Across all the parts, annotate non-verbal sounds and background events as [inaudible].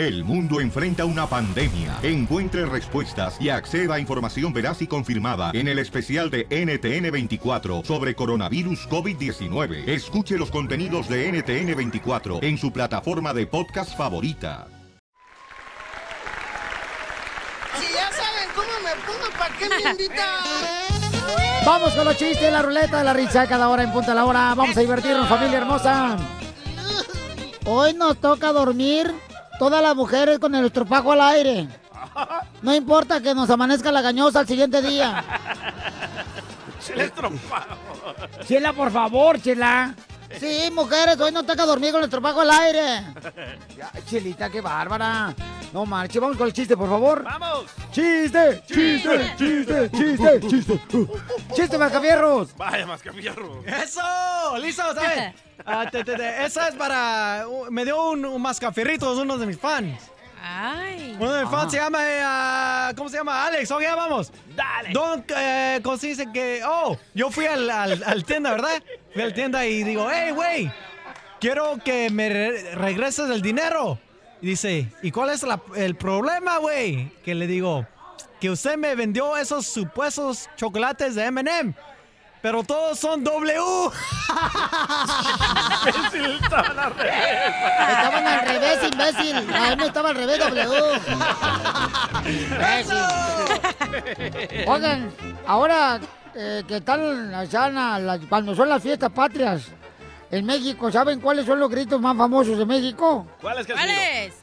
El mundo enfrenta una pandemia. Encuentre respuestas y acceda a información veraz y confirmada en el especial de NTN24 sobre coronavirus COVID-19. Escuche los contenidos de NTN24 en su plataforma de podcast favorita. Si ya saben cómo me pongo, ¿para qué me invitan? [laughs] Vamos con los chistes, la ruleta de la risa cada hora en punta la hora. Vamos a divertirnos, familia hermosa. Hoy nos toca dormir todas las mujeres con el estropajo al aire. No importa que nos amanezca la gañosa al siguiente día. [laughs] El estropajo. Chela, por favor, Chela. Sí, mujeres, hoy nos toca dormir con el estropajo al aire. Ya, Chelita, qué bárbara. No marche, vamos con el chiste, por favor. ¡Vamos! ¡Chiste! ¡Chiste! ¡Chiste! ¡Chiste! ¡Chiste! ¡Chiste, Mascafierros! Vaya, mascafierro. ¡Eso! ¡Listo! ¿sabes? [laughs] Ah, te- te- te- esa es para... uh, Me dio un, un mascafierrito, es uno de mis fans. Ay. Uno de mis fans Ah. se llama... eh, ¿Cómo se llama? Alex. Ok, vamos. Dale. Don, eh, ¿cómo se dice que... Oh, yo fui al, al, al tienda, ¿verdad? Fui al tienda y digo, hey, güey, quiero que me re- regreses el dinero. Y dice, ¿y cuál es la- el problema, güey? Que le digo, que usted me vendió esos supuestos chocolates de M&M. Pero todos son W. Estaban al revés. Estaban al revés, imbécil. A mí me estaba al revés, W. Imbécil. Oigan, ahora eh, que están allá en la- la- cuando son las fiestas patrias en México, ¿saben cuáles son los gritos más famosos de México? ¿Cuál es, ¿Cuál Casimiro? es?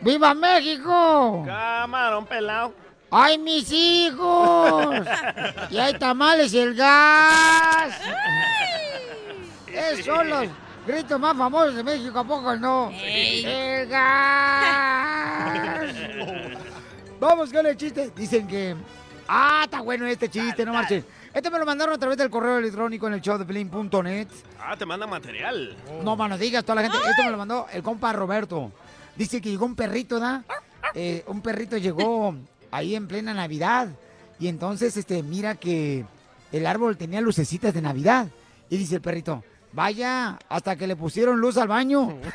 ¡Viva México! Camarón pelado. ¡Ay, mis hijos! Y hay tamales y el gas. Esos son los gritos más famosos de México, ¿a poco no? Ey. ¡El gas! Vamos con el chiste. Dicen que... Ah, está bueno este chiste, no marchen. Este me lo mandaron a través del correo electrónico en el show de Pelín.net. Ah, te manda material. No, mano, digas toda la gente. Esto me lo mandó el compa Roberto. Dice que llegó un perrito, ¿da? Eh, un perrito llegó ahí en plena Navidad. Y entonces, este, mira que el árbol tenía lucecitas de Navidad. Y dice el perrito, vaya, hasta que le pusieron luz al baño. [laughs]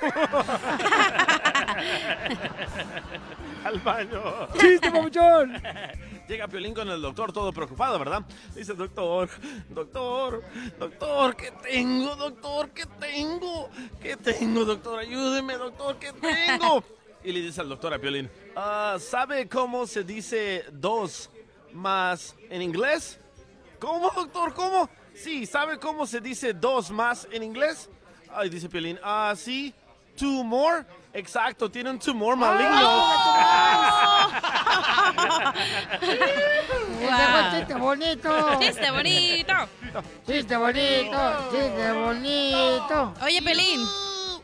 Al baño. ¡Chiste, papuchón! [laughs] Llega Piolín con el doctor todo preocupado, ¿verdad? Dice, doctor, doctor, doctor, ¿qué tengo, doctor? ¿Qué tengo? ¿Qué tengo, doctor? Ayúdeme, doctor, ¿qué tengo? Y le dice al doctor a Piolín, "Ah, ¿sabe cómo se dice dos más en inglés? ¿Cómo, doctor? ¿Cómo? Sí, ¿sabe cómo se dice dos más en inglés? Ay, dice Piolín, ah, sí, two more. Exacto, tiene un tumor maligno. Fue un [laughs] chiste bonito. Chiste bonito. Chiste bonito, chiste bonito. Oye, Pelín.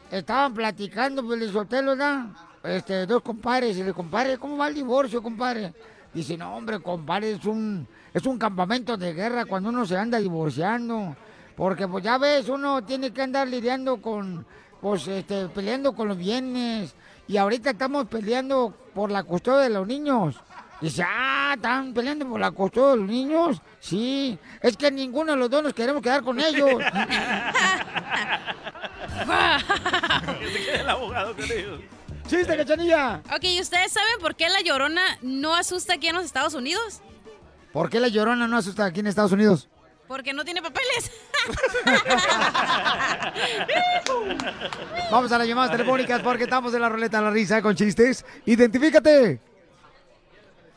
Estaban platicando, pues, Sotelo, ¿da? Este, dos compadres, y le compadre, ¿cómo va el divorcio, compadre? Dice, no, hombre, compadre, es un, es un campamento de guerra cuando uno se anda divorciando. Porque, pues, ya ves, uno tiene que andar lidiando con, pues, este, peleando con los bienes. Y ahorita estamos peleando por la custodia de los niños. Dice, ah, ¿están peleando por la custodia de los niños? Sí, es que ninguno de los dos nos queremos quedar con ellos. [laughs] [laughs] Que se quede el abogado con ellos. ¡Chiste, cachanilla! Ok, ¿y ustedes saben por qué la llorona no asusta aquí en los Estados Unidos? ¿Por qué la llorona no asusta aquí en Estados Unidos? Porque no tiene papeles. [laughs] Vamos a las llamadas telefónicas porque estamos en la ruleta de la risa con chistes. ¡Identifícate!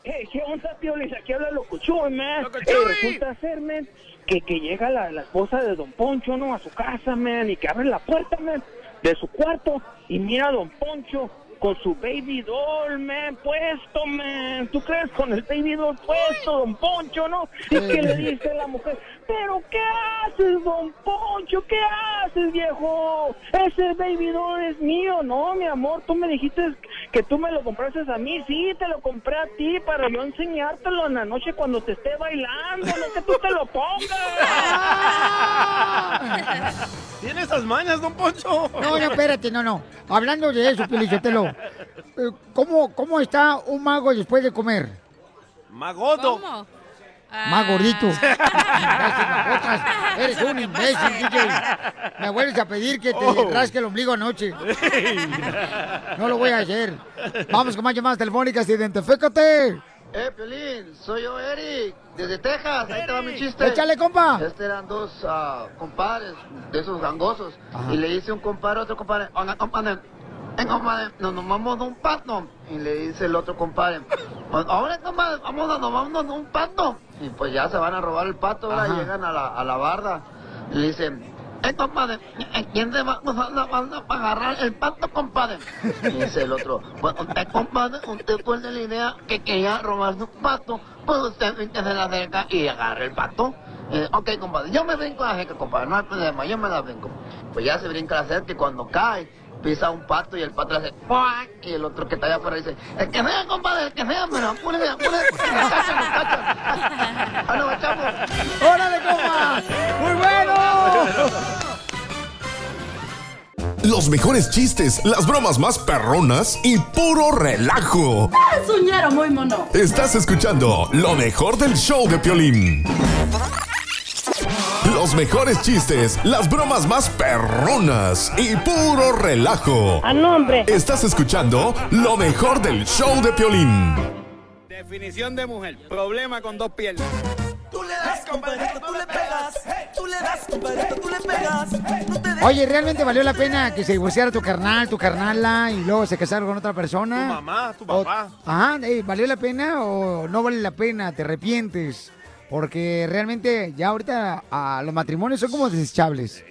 Hey, ¿qué onda, Piolis? Aquí habla Locuchuy, man. Locuchuy. Eh, resulta ser, man, que, que llega la, la esposa de Don Poncho, ¿no? A su casa, man, y que abre la puerta, man, de su cuarto y mira a Don Poncho con su baby doll, man, puesto, man. ¿Tú crees con el baby doll puesto, Don Poncho, no? Y que le dice la mujer, ¿pero qué haces, Don Poncho? ¿Qué haces, viejo? Ese baby doll es mío, no, mi amor. Tú me dijiste que tú me lo compraste a mí. Sí, te lo compré a ti para yo enseñártelo en la noche cuando te esté bailando, no que tú te lo pongas. ¿Tiene esas mañas, don Poncho? No, no, espérate, no, no. Hablando de eso, Pelichotelo. eh, ¿Cómo, ¿Cómo está un mago después de comer? Magodo. ¿Cómo? Más gordito. [laughs] Imbécil, babotas. Eres un imbécil, [laughs] DJ. Me vuelves a pedir que te Oh. rasque el ombligo anoche. [laughs] No lo voy a hacer. Vamos con más llamadas telefónicas. Identifícate. Eh, Piolín, soy yo, Eric, desde Texas. Ahí te va mi chiste. Échale, compa. Este eran dos ah, compadres de esos gangosos. Ajá. Y le dice un compadre a otro compadre, eh, compadre, nos de un pato. Y le dice el otro compadre, "Pues, ahora, compadre, vamos a tomarnos un pato. Y pues ya se van a robar el pato, ahora llegan a la, a la barda. Y le dicen, eh, compadre, ¿quién se va a usar la barda para agarrar el pato, compadre? Y dice el otro, pues usted, compadre, usted fue la idea que quería robarse un pato, pues usted se la acerca y agarra el pato. Eh, ok, compadre, yo me brinco a la cerca, compadre, no hay problema, yo me la brinco. Pues ya se brinca la cerca y cuando cae, pisa un pato y el pato le hace ¡cuac! y el otro que está allá afuera dice, el que sea, compadre, el que sea, pero apúrese, apúrese, porque me cachan, me cachan. [laughs] ¡Ah, no, echamos! ¡Órale, compa! ¡Muy bueno! Los mejores chistes, las bromas más perronas y puro relajo. Es un ñero muy mono. Estás escuchando lo mejor del show de Piolín. Los mejores chistes, las bromas más perronas y puro relajo. A nombre. Estás escuchando lo mejor del show de Piolín. Definición de mujer. Problema con dos piernas. Tú le das, compadrito, tú le pegas. Tú le das, compadrito, tú le pegas. No te Oye, ¿realmente valió la pena que se divorciara tu carnal, tu carnala y luego se casaron con otra persona? Tu mamá, tu O- papá. Ajá, eh, ¿valió la pena o no vale la pena? ¿Te arrepientes? Porque realmente ya ahorita a los matrimonios son como desechables.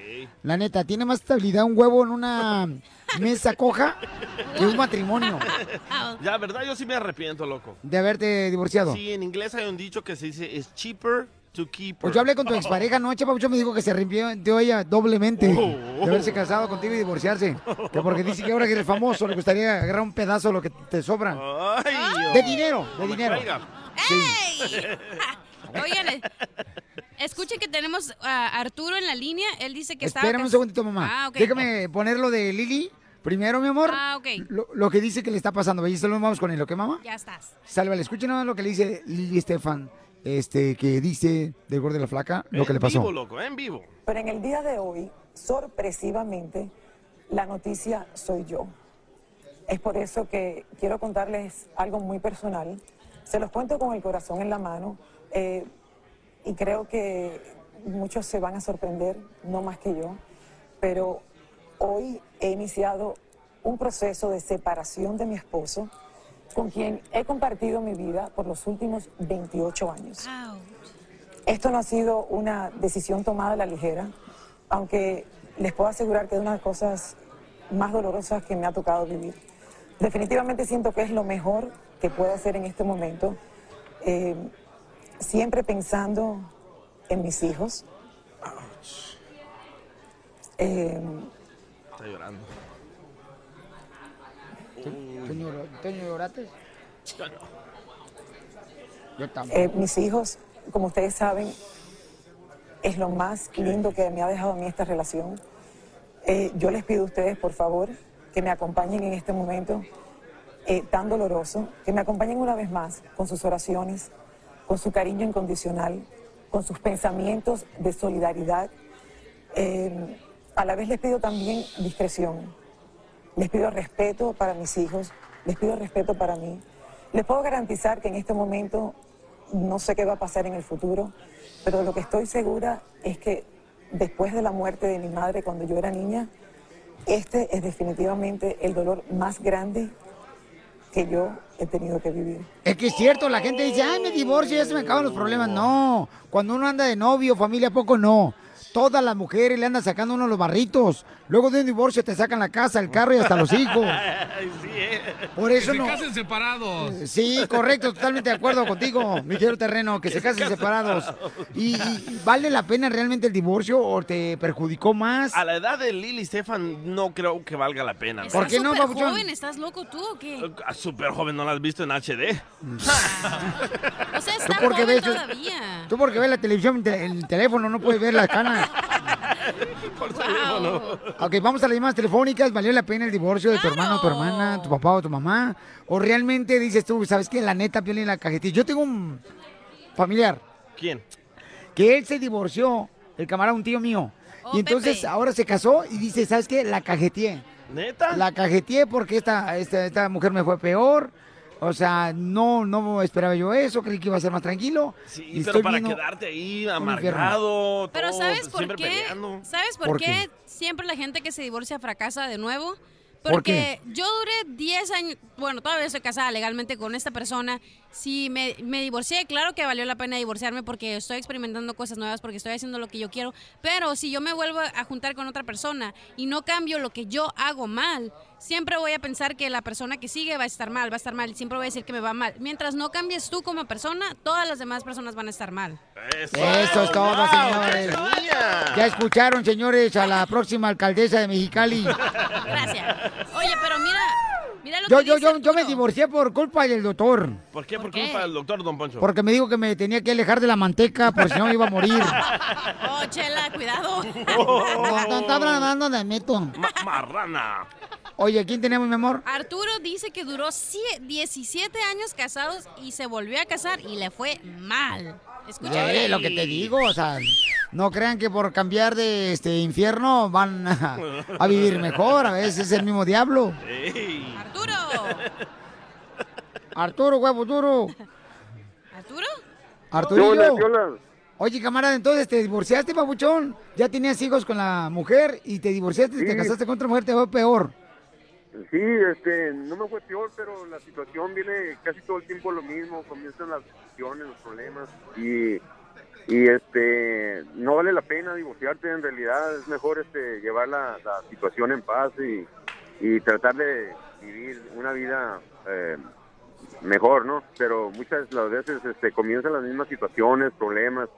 La neta, tiene más estabilidad un huevo en una mesa coja que un matrimonio Ya, ¿verdad? Yo sí me arrepiento, loco. de haberte divorciado. Sí, en inglés hay un dicho que se dice, es cheaper to keep. Pues yo hablé con tu expareja anoche, Pabucho me dijo que se arrepintió ella doblemente de haberse casado contigo y divorciarse. Que porque dice que ahora que eres famoso le gustaría agarrar un pedazo de lo que te sobra. Ay, De oh. dinero, de No me dinero. cuelga. [laughs] Oigan, eh, escuchen que tenemos a Arturo en la línea. Él dice que está. Espérame un segundito, mamá. Ah, ok. Déjame poner lo de Lili primero, mi amor. Ah, ok. Lo, lo que dice que le está pasando. Y solo vamos con él, ¿ok, mamá? Ya estás. Sálvale, escuchen nada más lo que le dice Lili Estefan, este, que dice del gordo de la flaca, lo que En le pasó. vivo, loco, en vivo. Pero en el día de hoy, sorpresivamente, la noticia soy yo. Es por eso que quiero contarles algo muy personal. Se los cuento con el corazón en la mano eh, y creo que muchos se van a sorprender, no más que yo. Pero hoy he iniciado un proceso de separación de mi esposo, con quien he compartido mi vida por los últimos 28 años. Esto no ha sido una decisión tomada a la ligera, aunque les puedo asegurar que es una de las cosas más dolorosas que me ha tocado vivir. Definitivamente siento que es lo mejor que puedo hacer en este momento, eh, siempre pensando en mis hijos. Eh, Está llorando. Señor, ¿Toño lloraste? Yo tampoco. Eh, mis hijos, como ustedes saben, es lo más lindo que me ha dejado a mí esta relación. Eh, yo les pido a ustedes, por favor, que me acompañen en este momento eh, tan doloroso, que me acompañen una vez más con sus oraciones, con su cariño incondicional, con sus pensamientos de solidaridad. Eh, a la vez les pido también discreción. Les pido respeto para mis hijos, les pido respeto para mí. Les puedo garantizar que en este momento no sé qué va a pasar en el futuro, pero lo que estoy segura es que después de la muerte de mi madre cuando yo era niña, este es definitivamente el dolor más grande que yo he tenido que vivir. Es que es cierto, la gente dice, ay, me divorcio, ya se me acaban los problemas. No, cuando uno anda de novio, familia, poco no. Todas las mujeres le andan sacando uno los barritos. Luego de un divorcio te sacan la casa, el carro y hasta los hijos. [laughs] Ay, sí, eh. Por eso que no. se casen separados. Sí, correcto, totalmente de acuerdo contigo, mi querido terreno, que se casen separados. ¿Y, y vale la pena realmente el divorcio o te perjudicó más? A la edad de Lily Stefan no creo que valga la pena. ¿Por qué no, papuchón? joven, ¿estás loco tú o qué? Ah, Súper joven, ¿no la has visto en HD? O sea, Tú está porque joven ves, todavía. tú porque ves la televisión el teléfono, no puedes ver las canas. [laughs] Por teléfono. Ok, vamos a las llamadas telefónicas. ¿Valió la pena el divorcio de tu hermano, tu hermana, tu papá o tu mamá? ¿O realmente dices tú, sabes que la neta, Piolín, la cajetilla? Yo tengo un familiar ¿Quién? Que él se divorció, el camarada, un tío mío. Oh, y entonces Pepe. ahora se casó y dice, ¿sabes qué? La cajeteé. ¿Neta? La cajeteé porque esta, esta, esta mujer me fue peor. O sea, no, no esperaba yo eso, creí que iba a ser más tranquilo. Sí, Y pero estoy para quedarte ahí amargado, Pero todo, ¿sabes por siempre qué? peleando. ¿Sabes por, ¿Por qué? qué? siempre la gente que se divorcia fracasa de nuevo? ¿Por Porque yo duré 10 años, bueno, todavía estoy casada legalmente con esta persona. Si me, me divorcié, claro que valió la pena divorciarme porque estoy experimentando cosas nuevas, porque estoy haciendo lo que yo quiero. Pero si yo me vuelvo a juntar con otra persona y no cambio lo que yo hago mal, siempre voy a pensar que la persona que sigue va a estar mal, va a estar mal. Siempre voy a decir que me va mal. Mientras no cambies tú como persona, todas las demás personas van a estar mal. Eso, Eso es todo, Wow, señores. Ya escucharon, señores, a la próxima alcaldesa de Mexicali. Gracias. Oye, pero mira, mira lo Yo, que yo, dice yo, yo me divorcié por culpa del doctor. ¿Por qué? ¿Por, qué? culpa del doctor, don Poncho? Porque me dijo que me tenía que alejar de la manteca, por si no iba a morir. [laughs] Oh, chela, cuidado. No, no, está hablando de mito. Ma- marrana. Oye, ¿quién tenemos, mi amor? Arturo dice que duró sie- 17 años casados y se volvió a casar y le fue mal. Escucha. Eh, lo que te digo, o sea, no crean que por cambiar de este infierno van a, a vivir mejor, a veces es el mismo diablo. Ey. Arturo. Arturo, huevo duro. ¿Arturo? Arturillo. Oye, camarada, entonces te divorciaste, papuchón. Ya tenías hijos con la mujer y te divorciaste y te Sí. casaste con otra mujer, te fue peor. Sí, este, no me fue peor, pero la situación viene casi todo el tiempo lo mismo, comienzan las discusiones, los problemas y, y este, no vale la pena divorciarte en realidad, es mejor este, llevar la, situación en paz y, y tratar de vivir una vida eh, mejor, ¿no? Pero muchas las veces este, comienzan las mismas situaciones, problemas,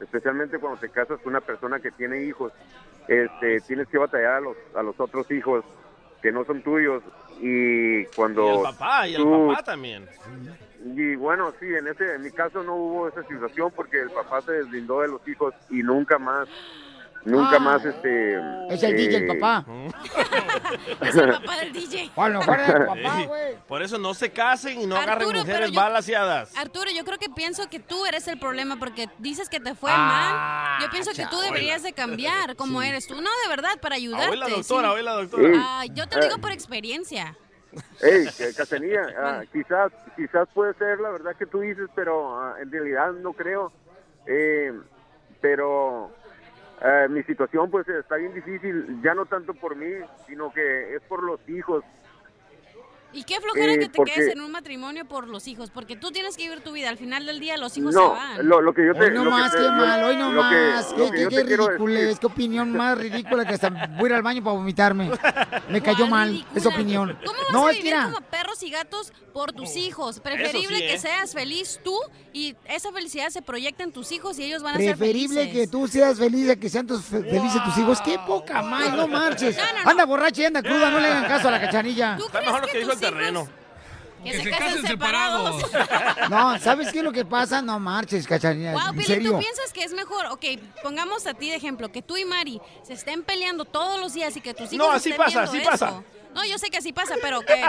especialmente cuando te casas con una persona que tiene hijos, este, tienes que batallar a los, a los otros hijos que no son tuyos y cuando Y el papá, y el tú- papá también. y bueno sí en ese en mi caso no hubo esa situación porque el papá se deslindó de los hijos y nunca más nunca Ah. más este Es el DJ, el papá. [laughs] Es el papá del DJ. [laughs] [laughs] Papá, güey. Por eso no se casen y no agarren Arturo, pero mujeres yo- balaseadas. Arturo, yo creo que pienso que tú eres el problema porque dices que te fue Ah, mal. Yo pienso que tú deberías de cambiar como eres tú. No, de verdad, para ayudarte. Oíla, doctora, sí. oíla, doctora. Ah, yo te lo digo por experiencia. Ey, eh, Casanilla, ah, quizás, quizás puede ser la verdad que tú dices, pero ah, en realidad no creo. Eh, pero eh, mi situación pues está bien difícil, ya no tanto por mí, sino que es por los hijos. Y qué flojera Eh, que te porque- quedes en un matrimonio por los hijos, porque tú tienes que vivir tu vida. Al final del día los hijos se van. lo, lo que yo te... Hoy no lo que más, te- qué lo- mal, hoy no lo que- más. Qué, que qué, qué ridiculez, qué opinión más ridícula que hasta voy a ir al baño para vomitarme. Me cayó ¿Cuál mal ridícula? esa opinión. ¿Cómo vas no, a que vivir como perros y gatos por tus hijos? Preferible sí, que ¿eh? seas feliz tú y esa felicidad se proyecta en tus hijos y ellos van a ser preferible felices. que tú seas feliz a que sean tus fe- felices tus hijos. Qué poca más, no marches. Anda borracha y anda cruda, no le hagan caso a la cachanilla. Mejor lo que dijo el terreno. Que, se, casen separados. No, ¿sabes qué es lo que pasa? No marches, cachanilla. Wow, en Pili, serio. ¿tú piensas que es mejor? Ok, pongamos a ti de ejemplo, que tú y Mari se estén peleando todos los días y que tus hijos No, así estén pasa, así eso. pasa. No, yo sé que así pasa, pero que,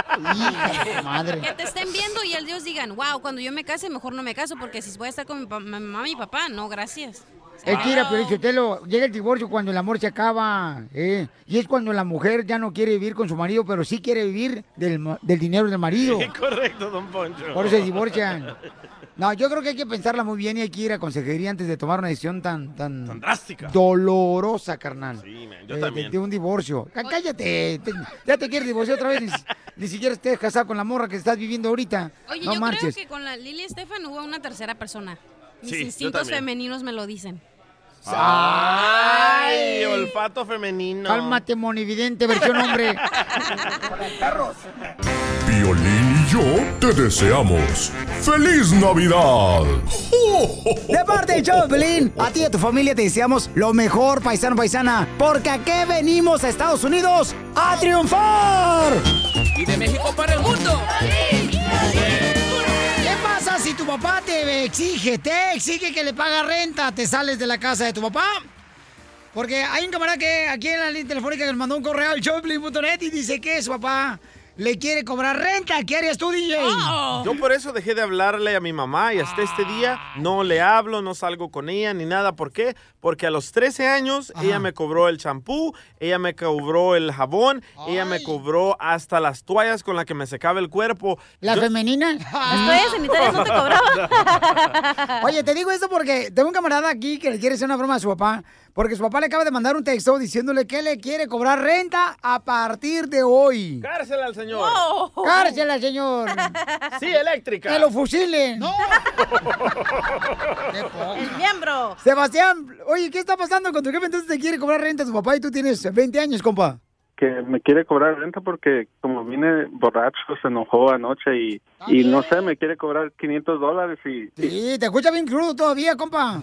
madre. que te estén viendo y ellos digan, wow, cuando yo me case, mejor no me caso, porque si voy a estar con mi mamá y mi papá, no, gracias. Es que mira, pero llega el divorcio cuando el amor se acaba, ¿eh? Y es cuando la mujer ya no quiere vivir con su marido, pero sí quiere vivir del, ma- del dinero del marido. Correcto, don Poncho. Por eso se divorcian. No, yo creo que hay que pensarla muy bien y hay que ir a consejería antes de tomar una decisión tan, tan, Tan drástica. dolorosa, carnal. Sí, man, yo Eh, de- también. De, un divorcio. Cá- Cállate, te- ya te quieres divorciar otra vez, ni, ni siquiera estés casado con la morra que estás viviendo ahorita. Oye, no yo marches. creo que con la Lili Estefan hubo una tercera persona. Mis Sí, instintos femeninos me lo dicen. Ay, olfato femenino. Cálmate, monividente, versión hombre. [laughs] Violín y yo te deseamos ¡Feliz Navidad! De parte del show de Pelín, a ti y a tu familia te deseamos lo mejor, paisano, paisana, porque aquí venimos a Estados Unidos a triunfar. Y de México para el mundo. ¿Qué pasa si tu papá te exige, te exige que le paga renta, te sales de la casa de tu papá? Porque hay un camarada que aquí en la línea telefónica que le mandó un correo al showplay.net y dice que su papá le quiere cobrar renta. ¿Qué harías tú, DJ? Yo por eso dejé de hablarle a mi mamá y hasta este día no le hablo, no salgo con ella ni nada. ¿Por qué? Porque a los 13 años ella me cobró el champú, ella me cobró el jabón, ella me cobró hasta las toallas con las que me secaba el cuerpo. ¿La Yo- femenina? Las toallas sanitarias no te cobraban. [laughs] Oye, te digo esto porque tengo un camarada aquí que le quiere hacer una broma a su papá. Porque su papá le acaba de mandar un texto diciéndole que le quiere cobrar renta a partir de hoy. Cárcel al señor. Cárcel al señor. [laughs] Sí, eléctrica. Que lo fusilen. No. [laughs] El miembro. Sebastián, oye, ¿qué está pasando con tu jefe? Entonces te quiere cobrar renta tu papá y tú tienes 20 años, compa. que me quiere cobrar renta porque como vine borracho se enojó anoche y, y no sé, me quiere cobrar 500 dólares y, Sí, te escucha bien crudo todavía, compa.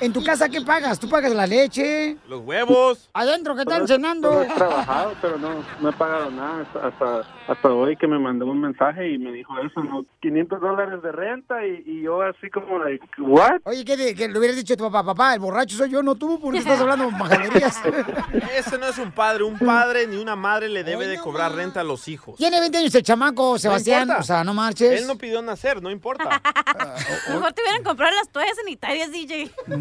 ¿En tu casa qué pagas? ¿Tú pagas la leche? Los huevos. Adentro, ¿qué están cenando? he trabajado, pero no, no he pagado nada hasta, hasta, hasta hoy que me mandó un mensaje y me dijo eso, ¿no? 500 dólares de renta y, y yo así como, like, ¿what? Oye, ¿qué, de- que le hubieras dicho a tu papá? Papá, el borracho soy yo, no tú, porque estás hablando majaderías. [laughs] Ese no es un padre. Un padre ni una madre le debe de cobrar renta a los hijos. Tiene 20 años el chamaco, Sebastián. o sea, no marches. Él no pidió nacer, no importa. [laughs] Mejor te hubieran comprado las toallas sanitarias, DJ. [laughs]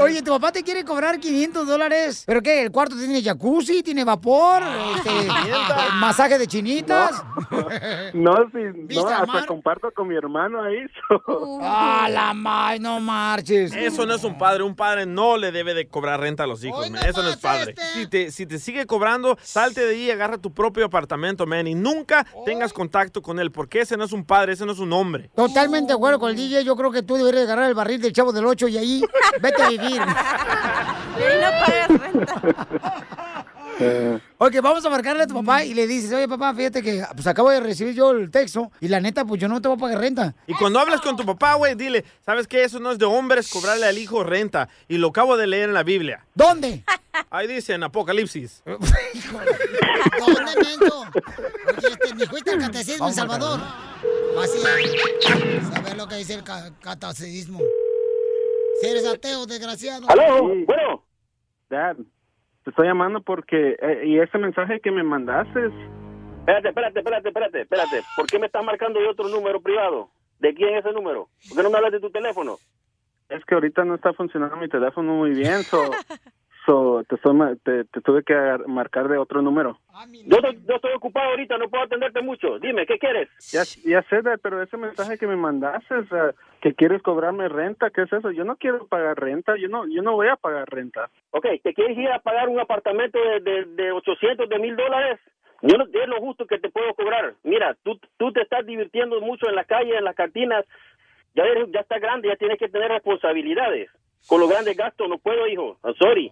Oye, tu papá te quiere cobrar 500 dólares. ¿Pero qué? ¿El cuarto tiene jacuzzi? ¿Tiene vapor? Este, ¿Masaje de chinitas? No, [laughs] si, no, ¿Viste al hasta mar? comparto con mi hermano ahí. so- ¡Ah, la may! No marches. Eso no es un padre. Un padre no le debe de cobrar renta a los hijos, man. Eso no es padre. Si, te, si te sigue cobrando, salte de ahí y agarra tu propio apartamento, man. Y nunca tengas contacto con él, porque ese no es un padre, ese no es un hombre. Totalmente de acuerdo con el DJ. Yo creo que tú deberías agarrar el barril del chavo del 8 y ahí vete a vivir. [laughs] Eh, [laughs] Ok, vamos a marcarle a tu papá y le dices, oye papá, fíjate que pues acabo de recibir yo el texto y la neta, pues yo no te voy a pagar renta. Y cuando hablas con tu papá, güey, dile, ¿sabes qué? Eso no es de hombres cobrarle al hijo renta. Y lo acabo de leer en la Biblia. ¿Dónde? [laughs] Ahí dice en Apocalipsis. [laughs] ¿Dónde, Mento? Oye, este, me fuiste al catecismo en Salvador. Así es. Saber lo que dice el ca- catecismo. Si eres ateo, desgraciado. Sí. Dad, te estoy llamando porque, eh, y ese mensaje que me mandaste, Espérate, espérate, espérate, espérate, espérate. ¿Por qué me estás marcando de otro número privado? ¿De quién es ese número? ¿Por qué no me hablas de tu teléfono? es que ahorita no está funcionando mi teléfono muy bien, so, [laughs] so te, estoy ma- te, te tuve que marcar de otro número. Yo estoy, yo estoy ocupado ahorita, no puedo atenderte mucho. Dime, ¿qué quieres? Ya, ya sé, pero ese mensaje que me mandaste, o sea, que quieres cobrarme renta, ¿qué es eso? Yo no quiero pagar renta, yo no, yo no voy a pagar renta. Ok, ¿te quieres ir a pagar un apartamento de, de, de 800, de 1000 dólares? Yo no, es lo justo que te puedo cobrar. Mira, tú, tú te estás divirtiendo mucho en la calle, en las cantinas. Ya eres, ya estás grande, ya tienes que tener responsabilidades. Con los grandes gastos no puedo, hijo. I'm sorry.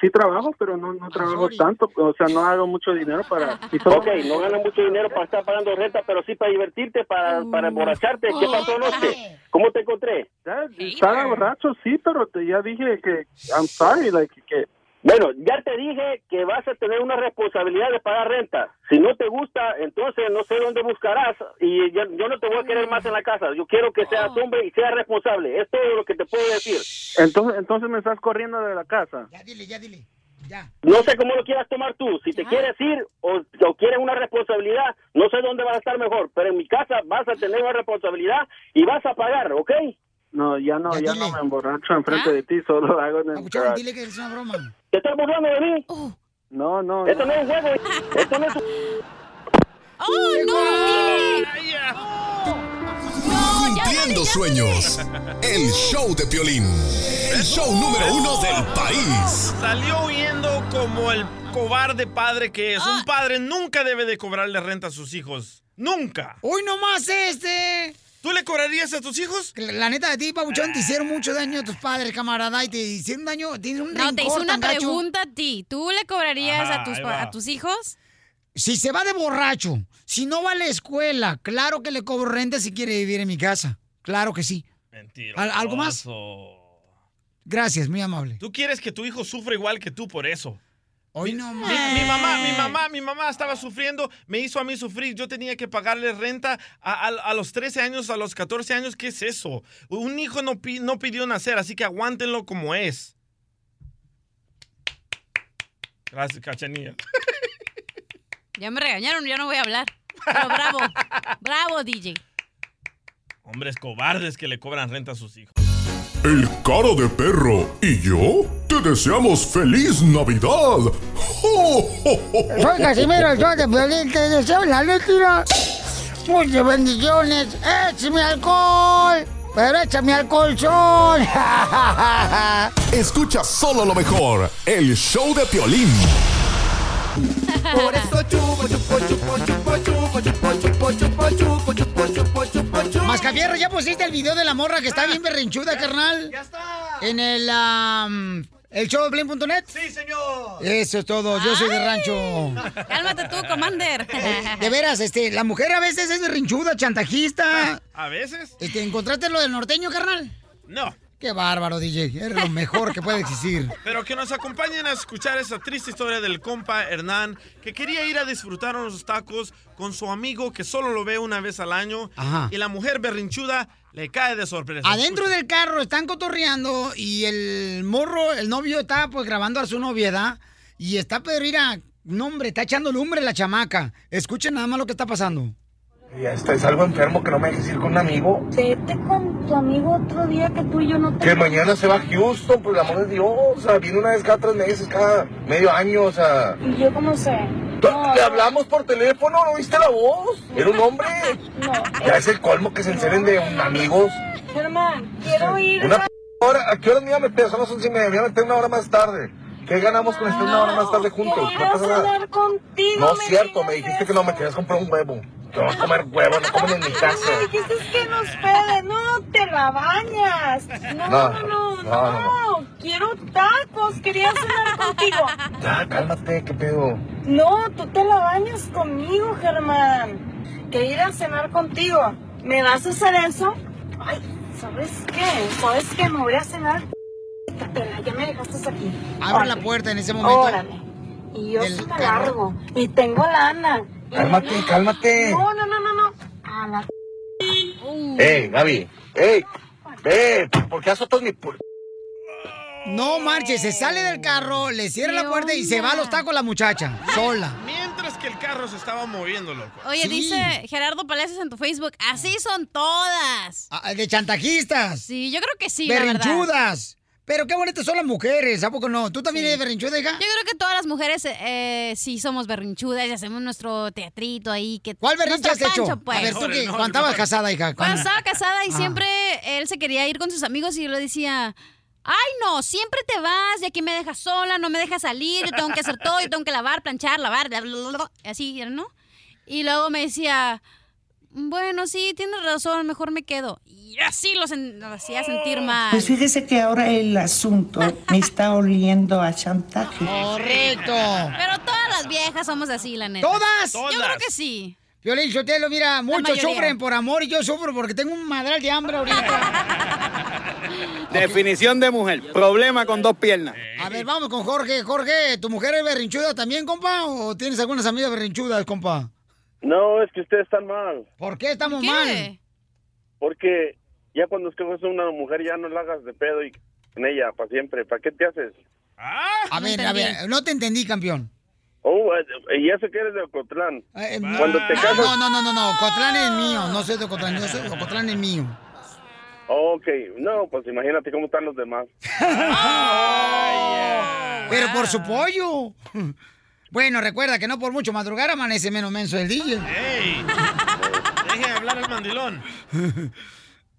Sí trabajo, pero no, no trabajo tanto, o sea, no hago mucho dinero para... [laughs] y solo- Ok, no ganas mucho dinero para estar pagando renta, pero sí para divertirte, para, para emborracharte. ¿Qué pasó anoche? ¿Cómo te encontré? Ya, estaba borracho, sí, pero te, ya dije que I'm sorry, like, que... Bueno, ya te dije que vas a tener una responsabilidad de pagar renta. Si no te gusta, entonces no sé dónde buscarás y ya- yo no te voy a querer más en la casa. Yo quiero que seas hombre y seas responsable. Es todo lo que te puedo decir. Entonces, entonces me estás corriendo de la casa. Ya dile, ya dile. No sé cómo lo quieras tomar tú. Si te quieres ir o, o quieres una responsabilidad, no sé dónde vas a estar mejor. Pero en mi casa vas a tener una responsabilidad y vas a pagar, ¿ok? No, ya no, ya, no me emborracho enfrente de ti, solo hago en el dile que es una broma. ¿Te estás burlando de mí? No, no, Esto no. no es un juego. Esto no es un... ¡Oh, no! Cumpliendo sueños. El show de Piolín. El show número uno del país. Salió huyendo como el cobarde padre que es. Un padre nunca debe de cobrarle renta a sus hijos. ¡Nunca! ¡Uy, nomás este! ¿Tú le cobrarías a tus hijos? La neta de ti, Pabuchón, te hicieron mucho daño a tus padres, camarada, y te hicieron daño, tienes un No, te hice una gacho. pregunta a ti. ¿Tú le cobrarías Ajá, a, tus, a tus hijos? Si se va de borracho, si no va a la escuela, claro que le cobro renta si quiere vivir en mi casa. Claro que sí. ¿Al- ¿Algo más? Gracias, muy amable. Tú quieres que tu hijo sufra igual que tú por eso. Hoy mi, no mi, más. mi mamá, mi mamá, mi mamá estaba sufriendo, me hizo a mí sufrir. Yo tenía que pagarle renta a, a- a los 13 años, a los 14 años. ¿Qué es eso? Un hijo no, no pidió nacer, así que aguántenlo como es. Gracias, cachanilla. [laughs] Ya me regañaron, ya no voy a hablar. Pero bravo, bravo, DJ. Hombres cobardes que le cobran renta a sus hijos. El cara de perro y yo te deseamos feliz Navidad. Soy Casimiro, el show de violín, te deseo la letra. Muchas bendiciones. ¡Échame alcohol! Pero échame alcohol sol. [laughs] Escucha solo lo mejor, el show de Piolín. Por eso chupo, chupo, chupo, chupo, chupo, chupo, chupo, chupo, chupo, chupo, chupo, chupo, chupo. Mascafierro, ¿ya pusiste el video de la morra que está bien berrinchuda, carnal? Ya está. En el, um, el show de Blin.net. Sí, señor. Eso es todo, yo soy de rancho. Cálmate tú, Commander. De veras, este, la mujer a veces es berrinchuda, chantajista. ¿A veces? Este, ¿encontraste lo del norteño, carnal? No. Qué bárbaro, DJ. Eres lo mejor que puede existir. [laughs] Pero que nos acompañen a escuchar esa triste historia del compa Hernán, que quería ir a disfrutar unos tacos con su amigo que solo lo ve una vez al año. Ajá. Y la mujer berrinchuda le cae de sorpresa. Adentro del carro están cotorreando y el morro, el novio está pues grabando a su novia, ¿verdad? Y está, pero mira, no hombre, está echando lumbre la chamaca. Escuchen nada más lo que está pasando. Ya estás algo enfermo que no me dejes ir con un amigo. Vete con tu amigo otro día que tú y yo no te... Que mañana se va a Houston, por el amor de Dios. O sea, viene una vez cada tres meses, cada medio año, o sea. ¿Y yo cómo sé? Tú- Le hablamos por teléfono, ¿no viste la voz? Era un hombre. No. Ya es el colmo que se enceren de un- amigos. Germán, quiero ir... Una p hora, ¿a qué hora me iba a meter? Son las once y media, me iba a meter una hora más tarde. ¿Qué ganamos con estar una hora más tarde juntos? No pasa nada. contigo. No es cierto, me dijiste que no me querías comprar un huevo. Que vas a comer huevo, no comen en mi casa. Me dijiste que nos pede, no te la bañas. No, No, no, no, no, no, Quiero tacos, quería cenar contigo. Ya, cálmate, ¿qué pedo? No, tú te la bañas conmigo, Germán. Que ir a cenar contigo. ¿Me vas a hacer eso? Ay, ¿sabes qué? ¿Sabes qué? Me voy a cenar. Ya me dejaste aquí. Abre la puerta en ese momento. Órale. Y yo sí me largo. Y tengo lana. Cálmate, cálmate. No, no, no, no, no. A la... ¡Ey, Gaby! ¡Ey! ¡Ve! ¿Por qué azotas mi pu- No marches, se sale del carro, le cierra la puerta y se va a los tacos la muchacha, sola. Mientras que el carro se estaba moviendo, loco. Oye, Sí. dice Gerardo Palacios en tu Facebook, así son todas. Ah, De chantajistas. Sí, yo creo que sí, la verdad. Berrinchudas. Pero qué bonitas son las mujeres, ¿a poco no? ¿Tú también eres berrinchuda, hija? Yo creo que todas las mujeres eh, sí somos berrinchudas y hacemos nuestro teatrito ahí. Que ¿Cuál berrinche has hecho? pancho, pues. A ver, tú que cuando estabas casada, hija. Cuando estaba casada y Ah. siempre él se quería ir con sus amigos y yo le decía, ay no, siempre te vas y aquí me dejas sola, no me dejas salir, yo tengo que hacer todo, yo tengo que lavar, planchar, lavar, bla, bla, bla, bla", así, ¿no? Y luego me decía, bueno, sí, tienes razón, mejor me quedo. Y así los hacía sentir mal. Pues fíjese que ahora el asunto [laughs] me está oliendo a chantaje. Correcto. Pero todas las viejas somos así, la neta. ¿Todas? Yo creo que sí. Violín Sotelo, mira, muchos sufren por amor y yo sufro porque tengo un madral de hambre ahorita. [laughs] Definición de mujer. Problema con dos piernas. A ver, vamos con Jorge. Jorge, ¿tu mujer es berrinchuda también, compa? ¿O tienes algunas amigas berrinchudas, compa? No, es que ustedes están mal. ¿Por qué estamos ¿Qué? mal? Porque ya cuando escoges una mujer ya no la hagas de pedo y con ella para siempre. ¿Para qué te haces? A ver, a ver, no te entendí, campeón. Oh, eh, y eso que eres de Ocotlán. Eh, Cuando te casas... No, no, no, no, no, Ocotlán es mío, no soy de Ocotlán, yo soy Ocotlán es mío. Ok, no, pues imagínate cómo están los demás. [laughs] Pero por su pollo. Bueno, recuerda que no por mucho madrugar amanece menos menso el DJ. ¡Ey! Deje hablar al mandilón.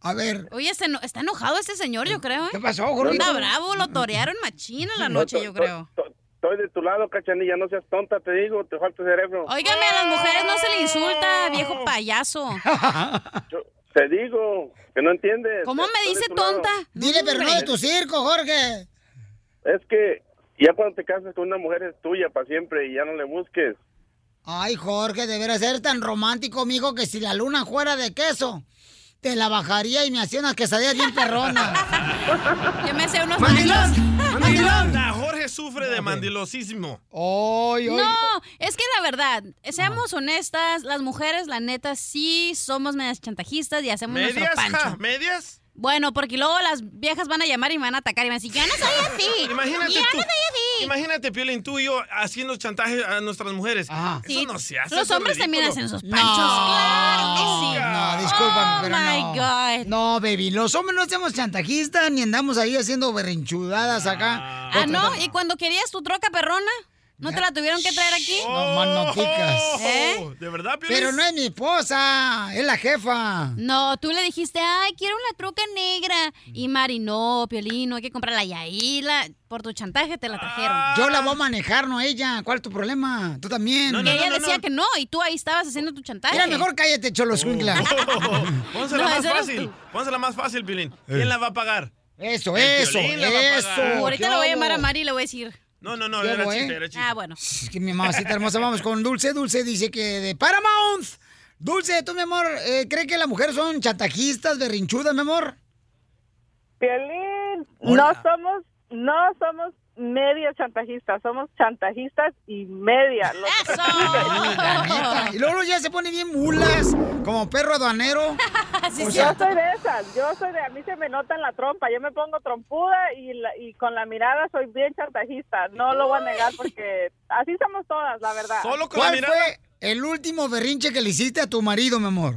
A ver. Oye, está, eno- está enojado este señor, yo creo, ¿eh? ¿Qué pasó, Jorge? Está bravo, lo torearon machina la noche, yo creo. Estoy de tu lado, cachanilla, no seas tonta, te digo, te falta cerebro. Óigame, a las mujeres no se le insulta, viejo payaso. [laughs] Te digo, que no entiendes. ¿Cómo me de dice tonta? Dile, pero no de tu circo, Jorge. Es que ya cuando te casas con una mujer es tuya para siempre y ya no le busques. Ay, Jorge, debería ser tan romántico, mijo, que si la luna fuera de queso, te la bajaría y me hacía unas quesadillas bien perronas. [laughs] Yo me sé unos ¡Mandilón! ¡Mandilón! Ah, Jorge sufre de mandilosismo. ¡Ay, No, es que la verdad, seamos honestas, las mujeres, la neta, sí somos medias chantajistas y hacemos nuestro ¿Medias? pancho. ja? ¿Medias? Bueno, porque luego las viejas van a llamar y me van a atacar y me van a decir, yo no soy así. [laughs] Imagínate yo tú. no soy así. Imagínate, Piolín, tú y yo haciendo chantaje a nuestras mujeres. Eso Sí, no se hace. Los hombres también hacen sus panchos. Claro que sí. No, discúlpame, Oh, pero my no. God. No, baby, los hombres no hacemos chantajistas ni andamos ahí haciendo berrinchudadas acá. Ah, ¿no? ¿Y cuando querías tu troca perrona? ¿No te la tuvieron que traer aquí? No, manoticas. ¿Eh? ¿De verdad, Piolín? Pero no es mi esposa, es la jefa. No, tú le dijiste, ay, quiero una troca negra. Y Mari, no, Piolín, no hay que comprarla. Y ahí la, por tu chantaje te la trajeron. Yo la voy a manejar, no ella. ¿Cuál es tu problema? Tú también. que ella decía que no, y tú ahí estabas haciendo tu chantaje. Mira, mejor cállate, cholo escuincla. [laughs] [laughs] Pónsela No, más fácil. Pónsela más fácil, Piolín. ¿Quién la va a pagar? Eso, El eso, eso. Ahorita le voy a llamar a Mari y le voy a decir. No, no, no, ¿Qué era chiste, eh? era chiste. Ah, bueno. Es que mi mamacita hermosa, vamos con Dulce. Dulce dice que de Paramount. Dulce, tú, mi amor, eh, ¿cree que las mujeres son chantajistas, berrinchudas, mi amor? Piolín, Hola. no somos, no somos medio chantajistas, somos chantajistas y media. Neta. Y luego ya se pone bien mulas, como perro aduanero. [laughs] O sea, yo soy de esas, yo soy de, a mí se me nota en la trompa, yo me pongo trompuda y, la- y con la mirada soy bien chantajista, no lo voy a negar porque así somos todas, la verdad. ¿Cuál fue el último berrinche que le hiciste a tu marido, mi amor?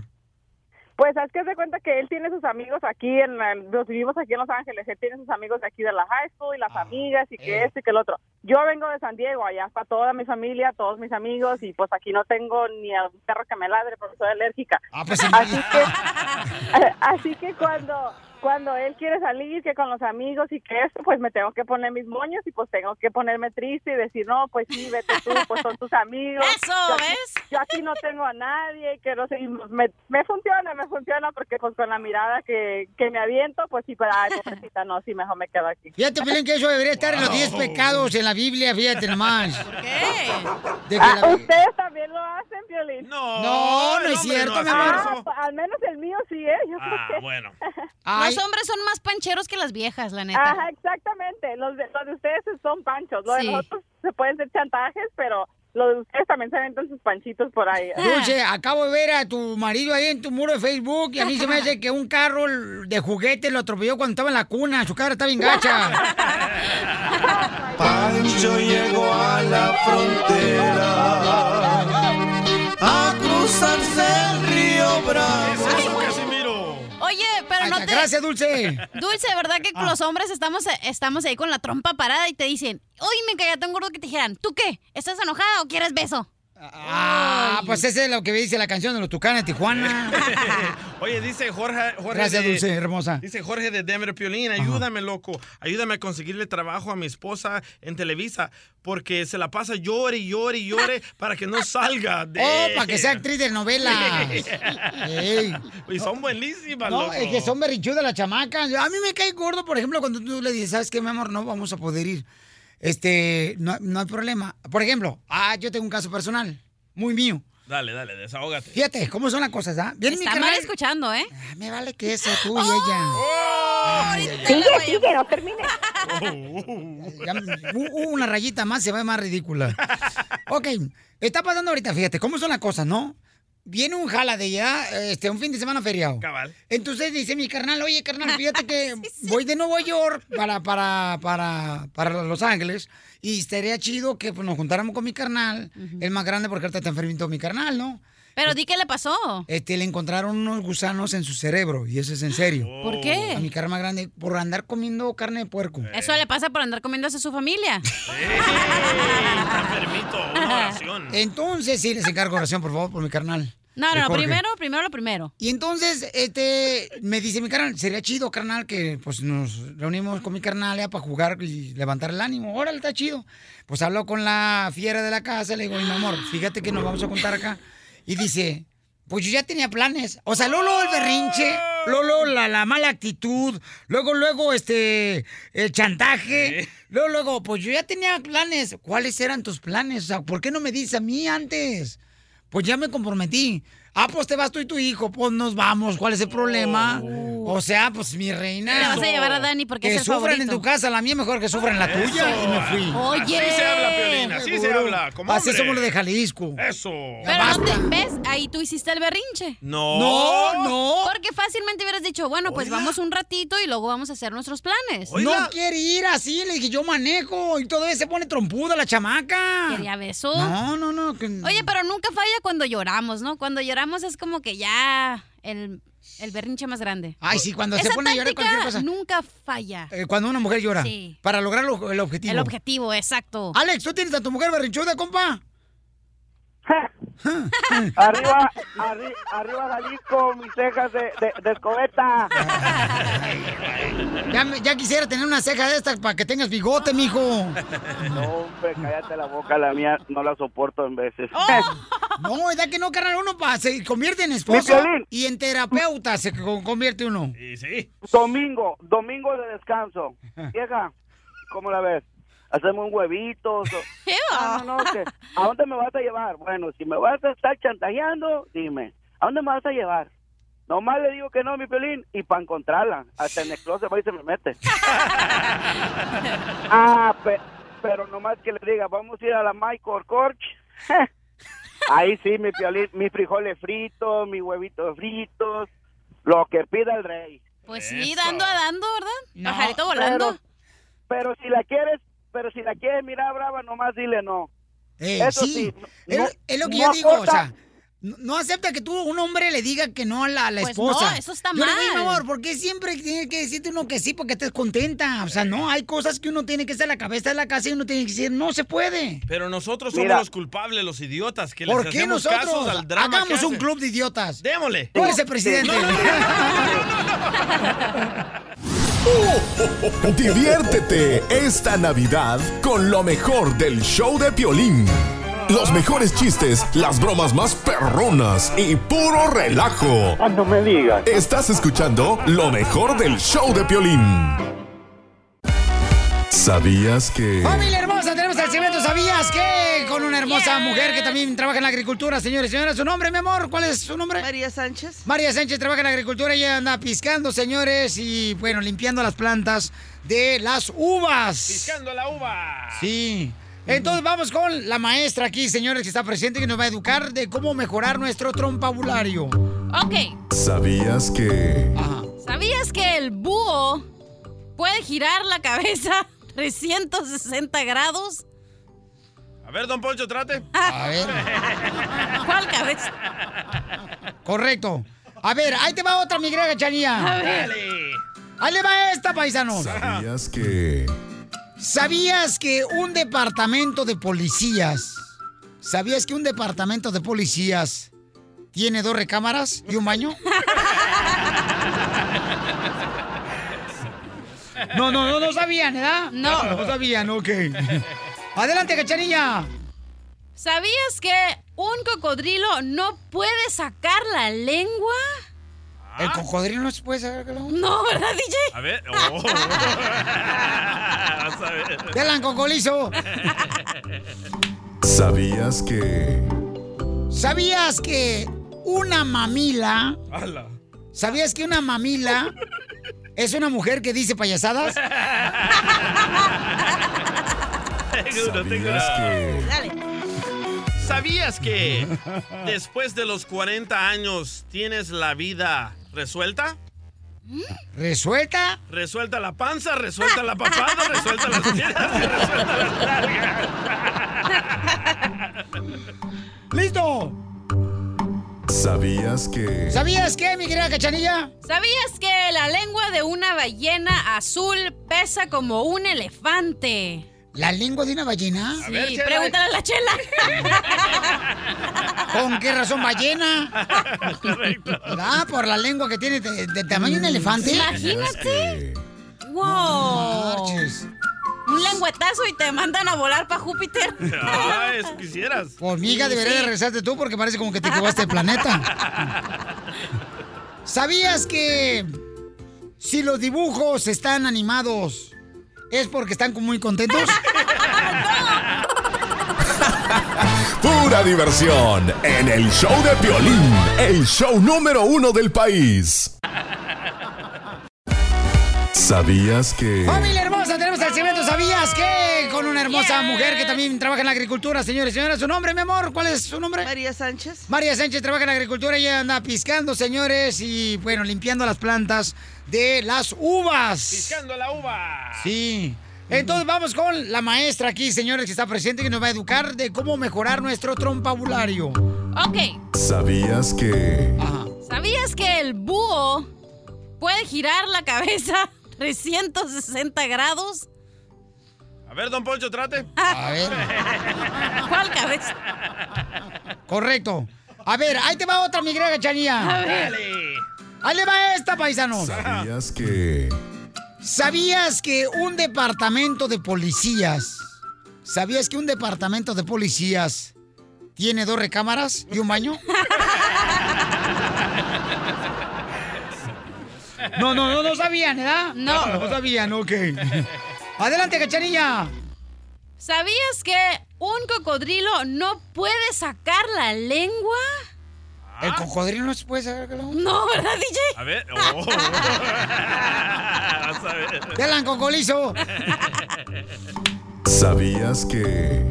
Pues es que se cuenta que él tiene sus amigos aquí, en la- los vivimos aquí en Los Ángeles, él tiene sus amigos de aquí de la high school y las Ah. amigas y Eh. que esto y que el otro. Yo vengo de San Diego, allá está toda mi familia, todos mis amigos y pues aquí no tengo ni a un perro que me ladre porque soy alérgica. pues, así que, [laughs] [laughs] así que cuando cuando él quiere salir, que con los amigos y que esto, pues me tengo que poner mis moños y pues tengo que ponerme triste y decir, no, pues sí, vete tú, pues son tus amigos. Eso, Yo ¿ves? Yo aquí no tengo a nadie, que no sé, y me, me funciona, me funciona porque pues con la mirada que, que me aviento, pues sí, pero ay, pobrecita, no, sí, mejor me quedo aquí. Fíjate, Pelín, que eso debería estar en los 10 pecados en la Biblia, fíjate nomás. De que Ah, la- ¿Ustedes también lo hacen, Violín? No, No, no es cierto, mi amor. Ah, al menos el mío sí, ¿eh? Yo creo que- bueno. [laughs] Los hombres son más pancheros que las viejas, la neta. Ajá, exactamente. Los de, los de ustedes son panchos. Los Sí. de nosotros se pueden ser chantajes, pero los de ustedes también se aventan sus panchitos por ahí. Dulce, acabo de ver a tu marido ahí en tu muro de Facebook y a mí se me hace que un carro de juguete lo atropelló cuando estaba en la cuna. Su cara está bien gacha. [laughs] Pancho llegó a la frontera a cruzarse el río Bravo. Oye, pero no Ay, te... gracias, Dulce. Dulce, ¿verdad que Ah. los hombres estamos, estamos ahí con la trompa parada y te dicen, hoy me caía tan gordo que te dijeran, ¿tú qué? ¿Estás enojada o quieres beso? Ah, pues ese es lo que dice la canción de los Tucanes Tijuana. [laughs] Oye, dice Jorge, Jorge Gracias, de- Dulce, hermosa. Dice Jorge de Denver Piolín, ayúdame, loco. Ayúdame a conseguirle trabajo a mi esposa en Televisa porque se la pasa llore llore llore [laughs] para que no salga. De... Oh, para que sea actriz de novelas. [laughs] Ey. Y son buenísimas, No, loco. es que son berrinchudas las chamacas. A mí me cae gordo, por ejemplo, cuando tú le dices, ¿sabes qué, mi amor? No vamos a poder ir. Este, no, no hay problema. Por ejemplo, ah, yo tengo un caso personal, muy mío. Dale, dale, desahógate. Fíjate cómo son las cosas, ¿ah? Viene mi Está mal carnal- escuchando, ¿eh? Ah, me vale que eso, tú y ella. Ay, ay. Sigue, sigue, no termine. Ya, una rayita más se ve más ridícula. Ok, está pasando ahorita, fíjate, cómo son las cosas, ¿no? Viene un jala de ya, este, un fin de semana feriado. Cabal. Entonces dice mi carnal, oye, carnal, [laughs] fíjate que voy de Nueva York para, para, para, para Los Ángeles y estaría chido que pues, nos juntáramos con mi carnal, el más grande porque ahorita está enfermito mi carnal, ¿no? Pero di qué le pasó. Este, le encontraron unos gusanos en su cerebro y eso es en serio. [gasps] ¿Por qué? A mi carnal más grande por andar comiendo carne de puerco. Eso le pasa por andar comiéndose a su familia. [laughs] enfermito, una oración. Entonces, sí, les encargo oración, por favor, por mi carnal. No, no, no, primero, primero lo primero. Y entonces, este, me dice mi carnal, sería chido, carnal, que pues nos reunimos con mi carnal ya para jugar y levantar el ánimo. Órale, está chido. Pues hablo con la fiera de la casa, le digo, mi amor, fíjate que nos vamos a juntar acá. Y dice, pues yo ya tenía planes. O sea, Lolo el berrinche, Lolo la, la mala actitud, luego, luego, este, el chantaje. Luego, luego, pues yo ya tenía planes. ¿Cuáles eran tus planes? O sea, ¿por qué no me dices a mí antes? pues ya me comprometí. Ah, pues te vas tú y tu hijo, pues nos vamos, ¿cuál es el problema? O sea, pues mi reina. Te vas a llevar a Dani porque que es el sufran favorito. en tu casa, la mía mejor que sufran en la tuya. Y me fui. Oye. Así se habla, Piolín, así se habla, como Así somos los de Jalisco. Eso. Pero no te ves, ahí tú hiciste el berrinche. No. No, no. Porque fácilmente hubieras dicho, bueno, pues vamos un ratito y luego vamos a hacer nuestros planes. No quiere ir así, le dije, yo manejo. Y todavía se pone trompuda la chamaca. Quería beso. No, no, no. que- Oye, pero nunca falla cuando lloramos, ¿no? Cuando lloramos es como que ya el, el berrinche más grande. Ay, sí, cuando se pone a llorar cualquier cosa. nunca falla. Eh, cuando una mujer llora. Sí. Para lograr lo- el objetivo. El objetivo, exacto. Alex, ¿tú tienes a tu mujer berrinchuda, compa? [laughs] Arriba, arri- arriba Jalisco, mis cejas de, de, de escobeta. [laughs] Ya, ya quisiera tener una ceja de estas para que tengas bigote, mijo. No, hombre, cállate la boca, la mía no la soporto en veces. No, es que no, carnal, uno pa- se convierte en esposo y en terapeuta se co- convierte uno. Sí, sí. Domingo, domingo de descanso. [laughs] Vieja, ¿cómo la ves? Hacemos un huevito. so- [laughs] No, no, no, que, ¿A dónde me vas a llevar? Bueno, si me vas a estar chantajeando, dime, ¿a dónde me vas a llevar? Nomás le digo que no, mi pelín, y para encontrarla, hasta en el closet va y se me mete. [laughs] ah, pe- pero nomás que le diga, vamos a ir a la Michael Corch. [laughs] Ahí sí, mi piolín, mis frijoles fritos, mis huevitos fritos, lo que pida el rey. Pues sí, dando a dando, ¿verdad? Pajarito volando. Pero, pero si la quieres, pero si la quieres mirar brava, nomás dile no. Eh, Eso sí, sí, es, no- lo- es lo que no yo digo, aporta- o sea, no, no acepta que tú, un hombre, le diga que no a la, a la Pues esposa. no, eso está yo le digo, mal. mi amor, ¿por qué siempre tiene que decirte uno que sí porque estés contenta? O sea, no, hay cosas que uno tiene que estar en la cabeza de la casa y uno tiene que decir, no se puede. Pero nosotros somos Mira. los culpables, los idiotas, que les ¿Por qué hacemos nosotros? casos al drama Hagamos que un club de idiotas. Démosle. Tú eres el presidente. [laughs] Diviértete esta Navidad con lo mejor del show de Piolín. Los mejores chistes, las bromas más perronas y puro relajo. No me digas. Estás escuchando lo mejor del show de Piolín. ¿Sabías que... Familia hermosa, tenemos el segmento ¿Sabías que? Con una hermosa mujer que también trabaja en la agricultura, señores y señoras. ¿Su nombre, mi amor? ¿Cuál es su nombre? María Sánchez. María Sánchez trabaja en la agricultura y anda piscando, señores, y bueno, limpiando las plantas de las uvas. Piscando la uva. Sí. Entonces vamos con la maestra aquí, señores, que está presente, que nos va a educar de cómo mejorar nuestro trompabulario. Ok, ¿Sabías que... ¿sabías que el búho puede girar la cabeza 360 grados? A ver, don Poncho, trate. A ver. [laughs] ¿Cuál cabeza? Correcto. A ver, ahí te va otra, mi gran chanilla. A ver. Dale. Ahí le va esta, paisano. ¿Sabías que... ¿Sabías que un departamento de policías, ¿sabías que un departamento de policías tiene dos recámaras y un baño? [laughs] No, no, no, no sabían, ¿verdad? No. No sabían, ok. Adelante, cachanilla. ¿Sabías que un cocodrilo no puede sacar la lengua? ¿El cocodrilo no se puede sacar la No, ¿verdad, DJ? A ver. Oh. [laughs] Vas a ver. ¡Delan, cocolizo! ¿Sabías que... ¿Sabías que una mamila... Ala. ¿Sabías que una mamila es una mujer que dice payasadas? Tengo ¿Sabías que... Dale. ¿Sabías que [laughs] después de los 40 años tienes la vida resuelta? ¿Resuelta? Resuelta la panza, resuelta la papada, resuelta las [laughs] piernas y resuelta las nalgas. ¡Listo! ¿Sabías que... ¿Sabías qué, mi querida cachanilla? ¿Sabías que la lengua de una ballena azul pesa como un elefante? ¿La lengua de una ballena? Sí, ver, Chela. pregúntale a la chela. [laughs] ¿Con qué razón ballena? [laughs] Correcto. Por la lengua que tiene de, de tamaño de un elefante. Imagínate. ¡Wow! Marches. Un lengüetazo y te mandan a volar para Júpiter. Ah, eso quisieras. Hormiga, Sí, debería sí. de regresarte tú porque parece como que te equivocaste de planeta. ¿Sabías que si los dibujos están animados es porque están muy contentos? [laughs] [laughs] Pura diversión en el show de Piolín, el show número uno del país. ¿Sabías que... Familia hermosa, tenemos el segmento ¿Sabías que? Con una hermosa mujer que también trabaja en la agricultura, señores y señoras. ¿Su nombre, mi amor? ¿Cuál es su nombre? María Sánchez. María Sánchez trabaja en la agricultura y ella anda piscando, señores, y bueno, limpiando las plantas de las uvas. Piscando la uva. Sí. Entonces vamos con la maestra aquí, señores, que está presente, que nos va a educar de cómo mejorar nuestro trompabulario. Ok. ¿Sabías que... ¿Sabías que el búho puede girar la cabeza 360 grados? A ver, don Poncho, trate. A ver. ¿Cuál cabeza? Correcto. A ver, ahí te va otra, mi gran chanilla. A ver. Ahí le va esta, paisanos. ¿Sabías que... ¿Sabías que un departamento de policías, ¿sabías que un departamento de policías tiene dos recámaras y un baño? [laughs] No, no, no, no sabían, ¿verdad? No. No sabían, ok. Adelante, cachanilla. ¿Sabías que un cocodrilo no puede sacar la lengua? ¿El cocodrilo no se puede sacar la lengua? No, ¿verdad, DJ? A ver. Oh. [laughs] Vas a ver. ¡Delan, cocolizo! ¿Sabías que...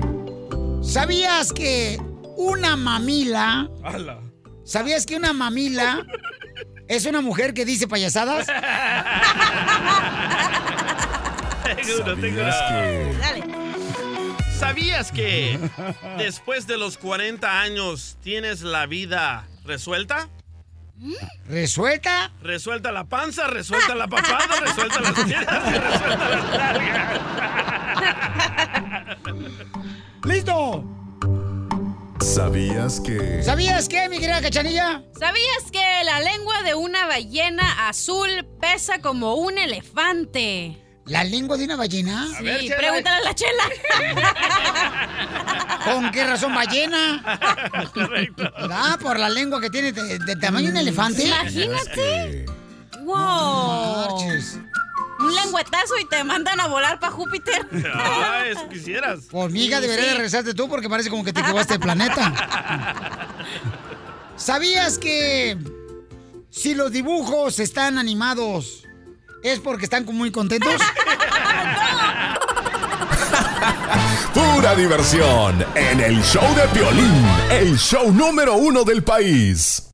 ¿Sabías que una mamila... Ala. ¿Sabías que una mamila es una mujer que dice payasadas? [laughs] Tengo uno, tengo ¿Sabías que... ¿Sabías que después de los 40 años tienes la vida resuelta? ¿Resuelta? Resuelta la panza, resuelta la papada, resuelta las piernas y [laughs] resuelta las nalgas. ¡Listo! ¿Sabías que... ¿Sabías qué, mi querida cachanilla? ¿Sabías que la lengua de una ballena azul pesa como un elefante? ¿La lengua de una ballena? Sí, pregúntale a la chela. [laughs] ¿Con qué razón ballena? Correcto. Ah, por la lengua que tiene de, de tamaño de un elefante. Imagínate. ¡Wow! marches. Un lengüetazo y te mandan a volar para Júpiter. Ah, eso quisieras. Hormiga, Sí, debería sí. de regresarte tú porque parece como que te equivocaste de planeta. ¿Sabías que si los dibujos están animados es porque están muy contentos? [laughs] Pura diversión en el show de Piolín, el show número uno del país.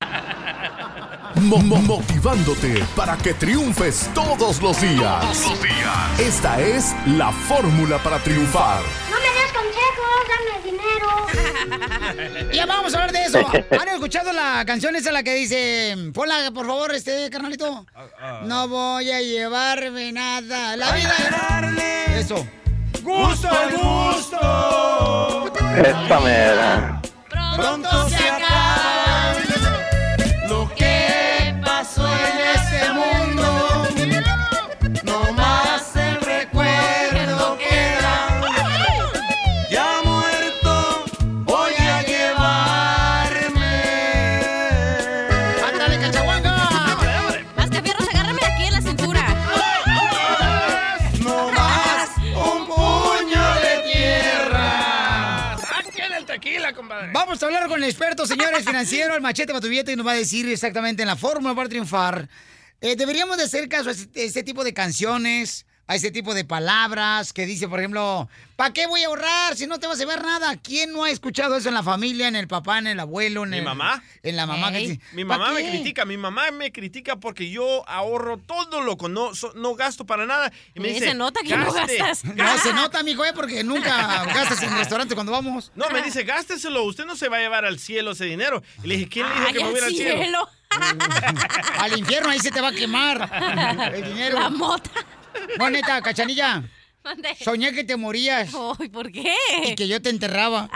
Mo- mo- motivándote para que triunfes todos los días. Todos los días. Esta es la fórmula para triunfar. No me des consejos, dame dinero. [laughs] Ya vamos a hablar de eso. ¿Han escuchado la canción esa la que dice, ponla por favor, este carnalito? No voy a llevarme nada. La vida es... Eso. Gusto al gusto. Esta mera. Pronto se acaba Vamos a hablar con el experto, señores, financiero, el machete Batubieta, y nos va a decir exactamente en la fórmula para triunfar. Eh, deberíamos de hacer caso a este, este tipo de canciones, a este tipo de palabras que dice, por ejemplo, ¿para qué voy a ahorrar si no te vas a ver nada? ¿Quién no ha escuchado eso en la familia, en el papá, en el abuelo, en ¿Mi el- mamá? En la mamá. que Ey, dice, Mi ¿pa' mamá me critica, mi mamá me critica porque yo ahorro todo loco, no, so- no gasto para nada. Y me dice, se nota que no "Gaste, gastas". [laughs] No, se nota, mijo, eh, porque nunca [laughs] gastas en el restaurante cuando vamos. No, me dice, gásteselo, usted no se va a llevar al cielo ese dinero. Y le dije, ¿quién le dijo Ay, que me al voy al cielo? cielo. [laughs] Al infierno, ahí se te va a quemar el dinero. La mota. No, neta, cachanilla. Soñé que te morías. Ay, ¿por qué? Y que yo te enterraba.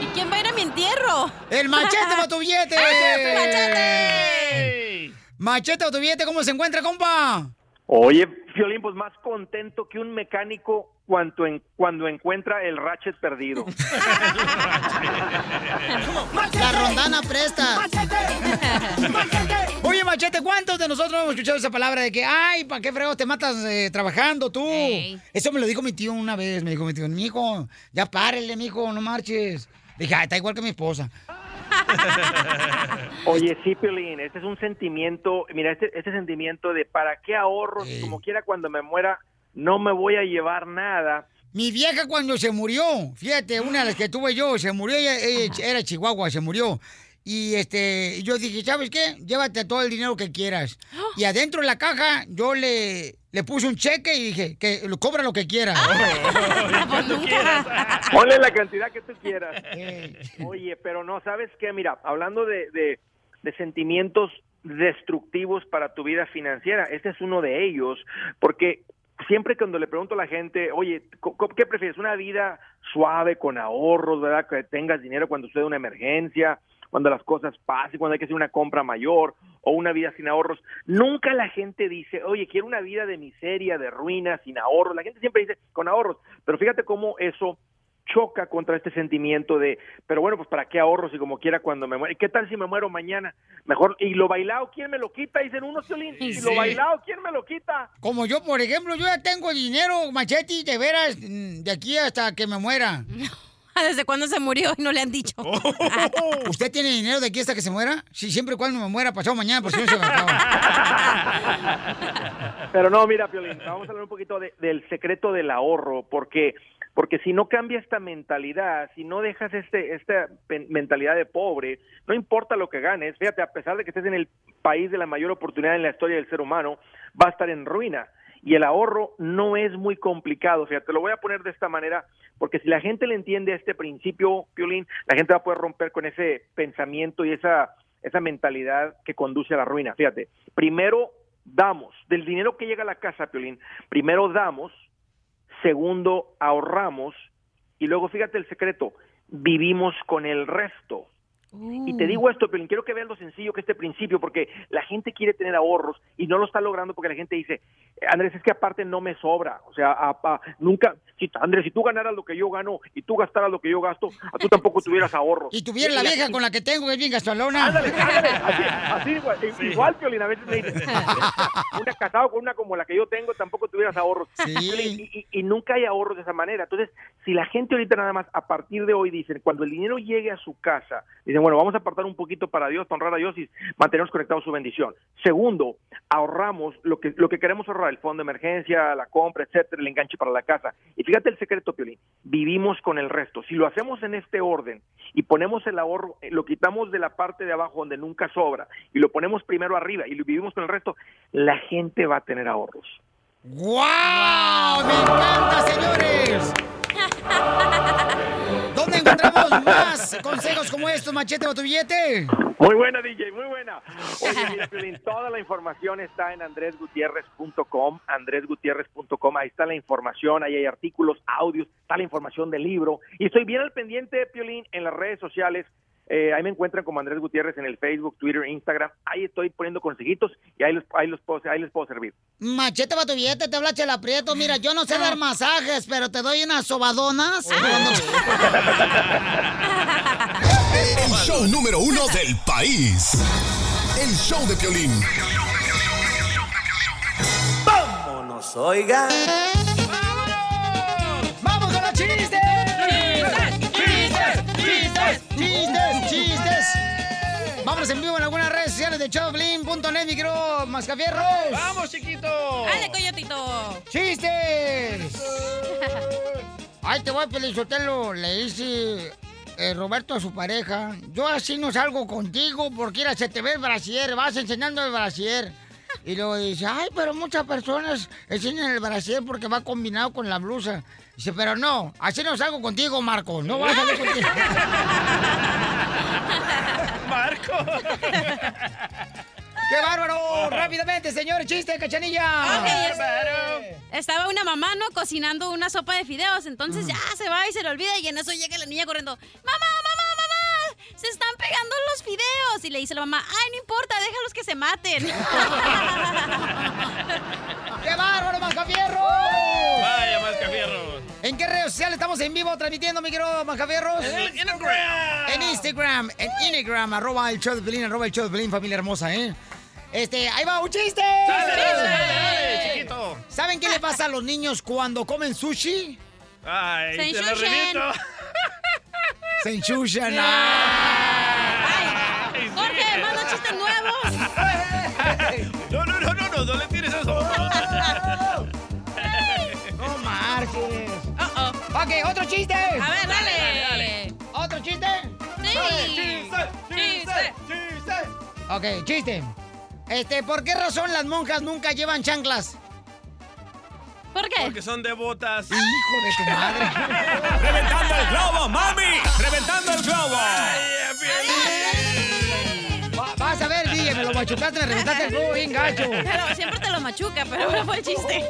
¿Y quién va a ir a mi entierro? ¡El machete para tu billete! [laughs] ¡Machete! Machete o tu billete, ¿cómo se encuentra, compa? Oye, Fiolín, pues más contento que un mecánico cuando, en, cuando encuentra el ratchet perdido. La rondana presta. Oye, Machete, ¿cuántos de nosotros hemos escuchado esa palabra de que, ay, ¿para qué fregos te matas eh, trabajando tú? Eso me lo dijo mi tío una vez, me dijo mi tío, mijo, ya párele, mijo, no marches. Dije, ah, está igual que mi esposa. [laughs] Oye, sí, Piolín, este es un sentimiento, mira, este, este sentimiento de para qué ahorro, si como quiera cuando me muera no me voy a llevar nada. Mi vieja cuando se murió, fíjate, una de las que tuve yo, se murió, ella, ella era Chihuahua, se murió. Y este, yo dije, ¿sabes qué? Llévate todo el dinero que quieras. [gasps] Y adentro de la caja yo le, le puse un cheque y dije, que lo cobra lo que quiera. [laughs] [laughs] Ponle la cantidad que tú quieras. [laughs] Oye, pero no, ¿sabes qué? Mira, hablando de, de, de sentimientos destructivos para tu vida financiera, este es uno de ellos, porque siempre cuando le pregunto a la gente, oye, ¿qué prefieres? ¿Una vida suave, con ahorros, verdad? Que tengas dinero cuando sucede una emergencia, cuando las cosas pasen, cuando hay que hacer una compra mayor, o una vida sin ahorros. Nunca la gente dice, oye, quiero una vida de miseria, de ruina, sin ahorros. La gente siempre dice, con ahorros. Pero fíjate cómo eso choca contra este sentimiento de, pero bueno, pues para qué ahorro si como quiera cuando me muero. ¿Y qué tal si me muero mañana? Mejor, y lo bailado, ¿quién me lo quita? Dicen unos, Piolín. Y lo Sí. bailado, ¿quién me lo quita? Como yo, por ejemplo, yo ya tengo dinero, machete, de veras, mm, de aquí hasta que me muera. [laughs] ¿Desde cuándo se murió y no le han dicho? [laughs] ¿Usted tiene dinero de aquí hasta que se muera? Sí, siempre y cuando me muera, pasado mañana, por si no se me acaba. [laughs] Pero no, mira, Piolín, vamos a hablar un poquito de- del secreto del ahorro, porque porque si no cambia esta mentalidad, si no dejas este esta mentalidad de pobre, no importa lo que ganes, fíjate, a pesar de que estés en el país de la mayor oportunidad en la historia del ser humano, va a estar en ruina. Y el ahorro no es muy complicado, fíjate, lo voy a poner de esta manera, porque si la gente le entiende este principio, Piolín, la gente va a poder romper con ese pensamiento y esa, esa mentalidad que conduce a la ruina. Fíjate, primero damos, del dinero que llega a la casa, Piolín, primero damos, segundo ahorramos y luego fíjate el secreto, vivimos con el resto. Y te digo esto, pero quiero que veas lo sencillo que este principio, porque la gente quiere tener ahorros y no lo está logrando porque la gente dice, Andrés, es que aparte no me sobra. O sea, a- a- nunca, si, Andrés, si tú ganaras lo que yo gano y tú gastaras lo que yo gasto, a tú tampoco [laughs] tuvieras ahorros. Y tuviera la vieja con la que tengo, que es bien gastalona. Ándale, ándale, así, así [laughs] igual, igual, Piolín, a veces me dicen, una [laughs] casado con una como la que yo tengo, tampoco tuvieras ahorros. Y, y- y nunca hay ahorros de esa manera. Entonces, si la gente ahorita nada más, a partir de hoy, dicen, cuando el dinero llegue a su casa, dicen, bueno, vamos a apartar un poquito para Dios, para honrar a Dios y mantenernos conectados a su bendición. Segundo, ahorramos lo que, lo que queremos ahorrar, el fondo de emergencia, la compra, etcétera, el enganche para la casa. Y fíjate el secreto, Piolín, vivimos con el resto. Si lo hacemos en este orden y ponemos el ahorro, eh, lo quitamos de la parte de abajo donde nunca sobra y lo ponemos primero arriba y lo vivimos con el resto, la gente va a tener ahorros. ¡Guau! ¡Me encanta, señores! [laughs] ¿Dónde encontramos más consejos como estos, Machete o tu billete? Muy buena, DJ, muy buena. Oye, mira, Piolín, toda la información está en andresgutierrez.com, andresgutierrez.com, ahí está la información, ahí hay artículos, audios, está la información del libro. Y estoy bien al pendiente, Piolín, en las redes sociales. Eh, ahí me encuentran como Andrés Gutiérrez en el Facebook, Twitter, Instagram. Ahí estoy poniendo consejitos y ahí, los, ahí, los puedo, ahí les puedo servir. Machete para tu billete, te habla Chela Prieto. Mira, yo no sé dar masajes, pero te doy unas sobadonas. El show número uno del país. El show de Piolín. Vámonos, oiga. ¡Vamos con los chistes! ¡Chistes! ¡Chistes! ¡Chistes! ¡Chistes! Vámonos en vivo en algunas redes sociales de showblin.net, mi querido Mascafierros. ¡Vamos, chiquito! ¡Dale, coyotito! ¡Chistes! [laughs] Ay, te voy a pelizotelo. Le dice eh, Roberto a su pareja. Yo así no salgo contigo porque mira, se te ve el brasier. Vas enseñando el brasier. Y luego dice, ay, pero muchas personas enseñan el brasier porque va combinado con la blusa. Dice, pero no, así no salgo contigo, Marco. No vas a salir contigo. [laughs] Marco. [laughs] ¡Qué bárbaro! Rápidamente, señores, chiste, cachanilla. Ok, es- Estaba una mamá, ¿no? Cocinando una sopa de fideos. Entonces ya se va y se le olvida. Y en eso llega la niña corriendo. ¡Mamá, mamá, mamá! ¡Se están pegando los fideos! Y le dice la mamá, ¡ay, no importa! Déjalos que se maten. [laughs] ¡Qué bárbaro, Mascafierros! Vaya, Mascafierros. ¿En qué redes sociales estamos en vivo transmitiendo, mi querido Mascafierros? En Instagram. En Instagram, en Instagram, arroba el show de Pelín, arroba el show de Pelín, familia hermosa, ¿eh? Este, ahí va, un chiste. Dale, dale, dale, chiquito. ¿Saben qué le pasa a los niños cuando comen sushi? Ay, Se te la [laughs] Se enchuchan. Jorge, manda chistes nuevos. No, no, no, no, no, no le tires eso. No marches. Ok, otro chiste. A ver, dale. ¿Otro chiste? Sí. Chiste, Ok, chiste. Este, ¿por qué razón las monjas nunca llevan chanclas? ¿Por qué? Porque son devotas. Hijo de tu madre. [laughs] ¡Reventando el globo, mami! ¡Reventando el globo! Va- vas a ver, DJ, me lo machucaste, me reventaste el globo bien gacho. Pero siempre te lo machuca, pero no fue el chiste.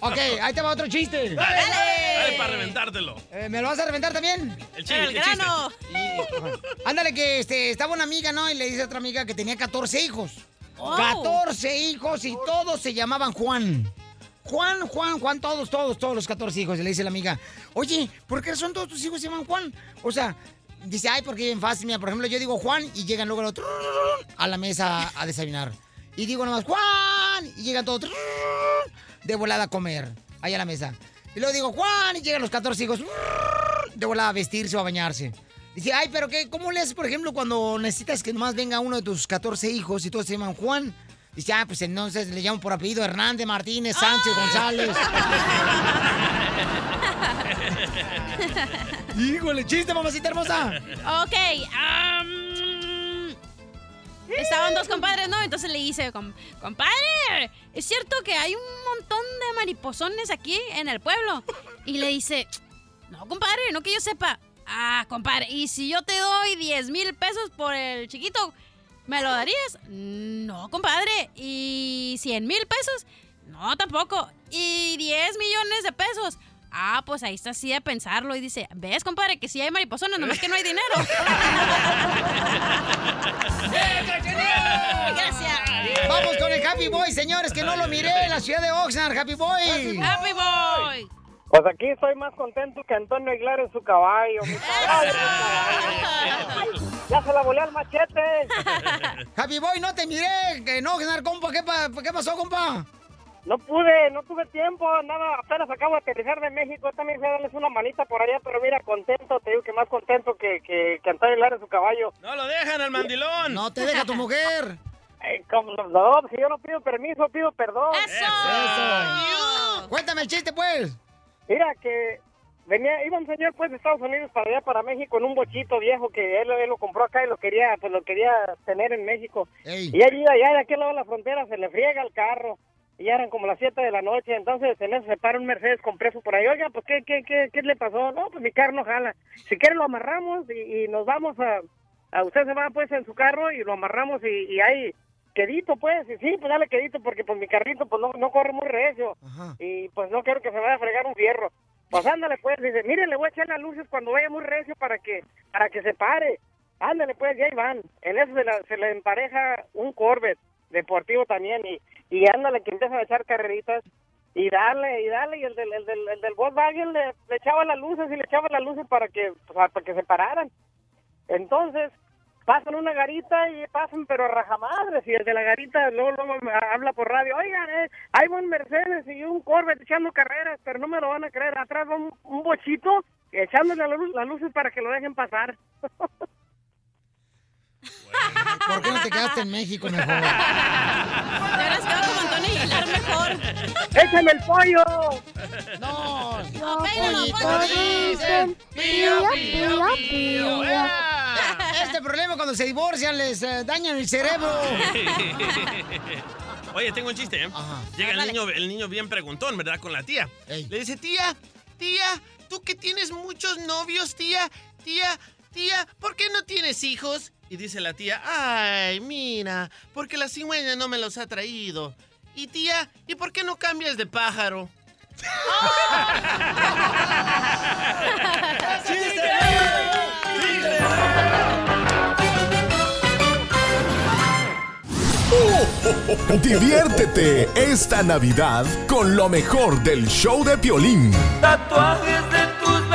Ok, ahí te va otro chiste. Dale, para reventártelo. Eh, ¿Me lo vas a reventar también? El chiste, El el chiste. grano. Ándale, que este, estaba una amiga, ¿no? Y le dice a otra amiga que tenía 14 hijos. Oh. 14 hijos y todos se llamaban Juan. Juan, Juan, Juan, todos, todos, todos los 14 hijos. Le dice la amiga, oye, ¿por qué son todos tus hijos se llaman Juan? O sea, dice, ay, porque bien fácil. Mira, por ejemplo, yo digo Juan y llegan luego el otro a la mesa a desayunar. Y digo nomás, Juan, y llegan todos de volada a comer, ahí a la mesa. Y luego digo, Juan, y llegan los 14 hijos de volada a vestirse o a bañarse. Dice, ay, pero qué, ¿cómo le haces, por ejemplo, cuando necesitas que nomás venga uno de tus 14 hijos y todos se llaman Juan? Dice, ah, pues entonces le llamo por apellido Hernández, Martínez, Sánchez, González. [laughs] Híjole, chiste, mamacita hermosa. Ok, estaban dos compadres, ¿no? Entonces le dice, "Com- compadre, es cierto que hay un montón de mariposones aquí en el pueblo. Y le dice, no, compadre, no que yo sepa. Ah, compadre, ¿y si yo te doy 10 mil pesos por el chiquito, me lo darías? No, compadre. ¿Y 100 mil pesos? No, tampoco. ¿Y 10 millones de pesos? Ah, pues ahí está así de pensarlo y dice, ¿ves, compadre, que sí hay mariposones, nomás que no hay dinero? [laughs] Gracias. Vamos con el Happy Boy, señores, que no lo miré en la ciudad de Oxnard, Happy Boy. Happy Boy. Pues aquí estoy más contento que Antonio Aguilar en su caballo. mi caballo, mi caballo. Ya se la volé al machete. Happy Boy, no te miré en Oxnard, compa. ¿Qué, pa- qué pasó, compa? No pude, no tuve tiempo, nada, apenas acabo de aterrizar de México, también fui a darles una manita por allá, pero mira, contento, te digo que más contento que, que, que Antonio Aguilar en su caballo. No lo dejan al mandilón. No te deja tu mujer. [laughs] Eh, como- no, si yo no pido permiso, pido perdón. Eso. Cuéntame el chiste, pues. Mira que venía, iba un señor pues de Estados Unidos para allá, para México, en un bochito viejo que él, él lo compró acá y lo quería, pues lo quería tener en México. Y allí, allá de aquel lado de la frontera se le friega el carro. Y ya eran como las 7 de la noche, entonces en eso se para un Mercedes con preso por ahí. Oiga, pues ¿qué, qué, qué, qué le pasó? No, pues mi carro no jala. Si quiere lo amarramos y, y nos vamos a, a... Usted se va pues en su carro y lo amarramos y, y ahí quedito pues. Y sí, pues dale quedito porque pues mi carrito pues no, no corre muy recio. Y pues no quiero que se vaya a fregar un fierro. Pues ándale pues, dice, mire, le voy a echar las luces cuando vaya muy recio para que para que se pare. Ándale pues, ya van. En eso se, la- se le empareja un Corvette deportivo también y, y ándale que empiezan a echar carreritas y darle, y darle, y el del, el del, el del Volkswagen le, le echaba las luces y le echaba las luces para que, para que se pararan. Entonces, pasan una garita y pasan pero a rajamadres y el de la garita luego, luego habla por radio, oigan, eh, hay un Mercedes y un Corvette echando carreras, pero no me lo van a creer, atrás va un, un bochito echándole las luces para que lo dejen pasar. [laughs] ¿Por qué no te quedaste en México mejor? Te hubieras quedado como Antonio Aguilar mejor. ¡Échame el pollo! No, no, pollitos dicen pío, pío, pío. Este problema cuando se divorcian les eh, dañan el cerebro. [laughs] Oye, tengo un chiste, ¿eh? Llega el niño, el niño bien preguntón, ¿verdad? Con la tía. Le dice, tía, tía, tú que tienes muchos novios, tía, tía, tía, ¿por qué no tienes hijos? Y dice la tía, ay, mira, porque la cigüeña no me los ha traído. Y tía, ¿y por qué no cambias de pájaro? [laughs] Diviértete esta Navidad con lo mejor del show de Piolín. Tatuajes de tus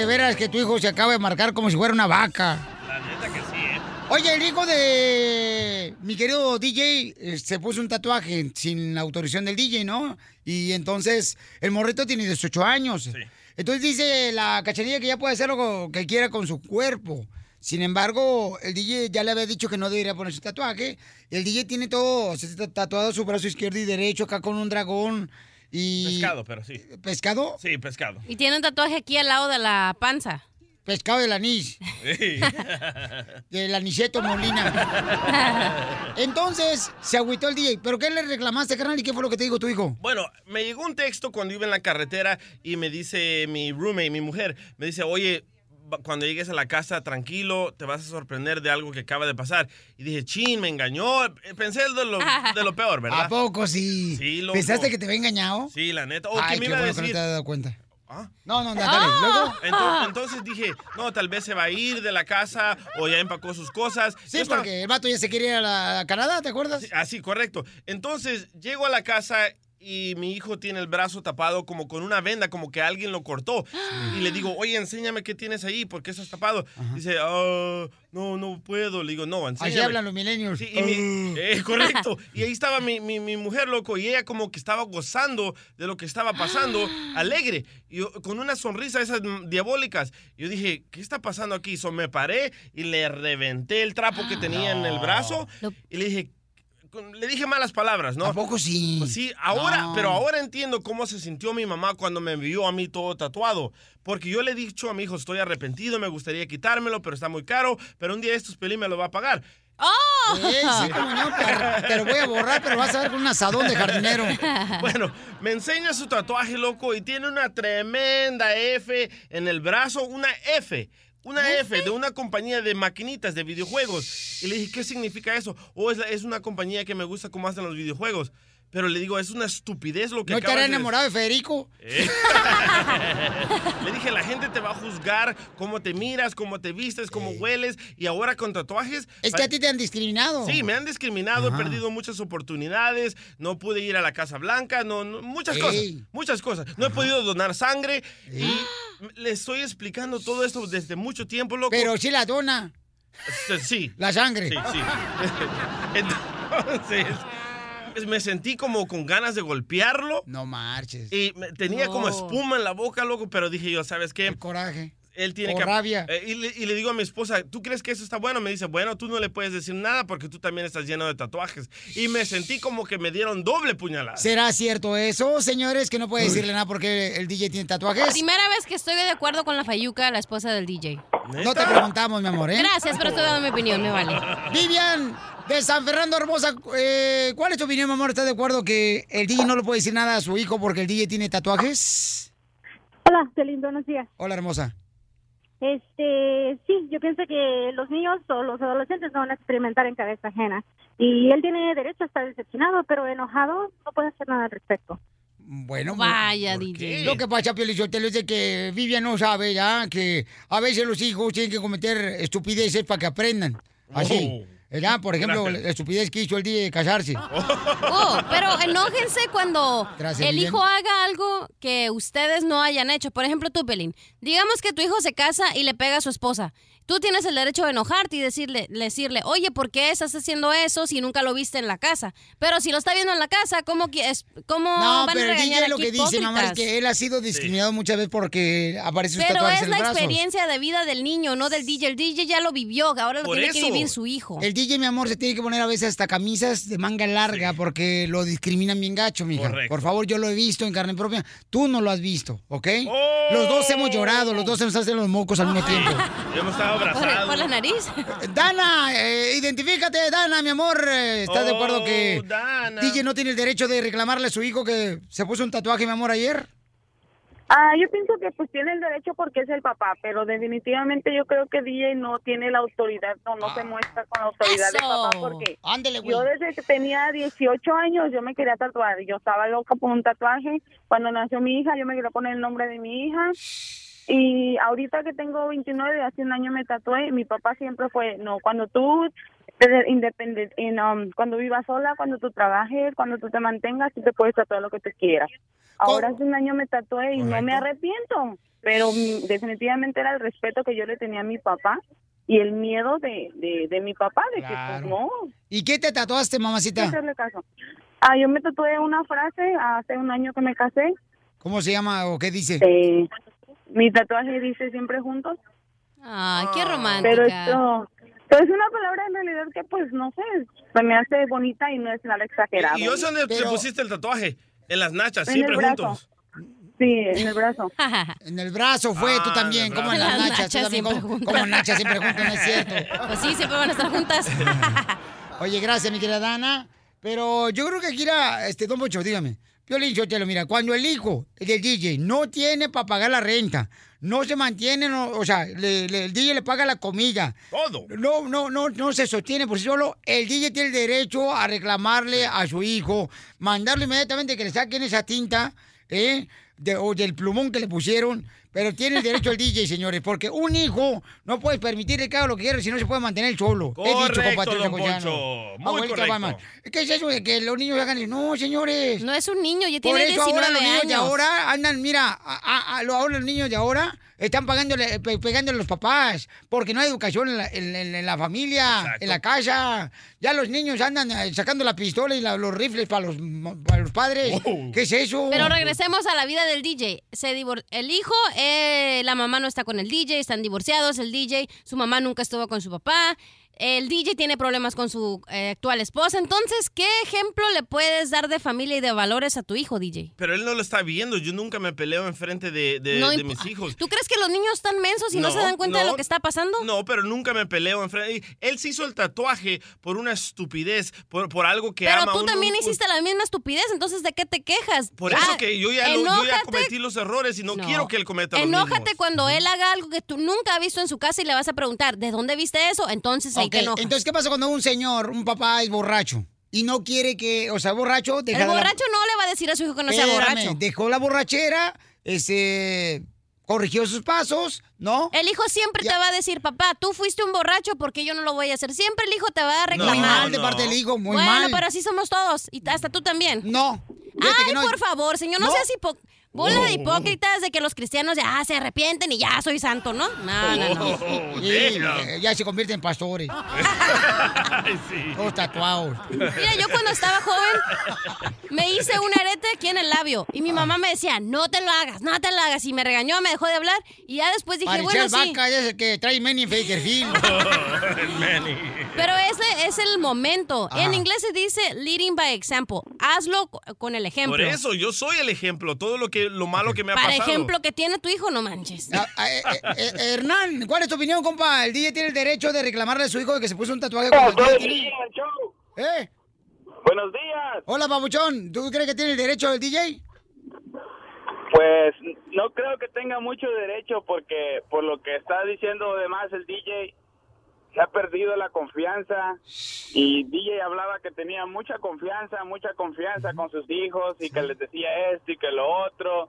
de veras que tu hijo se acaba de marcar como si fuera una vaca. La neta que sí, ¿eh? Oye, el hijo de mi querido DJ eh, se puso un tatuaje sin la autorización del DJ, ¿no? Y entonces el morrito tiene 18 años. Entonces dice la cachanilla que ya puede hacer lo que quiera con su cuerpo. Sin embargo, el DJ ya le había dicho que no debería poner su tatuaje. El DJ tiene todo, está tatuado su brazo izquierdo y derecho acá con un dragón y... Pescado, pero sí. ¿Pescado? Sí, pescado. Y tiene un tatuaje aquí al lado de la panza. Pescado del anís. [laughs] Del aniceto Molina. [laughs] Entonces, se agüitó el DJ. ¿Pero qué le reclamaste, carnal? ¿Y qué fue lo que te dijo tu hijo? Bueno, me llegó un texto cuando iba en la carretera y me dice mi roommate, mi mujer, me dice, oye, cuando llegues a la casa, tranquilo, te vas a sorprender de algo que acaba de pasar. Y dije, chin, me engañó. Eh, Pensé de lo, de lo peor, ¿verdad? [laughs] ¿A poco sí? Sí, loco. ¿Pensaste que te había engañado? Sí, la neta. ¿O Ay, qué me iba a bueno que no decir? te has dado cuenta. ¿Ah? No, no, dale. Luego. Entonces, entonces dije, no, tal vez se va a ir de la casa o ya empacó sus cosas. Sí, Yo estaba- porque el vato ya se quería ir a, la- a Canadá, ¿te acuerdas? Así, correcto. Entonces, llego a la casa y mi hijo tiene el brazo tapado como con una venda, como que alguien lo cortó. Y le digo, oye, enséñame qué tienes ahí, ¿por qué estás tapado? Dice, "Ah, no, no puedo. Le digo, no, enséñame. Así hablan los milenios. Sí, mi- eh, correcto. [laughs] Y ahí estaba mi, mi- mi mujer, loco, y ella como que estaba gozando de lo que estaba pasando, [gasps] alegre, y con una sonrisa esas diabólicas. Yo dije, ¿qué está pasando aquí? So, me paré y le reventé el trapo que tenía en el brazo y le dije, le dije malas palabras, ¿no? ¿A poco sí? Pues sí, ahora, No. pero ahora entiendo cómo se sintió mi mamá cuando me vio a mí todo tatuado. Porque yo le he dicho a mi hijo, estoy arrepentido, me gustaría quitármelo, pero está muy caro, pero un día estos pelín me lo va a pagar. ¡Oh! Eh, sí, cómo no, te, te lo voy a borrar, pero vas a ver con un asadón de jardinero. [laughs] Bueno, me enseña su tatuaje, loco, y tiene una tremenda F en el brazo, una F. Una F de una compañía de maquinitas de videojuegos. Y le dije, ¿qué significa eso? O es, la- es una compañía que me gusta cómo hacen los videojuegos. Pero le digo, es una estupidez lo que ¿No estará enamorado de Federico? Eh. [laughs] Le dije, la gente te va a juzgar cómo te miras, cómo te vistes, cómo hueles. Y ahora con tatuajes... Es que a ti te han discriminado. Sí, me han discriminado, he perdido muchas oportunidades, no pude ir a la Casa Blanca, no, no- muchas Ey. cosas, muchas cosas. No he podido donar sangre y le estoy explicando todo esto desde mucho tiempo, loco. Pero sí la dona. Sí. La sangre. Sí, sí. [laughs] [laughs] Entonces, me sentí como con ganas de golpearlo. No marches. Y me- tenía como espuma en la boca, loco, pero dije yo, ¿sabes qué? coraje. Él tiene O que... rabia. Eh, y, le, y le digo a mi esposa, ¿tú crees que eso está bueno? Me dice, bueno, tú no le puedes decir nada porque tú también estás lleno de tatuajes. Y me sentí como que me dieron doble puñalada. ¿Será cierto eso, señores, que no puede decirle nada porque el DJ tiene tatuajes? Primera vez que estoy de acuerdo con la Fayuca, la esposa del DJ. No te preguntamos, mi amor, ¿eh? Gracias, pero estoy dando mi opinión, me vale. Vivian, de San Fernando Hermosa, eh, ¿cuál es tu opinión, mi amor? ¿Estás de acuerdo que el DJ no le puede decir nada a su hijo porque el DJ tiene tatuajes? Hola, Celín, buenos días. Hola, hermosa. Este, sí, yo pienso que los niños o los adolescentes no van a experimentar en cabeza ajena. Y él tiene derecho a estar decepcionado, pero enojado no puede hacer nada al respecto. Bueno, Vaya, ¿por DJ. qué? Lo que pasa, Pio Lizotelo, es de que Vivian no sabe ya que a veces los hijos tienen que cometer estupideces para que aprendan. Así. ¿Verdad? Por ejemplo, Gracias. la estupidez que hizo el DJ de casarse. [laughs] Oh, pero enójense cuando el hijo haga algo que ustedes no hayan hecho. Por ejemplo, tú, Pelín. Digamos que tu hijo se casa y le pega a su esposa. Tú tienes el derecho de enojarte y decirle, decirle, oye, ¿por qué estás haciendo eso si nunca lo viste en la casa? Pero si lo está viendo en la casa, ¿cómo, es- cómo No, van pero a el regañar DJ lo que dice, mamá, es que él ha sido discriminado muchas veces porque aparece sus Pero es en la brazos. experiencia de vida del niño, no del DJ. El DJ ya lo vivió, ahora lo Por tiene que vivir su hijo. El DJ, mi amor, se tiene que poner a veces hasta camisas de manga larga porque lo discriminan bien gacho, mija. Correcto. Por favor, yo lo he visto en carne propia. Tú no lo has visto, ¿ok? Los dos hemos llorado, los dos se nos hacen los mocos al mismo tiempo. Hemos estado Por la nariz. [laughs] Dana, eh, identifícate, Dana, mi amor. Eh, ¿Estás de acuerdo Oh, que Dana. DJ no tiene el derecho de reclamarle a su hijo que se puso un tatuaje, mi amor, ayer? Ah, yo pienso que pues tiene el derecho porque es el papá, pero definitivamente yo creo que DJ no tiene la autoridad, no, no se muestra con la autoridad de Eso. papá porque Ándele, güey. yo desde que tenía 18 años yo me quería tatuar, yo estaba loca por un tatuaje, cuando nació mi hija yo me quería poner el nombre de mi hija y ahorita que tengo 29, hace un año me tatué, mi papá siempre fue, no, cuando tú independiente, cuando vivas sola, cuando tú trabajes, cuando tú te mantengas, tú te puedes tatuar lo que tú quieras. Ahora hace un año me tatué y no me arrepiento, pero definitivamente era el respeto que yo le tenía a mi papá y el miedo de, de, de mi papá, de que pues no. ¿Y qué te tatuaste, mamacita? hacerle caso. Ah, yo me tatué una frase hace un año que me casé. ¿Cómo se llama o qué dice? Eh, mi tatuaje dice siempre juntos. Ay, qué romántica. Pero esto, pero es una palabra en realidad que pues no sé, se me hace bonita y no es nada exagerado. ¿Y yo sé dónde te pusiste el tatuaje? En las nachas, En siempre el brazo. juntos. Sí, en el brazo. [laughs] En el brazo fue, tú Ah, también, en el como en las Las nachas, tú también, como, juntas. como nachas siempre juntas, no es cierto. [laughs] Pues sí, siempre van a estar juntas. [laughs] Oye, gracias, mi querida Dana. Pero yo creo que aquí era, este, Don Bocho, dígame. Piolín lo mira, cuando el hijo del DJ no tiene para pagar la renta, no se mantiene, no, o sea, le- le- el DJ le paga la comida. Todo. No, no, no, no se sostiene por sí solo. El DJ tiene el derecho a reclamarle a su hijo, mandarle inmediatamente que le saquen esa tinta, ¿eh? De- o del plumón que le pusieron. Pero tiene el derecho el DJ, [laughs] señores, porque un hijo no puede permitirle que haga lo que quiera si no se puede mantener solo. He dicho, Correcto, compadre don. Poncho. Muy Abuelita correcto. ¿Qué es eso de que los niños hagan eso? No, señores. No es un niño, ya Por tiene eso ahora 19 los niños de años. ahora andan, mira, a, a- a- ahora los niños de ahora están pagándole, pe- pegándole a los papás, porque no hay educación en la, en- la familia, en la casa. Ya los niños andan eh, sacando la pistola y la- los rifles para los, para los padres. ¿Qué es eso? Pero regresemos a la vida del DJ. Se divor- el hijo, eh, la mamá no está con el DJ, están divorciados, el DJ, su mamá nunca estuvo con su papá. El DJ tiene problemas con su eh, actual esposa. Entonces, ¿qué ejemplo le puedes dar de familia y de valores a tu hijo, DJ? Pero él no lo está viendo. Yo nunca me peleo enfrente de, de, No de imp- mis hijos. ¿Tú crees que los niños están mensos y no, se dan cuenta de lo que está pasando? No, pero nunca me peleo enfrente. Él se hizo el tatuaje por una estupidez, por, por algo que Pero ama. tú un- también un- hiciste la misma estupidez, entonces ¿de qué te quejas? Por eso Ah, que yo ya, lo- yo ya cometí los errores y no, No. quiero que él cometa los Enójate mismos. cuando él haga algo que tú nunca has visto en su casa y le vas a preguntar, ¿de dónde viste eso? Entonces ahí Ok, te enojas. Entonces, ¿qué pasa cuando un señor, un papá es borracho y no quiere que, o sea, borracho, deja el la- borracho no le va a decir a su hijo que no sea borracho. Dejó la borrachera, este, corrigió sus pasos, ¿no? El hijo siempre te va a decir, papá, tú fuiste un borracho porque yo no lo voy a hacer. Siempre el hijo te va a reclamar. Muy mal de parte del hijo, muy bueno, mal. pero así somos todos. Y hasta tú también. No. Ay, por favor, señor, no, No. seas hipo... Bola de Oh. hipócritas de que los cristianos ya se arrepienten y ya soy santo, ¿no? No, no, no. Sí, eh, ya se convierten en pastores. [laughs] Todos tatuados. Mira, yo cuando estaba joven me hice un arete aquí en el labio y mi mamá me decía, no te lo hagas, no te lo hagas. Y me regañó, me dejó de hablar y ya después dije, Parecía bueno, el sí. vaca ese que trae Manny [laughs] Bakerfield. Pero ese es el momento. Ajá. En inglés se dice leading by example. Hazlo co- con el ejemplo. Por eso, yo soy el ejemplo. Todo lo que lo malo que me ha Para pasado. ejemplo que tiene tu hijo, no manches. Ah, ah, eh, eh, eh, Hernán, ¿cuál es tu opinión, compa? El DJ tiene el derecho de reclamarle a su hijo de que se puso un tatuaje con Buenos el días, DJ. ¿Eh? Buenos días. Hola, babuchón. ¿Tú crees que tiene el derecho el DJ? Pues no creo que tenga mucho derecho porque por lo que está diciendo además el DJ se ha perdido la confianza. Y DJ hablaba que tenía mucha confianza, mucha confianza con sus hijos y que les decía esto y que lo otro.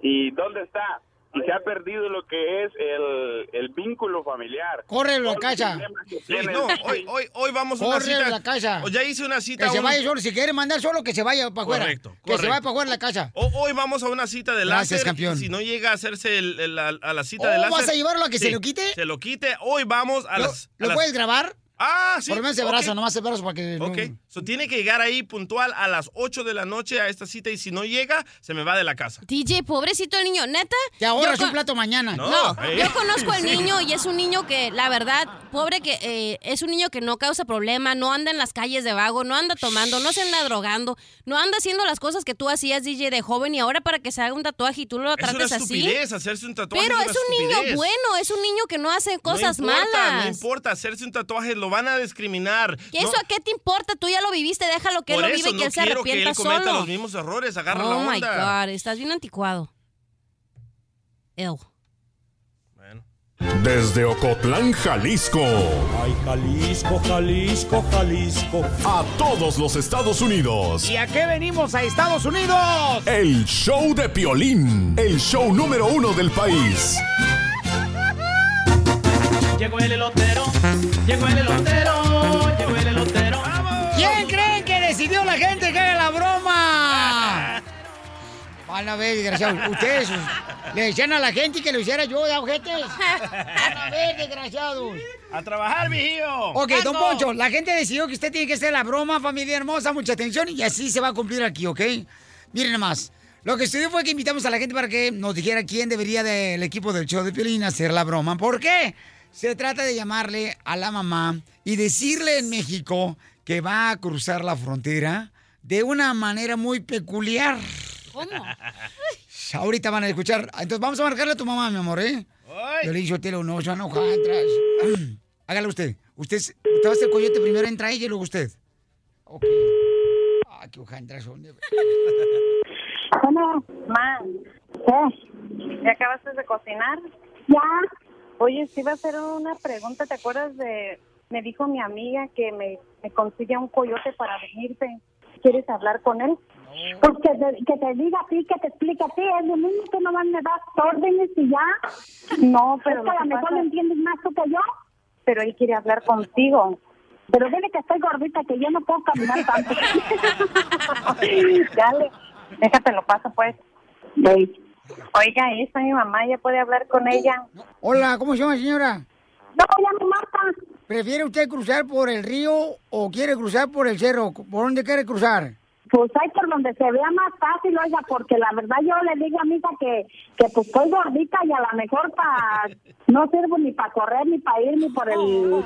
Y dónde está y se ha perdido lo que es el, el vínculo familiar. Córrelo a casa. Sí, no, hoy, hoy, hoy vamos a una cita. la casa. O ya hice una cita. Que se vaya solo. Si quiere mandar solo, que se vaya para afuera. Correcto, Que se vaya para afuera la casa. O- hoy vamos a una cita de Gracias, láser. campeón. Si no llega a hacerse el- el- la- a la cita Oh, de láser. ¿vas a llevarlo a que se lo quite? Se lo quite. Hoy vamos a ¿Lo, las. a lo las- puedes grabar? Ah, sí. Por lo menos ok. brazo, nomás brazo para que... no- Ok. So, tiene que llegar ahí puntual a las 8 de la noche a esta cita y si no llega, se me va de la casa. DJ, pobrecito el niño, neta. Te ahorras un plato mañana. No, No, eh. yo conozco al niño y es un niño que, la verdad, pobre que eh, es un niño que no causa problema, no anda en las calles de vago, no anda tomando, no se anda drogando, no anda haciendo las cosas que tú hacías, DJ, de joven y ahora para que se haga un tatuaje y tú lo Es una trates así. estupidez hacerse un tatuaje. Pero es, es un niño bueno, es un niño que no hace cosas no importa, malas. No importa, hacerse un tatuaje lo van a discriminar. ¿Y eso No, a qué te importa? Tú ya lo viviste, déjalo que él lo vive y que él se quiero que arrepienta él cometa solo. los mismos errores, agarra oh la my onda. God, estás bien anticuado. Ew. Desde Ocotlán, Jalisco. Ay, Jalisco, Jalisco, Jalisco. A todos los Estados Unidos. ¿Y a qué venimos a Estados Unidos? El show de Piolín. El show número uno del país. Llegó el elotero, llegó el elotero, llegó el elotero. ¿Quién creen que decidió la gente que haga la broma? [laughs] A la vez, desgraciados. Ustedes le decían a la gente que lo hiciera yo, ¿de ojetes? A la vez, desgraciados. A trabajar, vigío. Ok, don Poncho, la gente decidió que usted tiene que hacer la broma, familia hermosa, mucha atención, y así se va a cumplir aquí, ¿ok? Miren nomás. Lo que sucedió fue que invitamos a la gente para que nos dijera quién debería del equipo del show de Piolín hacer la broma. ¿Por qué? Se trata de llamarle a la mamá y decirle en México que va a cruzar la frontera de una manera muy peculiar. ¿Cómo? [laughs] Ahorita van a escuchar. Entonces vamos a marcarle a tu mamá, mi amor, ¿eh? Yo le dije, Telo, no, se va a enojar atrás. [clears throat] Hágalo usted. Usted, usted va a ser coyote, primero entra ella y luego usted. Ok. Ah, qué hojandras son. [laughs] Bueno, ma, ¿qué? ¿Ya acabaste de cocinar? Ya. Oye, sí iba a hacer una pregunta. ¿Te acuerdas de...? Me dijo mi amiga que me, me consigue un coyote para venirte. ¿Quieres hablar con él? Pues que te, que te diga a ti, que te explique a ti, es lo mismo que no van a dar órdenes y ya. No, pero Es lo que a lo mejor lo entiendes más tú que yo. Pero él quiere hablar contigo. Pero dile que estoy gordita, que yo no puedo caminar tanto. [laughs] [laughs] Dale, déjate lo paso pues. Oiga, esa mi mamá, ya puede hablar con ella. Hola, ¿cómo se llama, señora? No, ya me mata. ¿Prefiere usted cruzar por el río o quiere cruzar por el cerro? ¿Por dónde quiere cruzar? Pues hay por donde se vea más fácil, oiga, porque la verdad yo le digo a mi hija que, que pues estoy gordita y a lo mejor para no sirvo ni para correr, ni para ir, ni por el,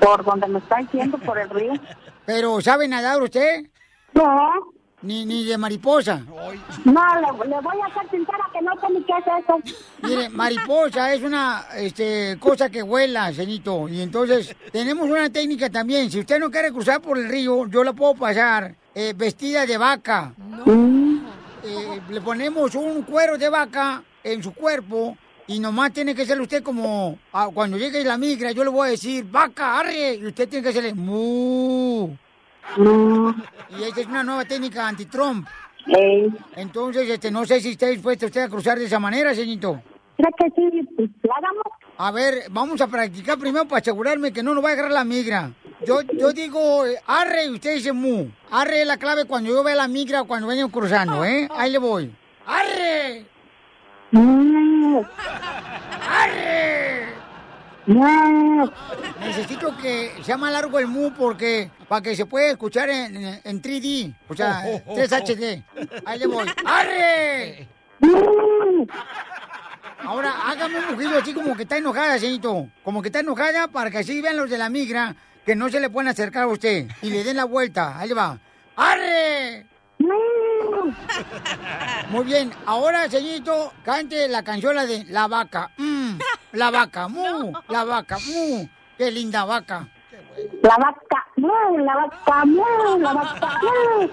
por donde me está diciendo, por el río. [laughs] ¿Pero sabe nadar usted? No. Ni, ni de mariposa. No, le, le voy a ser sincera que no sé ni qué es eso. Mire, mariposa es una este, cosa que vuela, ceñito. Y entonces tenemos una técnica también. Si usted no quiere cruzar por el río, yo la puedo pasar eh, vestida de vaca. Eh, le ponemos un cuero de vaca en su cuerpo y nomás tiene que ser usted como ah, cuando llegue la migra, yo le voy a decir, vaca, arre, y usted tiene que hacerle mu. Y esa es una nueva técnica anti-Trump. Entonces, este, no sé si está dispuesto usted a cruzar de esa manera, señorito. ¿Cree que sí? Pues. A ver, vamos a practicar primero para asegurarme que no nos va a agarrar la migra. Yo, yo digo eh, arre y usted dice mu. Arre es la clave cuando yo vea la migra o cuando vengan cruzando, ¿eh? Ahí le voy. ¡Arre! ¡Arre! Necesito que sea más largo el mu porque para que se pueda escuchar en, en- en 3D, o sea, 3 HD. Ahí le voy. ¡Arre! Ahora hágame un mugido así como que está enojada, señorito. Como que está enojada para que así vean los de la migra que no se le pueden acercar a usted y le den la vuelta. Ahí le va. ¡Arre! Muy bien, ahora, señorito, cante la canción de La Vaca. Mm, la vaca, mu, la vaca, mu. Qué linda vaca. La vaca, mu, la vaca, mu, la vaca, mu.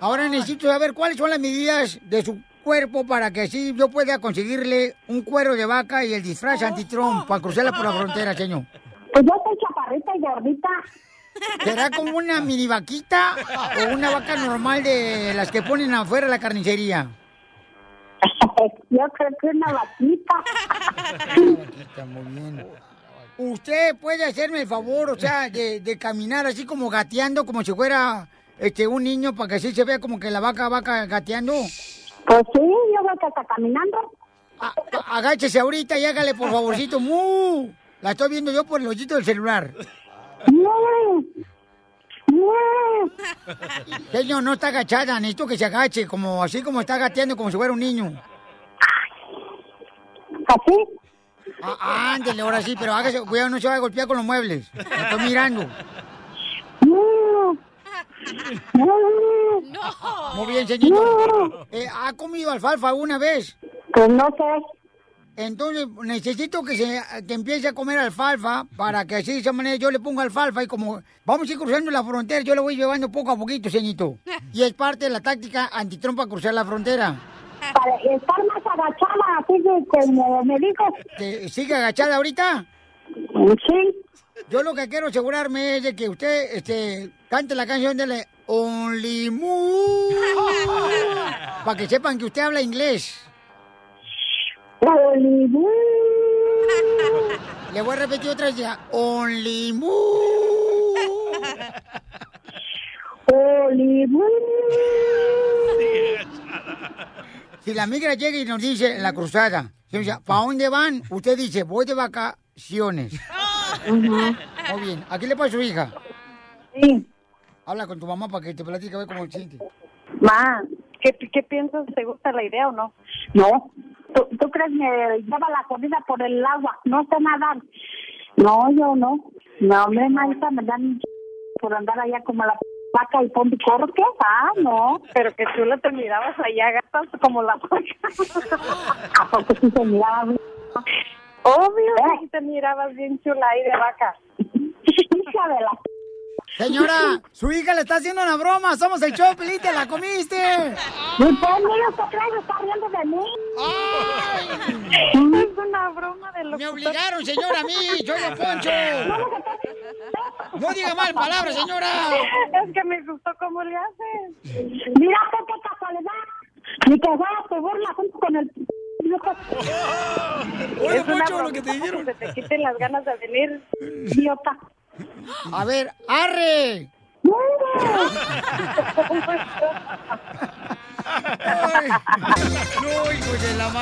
Ahora necesito saber cuáles son las medidas de su cuerpo para que así yo pueda conseguirle un cuero de vaca y el disfraz anti-Trump para cruzarla por la frontera, señor. Pues yo soy chaparrita y gordita. ¿Será como una mini vaquita o una vaca normal de las que ponen afuera de la carnicería? [laughs] Yo creo que una vaquita. Está muy bien. ¿Usted puede hacerme el favor, o sea, de, de caminar así como gateando, como si fuera este un niño, para que así se vea como que la vaca va ca- gateando? Pues sí, yo veo que está caminando. A- agáchese ahorita y hágale, por favorcito. ¡Mu! La estoy viendo yo por el hoyito del celular. [laughs] Señor, no está agachada, necesito que se agache, como así como está gateando, como si fuera un niño. ¿Así? Ah, ándele, ahora sí, pero hágase, cuidado, no se va a golpear con los muebles. Estoy mirando. Muy bien, señorito. Eh, ¿Ha comido alfalfa alguna vez? Pues no sé. Entonces, necesito que se que empiece a comer alfalfa para que así de esa manera yo le ponga alfalfa y como vamos a ir cruzando la frontera, yo le voy llevando poco a poquito, señorito. [laughs] Y es parte de la táctica antitrompa cruzar la frontera. Para estar más agachada, así que como me dijo. ¿Que ¿Sigue agachada ahorita? Sí. Yo lo que quiero asegurarme es de que usted este, cante la canción de Only Move. [laughs] para que sepan que usted habla inglés. Only Le voy a repetir otra vez ya. Only Move. Only Si la migra llega y nos dice en la cruzada, ¿para dónde van? Usted dice, voy de vacaciones. Muy bien. ¿A qué le pasa a su hija? Sí. Habla con tu mamá para que te platique a ver cómo siente. Ma, ¿qué, ¿qué piensas? ¿Te gusta la idea o no? No. ¿Tú, tú crees que lleva la comida por el agua? No sé nadar. No, yo no. No, hombre, Marita, me dan por andar allá como la vaca y ponte corte. Ah, no. Pero que tú lo te mirabas allá, gatas como la vaca. [laughs] ¿A poco sí se miraba bien? Obvio, que te mirabas bien chula ahí de vaca. [laughs] Hija de la... Señora, [laughs] su hija le está haciendo una broma. Somos el show, Pelín, te la comiste. Mi mira, ¿qué crees? Está riendo de mí. Es una broma de lo Me obligaron, señora, a mí. [laughs] Yo lo poncho. No diga mal palabras, señora. Es que me gustó cómo le haces. Mira, qué casualidad. Ni que fuera te burla junto con el... Oye, es una Poncho, lo broma que te dijeron. que te quiten las ganas de venir. Idiota. A ver, arre. Ay, no, hijo de la.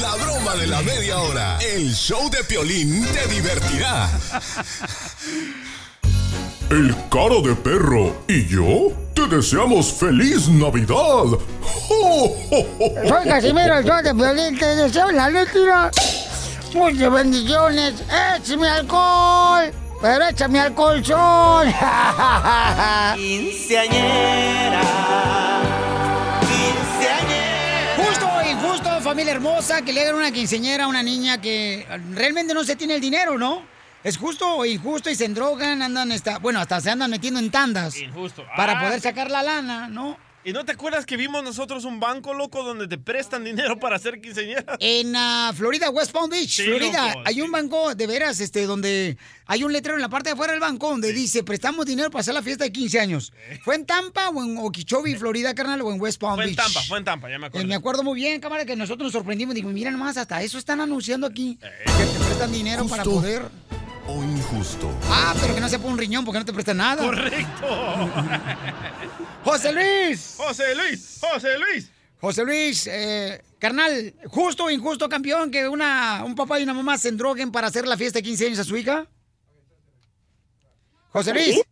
La broma de la media hora. El show de Piolín te divertirá. El cara de perro y yo te deseamos feliz Navidad. Soy Casimiro, el show de violín. Te deseo la letra. Muchas bendiciones. ¡Échame alcohol! Pero échame alcohol, sol. [laughs] Quinceañera. Justo o injusto, familia hermosa, que le hagan una quinceñera a una niña que realmente no se tiene el dinero, ¿no? Es justo o injusto y se endrogan, andan, esta, bueno, hasta se andan metiendo en tandas. Injusto. Para Ah, poder sí. sacar la lana, ¿no? ¿Y no te acuerdas que vimos nosotros un banco loco donde te prestan dinero para hacer quinceañera? En ah, Florida, West Palm Beach, Sí, Florida, loco, hay un banco de veras, este, donde hay un letrero en la parte de afuera del banco donde dice, prestamos dinero para hacer la fiesta de 15 años. ¿Fue en Tampa o en Okeechobee, Florida, carnal, o en West Palm Fue en Beach? Tampa, fue en Tampa, ya me Eh, acuerdo. me acuerdo muy bien, cámara, que nosotros nos sorprendimos. Digo, mira nomás, hasta eso están anunciando aquí. Que te prestan dinero para poder... O injusto. Ah, pero que no se ponga un riñón porque no te prestan nada. Correcto. [laughs] José Luis. José Luis, José Luis. José Luis, eh, carnal, justo o injusto, campeón, que una, un papá y una mamá se endroguen para hacer la fiesta de 15 años a su hija. José Luis. ¿Sí?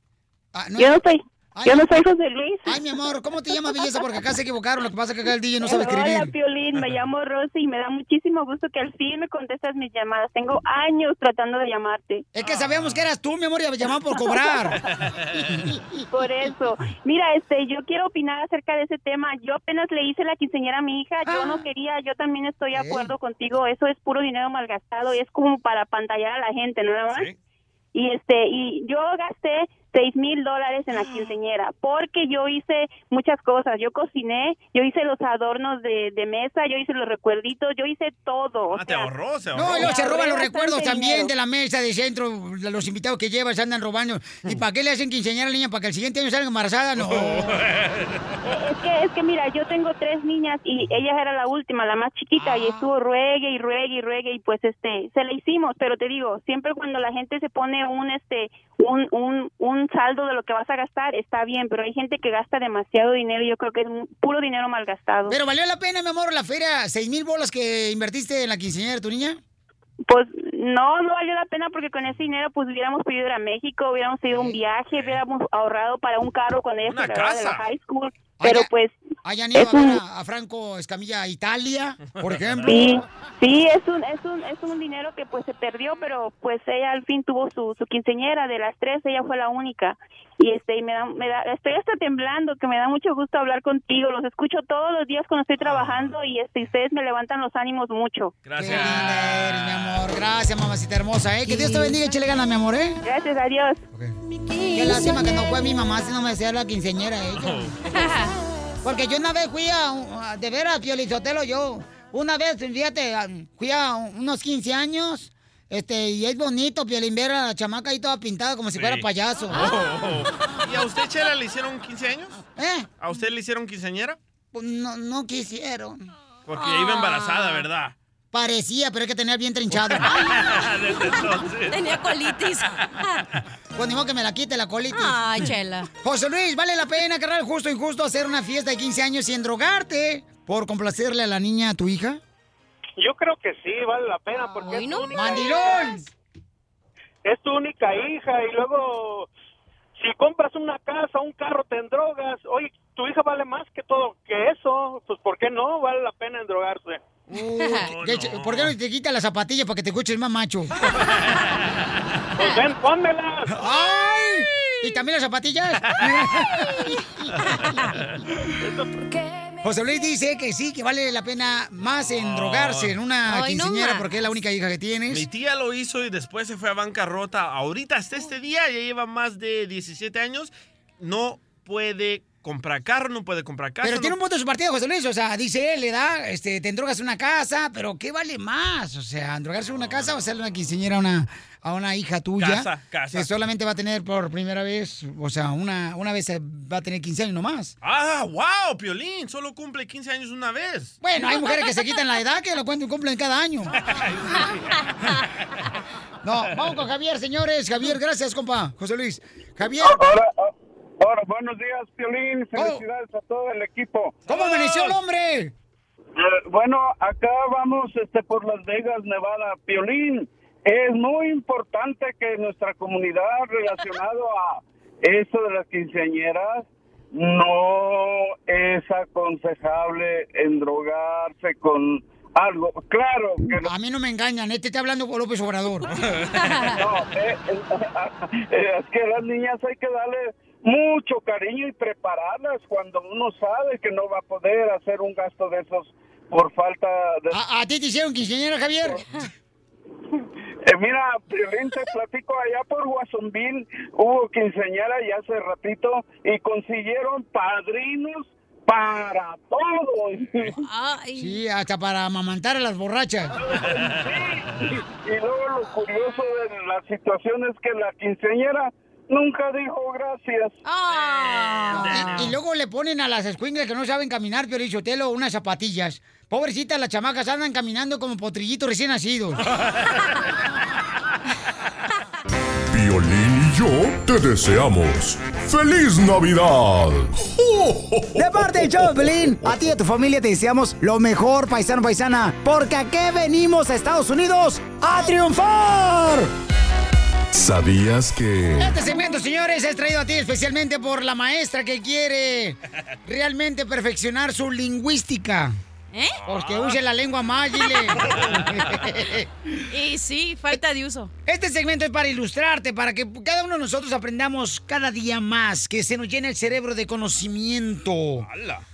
Ah, Yo no soy- Ay, yo no soy José Luis. Ay, mi amor, ¿cómo te llamas, belleza? Porque acá se equivocaron. Lo que pasa es que acá el DJ no sabe escribir. Hola, Piolín, me llamo Rosy y me da muchísimo gusto que al fin me contestas mis llamadas. Tengo años tratando de llamarte. Es que sabíamos que eras tú, mi amor, y me llamaban por [laughs] cobrar. Por eso. Mira, este, yo quiero opinar acerca de ese tema. Yo apenas le hice la quinceañera a mi hija. Yo Ah. no quería, yo también estoy de acuerdo contigo. Eso es puro dinero malgastado y es como para pantallar a la gente, nada más. Y este, y yo gasté seis mil dólares en la quinceañera porque yo hice muchas cosas. Yo cociné, yo hice los adornos de, de mesa, yo hice los recuerditos, yo hice todo. o Ah, te ahorró, se ahorró. No, y luego se roban los recuerdos también dinero. de la mesa de centro, los invitados que llevan, se andan robando. ¿Y para qué le hacen quinceañera a la niña? ¿Para que el siguiente año salga embarazada? No. Es que, es que mira, yo tengo tres niñas y ella era la última, la más chiquita, y estuvo ruegue y ruegue y ruegue y pues este, se la hicimos, pero te digo, siempre cuando la gente se pone un este, un, un, un saldo de lo que vas a gastar, está bien, pero hay gente que gasta demasiado dinero y yo creo que es puro dinero malgastado. Pero valió la pena, mi amor, la feria, seis mil bolas que invertiste en la quinceañera de tu niña. Pues no, no valió la pena porque con ese dinero pues hubiéramos podido ir a México, hubiéramos ido a un viaje, hubiéramos ahorrado para un carro cuando ella se de la high school, pero pues Hayan ido es a ver un- a, a Franco Escamilla a Italia, por [laughs] ejemplo. Sí, sí, es un, es un, es un dinero que pues se perdió, pero pues ella al fin tuvo su, su quinceñera, de las tres ella fue la única. Y este, y me da, me da, estoy hasta temblando, que me da mucho gusto hablar contigo, los escucho todos los días cuando estoy trabajando y este, y ustedes me levantan los ánimos mucho. Gracias. Qué linda eres, mi amor. Gracias, mamacita hermosa, ¿eh? Que Dios te bendiga y échale ganas, mi amor, ¿eh? Gracias, adiós. Qué lástima que no fue mi mamá si no me decía la quinceañera ella. [laughs] Porque yo una vez fui a, de veras, Piolizotelo, yo, una vez, fíjate, fui a unos 15 años, este, y es bonito, Piolín, ver a la chamaca ahí toda pintada como si fuera payaso. Oh, oh. ¿Y a usted, Chela, le hicieron 15 años? ¿Eh? ¿A usted le hicieron quinceañera? Pues no, no quisieron. Porque iba embarazada, ¿verdad? Parecía, pero es que tenía. [laughs] Desde entonces. Tenía colitis. Pues ni modo que me la quite la colitis. Ay, Chela. José Luis, vale la pena, carnal, justo y justo hacer una fiesta de 15 años sin drogarte por complacerle a la niña, a tu hija? Yo creo que sí, vale la pena porque es tu única ¡Mandilón! hija. Es tu única hija y luego si compras una casa, un carro, te endrogas. Oye, tu hija vale más que todo que eso. Pues ¿por qué no? Vale la pena endrogarse. De hecho, ¿Por qué no te quitas las zapatillas para que te escuches más macho? [laughs] Pues ven, pónmelas. ¡Ay! ¿Y también las zapatillas? [laughs] [laughs] José Luis dice que sí, que vale la pena más en drogarse en una Ay, quinceañera porque es la única hija que tienes. Mi tía lo hizo y después se fue a bancarrota. Ahorita, hasta este día, ya lleva más de 17 años. No puede comprar carro, no puede comprar casa. Pero no- tiene un punto de su partido, José Luis. O sea, dice él, le da, este, te endrogas en una casa, pero ¿qué vale más? O sea, endrogarse en una casa o hacerle una quinceañera a una, a una hija tuya. Casa, casa. Que solamente va a tener por primera vez, o sea, una, una vez va a tener 15 años nomás. Ah, wow, Piolín, solo cumple 15 años una vez. Bueno, hay mujeres que se quitan la edad que lo cuentan cumplen cada año. [laughs] No, vamos con Javier, señores. Javier, gracias, compa. José Luis. Javier. Ahora, ahora, buenos días, Piolín. Felicidades a todo el equipo. ¿Cómo amaneció el hombre? Eh, bueno, acá vamos este, por Las Vegas, Nevada. Piolín, es muy importante que nuestra comunidad relacionado a eso de las quinceañeras no es aconsejable endrogarse con algo. Claro que A mí no me engañan, este está hablando con López Obrador. [laughs] No, eh, eh, es que a las niñas hay que darle mucho cariño y prepararlas cuando uno sabe que no va a poder hacer un gasto de esos por falta de... ¿A, a ti te hicieron quinceañera, Javier? [laughs] Eh, mira, Piolín, te platico allá por Guasonville, hubo quinceañera ya hace ratito y consiguieron padrinos para todo. Sí, hasta para amamantar a las borrachas. [laughs] Y luego lo curioso de la situación es que la quinceañera nunca dijo gracias. Y, y luego le ponen a las escuingles que no saben caminar, pero Chotelo, unas zapatillas. Pobrecitas, las chamacas andan caminando como potrillitos recién nacidos. [laughs] Piolín y yo te deseamos ¡Feliz Navidad! [laughs] De parte de Pelín, a ti y a tu familia te deseamos lo mejor, paisano, paisana, porque aquí venimos a Estados Unidos a triunfar. ¿Sabías que... Este segmento, señores, es traído a ti especialmente por la maestra que quiere realmente perfeccionar su lingüística. ¿Eh? Porque use la lengua mágile. [laughs] Y sí, falta de uso. Este segmento es para ilustrarte, para que cada uno de nosotros aprendamos cada día más, que se nos llene el cerebro de conocimiento.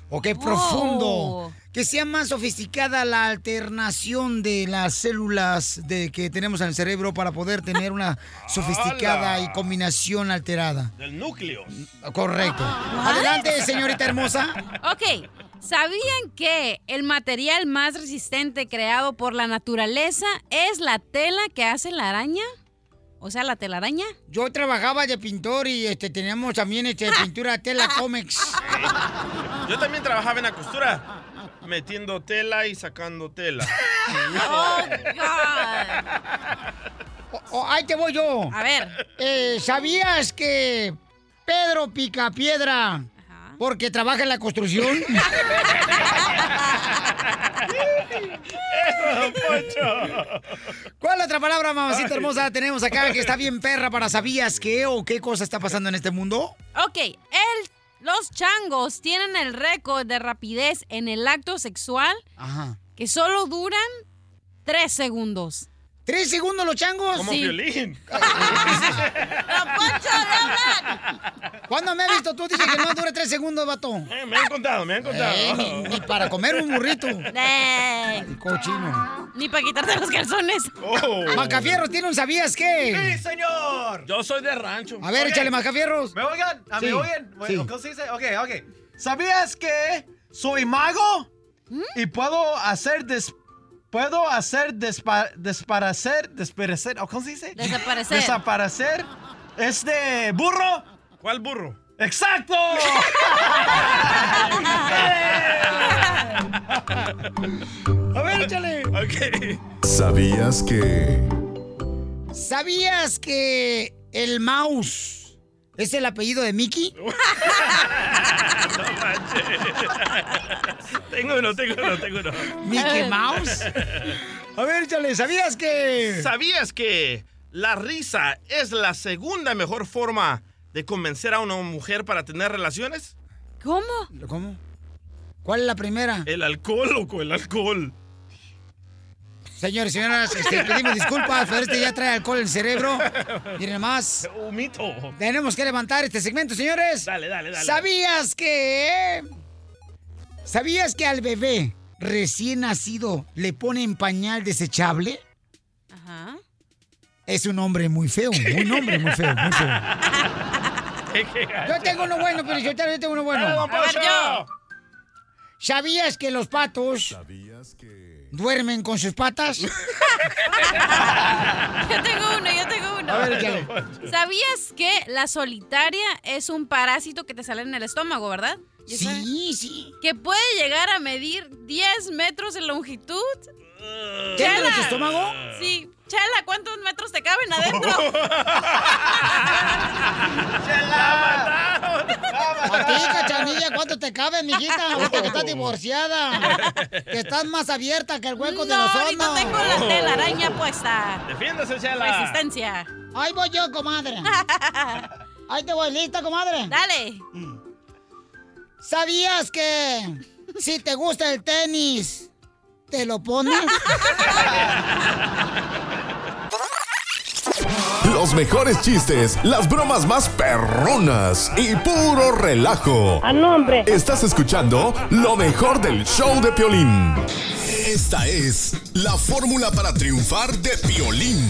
Ok, profundo. Que sea más sofisticada la alternación de las células de, que tenemos en el cerebro para poder tener una [laughs] sofisticada y combinación alterada. Del núcleo. Correcto. Adelante, señorita hermosa. [laughs] Ok, ¿sabían que el material más resistente creado por la naturaleza es la tela que hace la araña? O sea, la telaraña. Yo trabajaba de pintor y este teníamos también este, [laughs] pintura tela cómics. Yo también trabajaba en la costura, metiendo tela y sacando tela. O- o, ahí te voy yo. A ver. Eh, ¿Sabías que Pedro Picapiedra, porque trabaja en la construcción? ¿Cuál otra palabra, mamacita hermosa, tenemos acá que está bien perra para sabías qué o qué cosa está pasando en este mundo? Ok, el, los changos tienen el récord de rapidez en el acto sexual Ajá. que solo duran tres segundos. ¿Tres segundos los changos? Como Sí. violín. [laughs] ¿Cuándo me has visto tú? Dices que no dura tres segundos, vato. Eh, me han contado, me han contado. Eh, ni, ni para comer un burrito. Eh, Cochino. ni para quitarte los calzones. Oh. Macafierros, ¿tiene un sabías qué? ¡Sí, señor! Yo soy de rancho. A ver, Ok. échale Macafierros. ¿Me oigan? ¿A Sí, ¿Me oigan? sí. Bueno, ¿Cómo se dice? Ok, ok. ¿Sabías que soy mago? Y puedo hacer des... Puedo hacer despa... desparecer... Desparecer... ¿o ¿Cómo se dice? Desaparecer. Desaparecer. ¿Este burro? ¿Cuál burro? ¡Exacto! [laughs] A ver, échale. Ok. ¿Sabías que... ¿Sabías que el mouse ¿Es el apellido de Mickey? [laughs] tengo uno, tengo uno, tengo uno. Mickey Mouse. [laughs] A ver, chale, ¿sabías que...? ¿Sabías que la risa es la segunda mejor forma de convencer a una mujer para tener relaciones? ¿Cómo? ¿Cómo? ¿Cuál es la primera? El alcohol, loco, el alcohol. Señores y señoras, este, pedimos disculpas, pero este ya trae alcohol en el cerebro. Miren más. Un mito. Tenemos que levantar este segmento, señores. Dale, dale, dale. ¿Sabías que... ¿Sabías que al bebé recién nacido le ponen pañal desechable? Ajá. Es un hombre muy feo, un hombre muy feo, muy feo. Yo tengo uno bueno, pero yo tengo uno bueno. A ver, yo. ¿Sabías que los patos duermen con sus patas? [laughs] Yo tengo uno, yo tengo uno. A ver. ¿Sabías que la solitaria es un parásito que te sale en el estómago, verdad? Sí, sí. Que puede llegar a medir 10 metros en longitud. ¿Dentro de tu estómago? Sí. Chela, ¿cuántos metros te caben [laughs] adentro? A ti, cachanilla, ¿cuánto te cabe, mijita? [laughs] Ahorita que estás divorciada. Que estás más abierta que el hueco de no, los hornos. tengo la telaraña puesta. Defiéndase, Chela. Resistencia. Ahí voy yo, comadre. [laughs] Ahí te voy, ¿lista, comadre? Dale. ¿Sabías que si te gusta el tenis, te lo pones? Los mejores chistes, las bromas más perronas y puro relajo. ¡A nombre! Estás escuchando lo mejor del show de Piolín. Esta es la fórmula para triunfar de Piolín.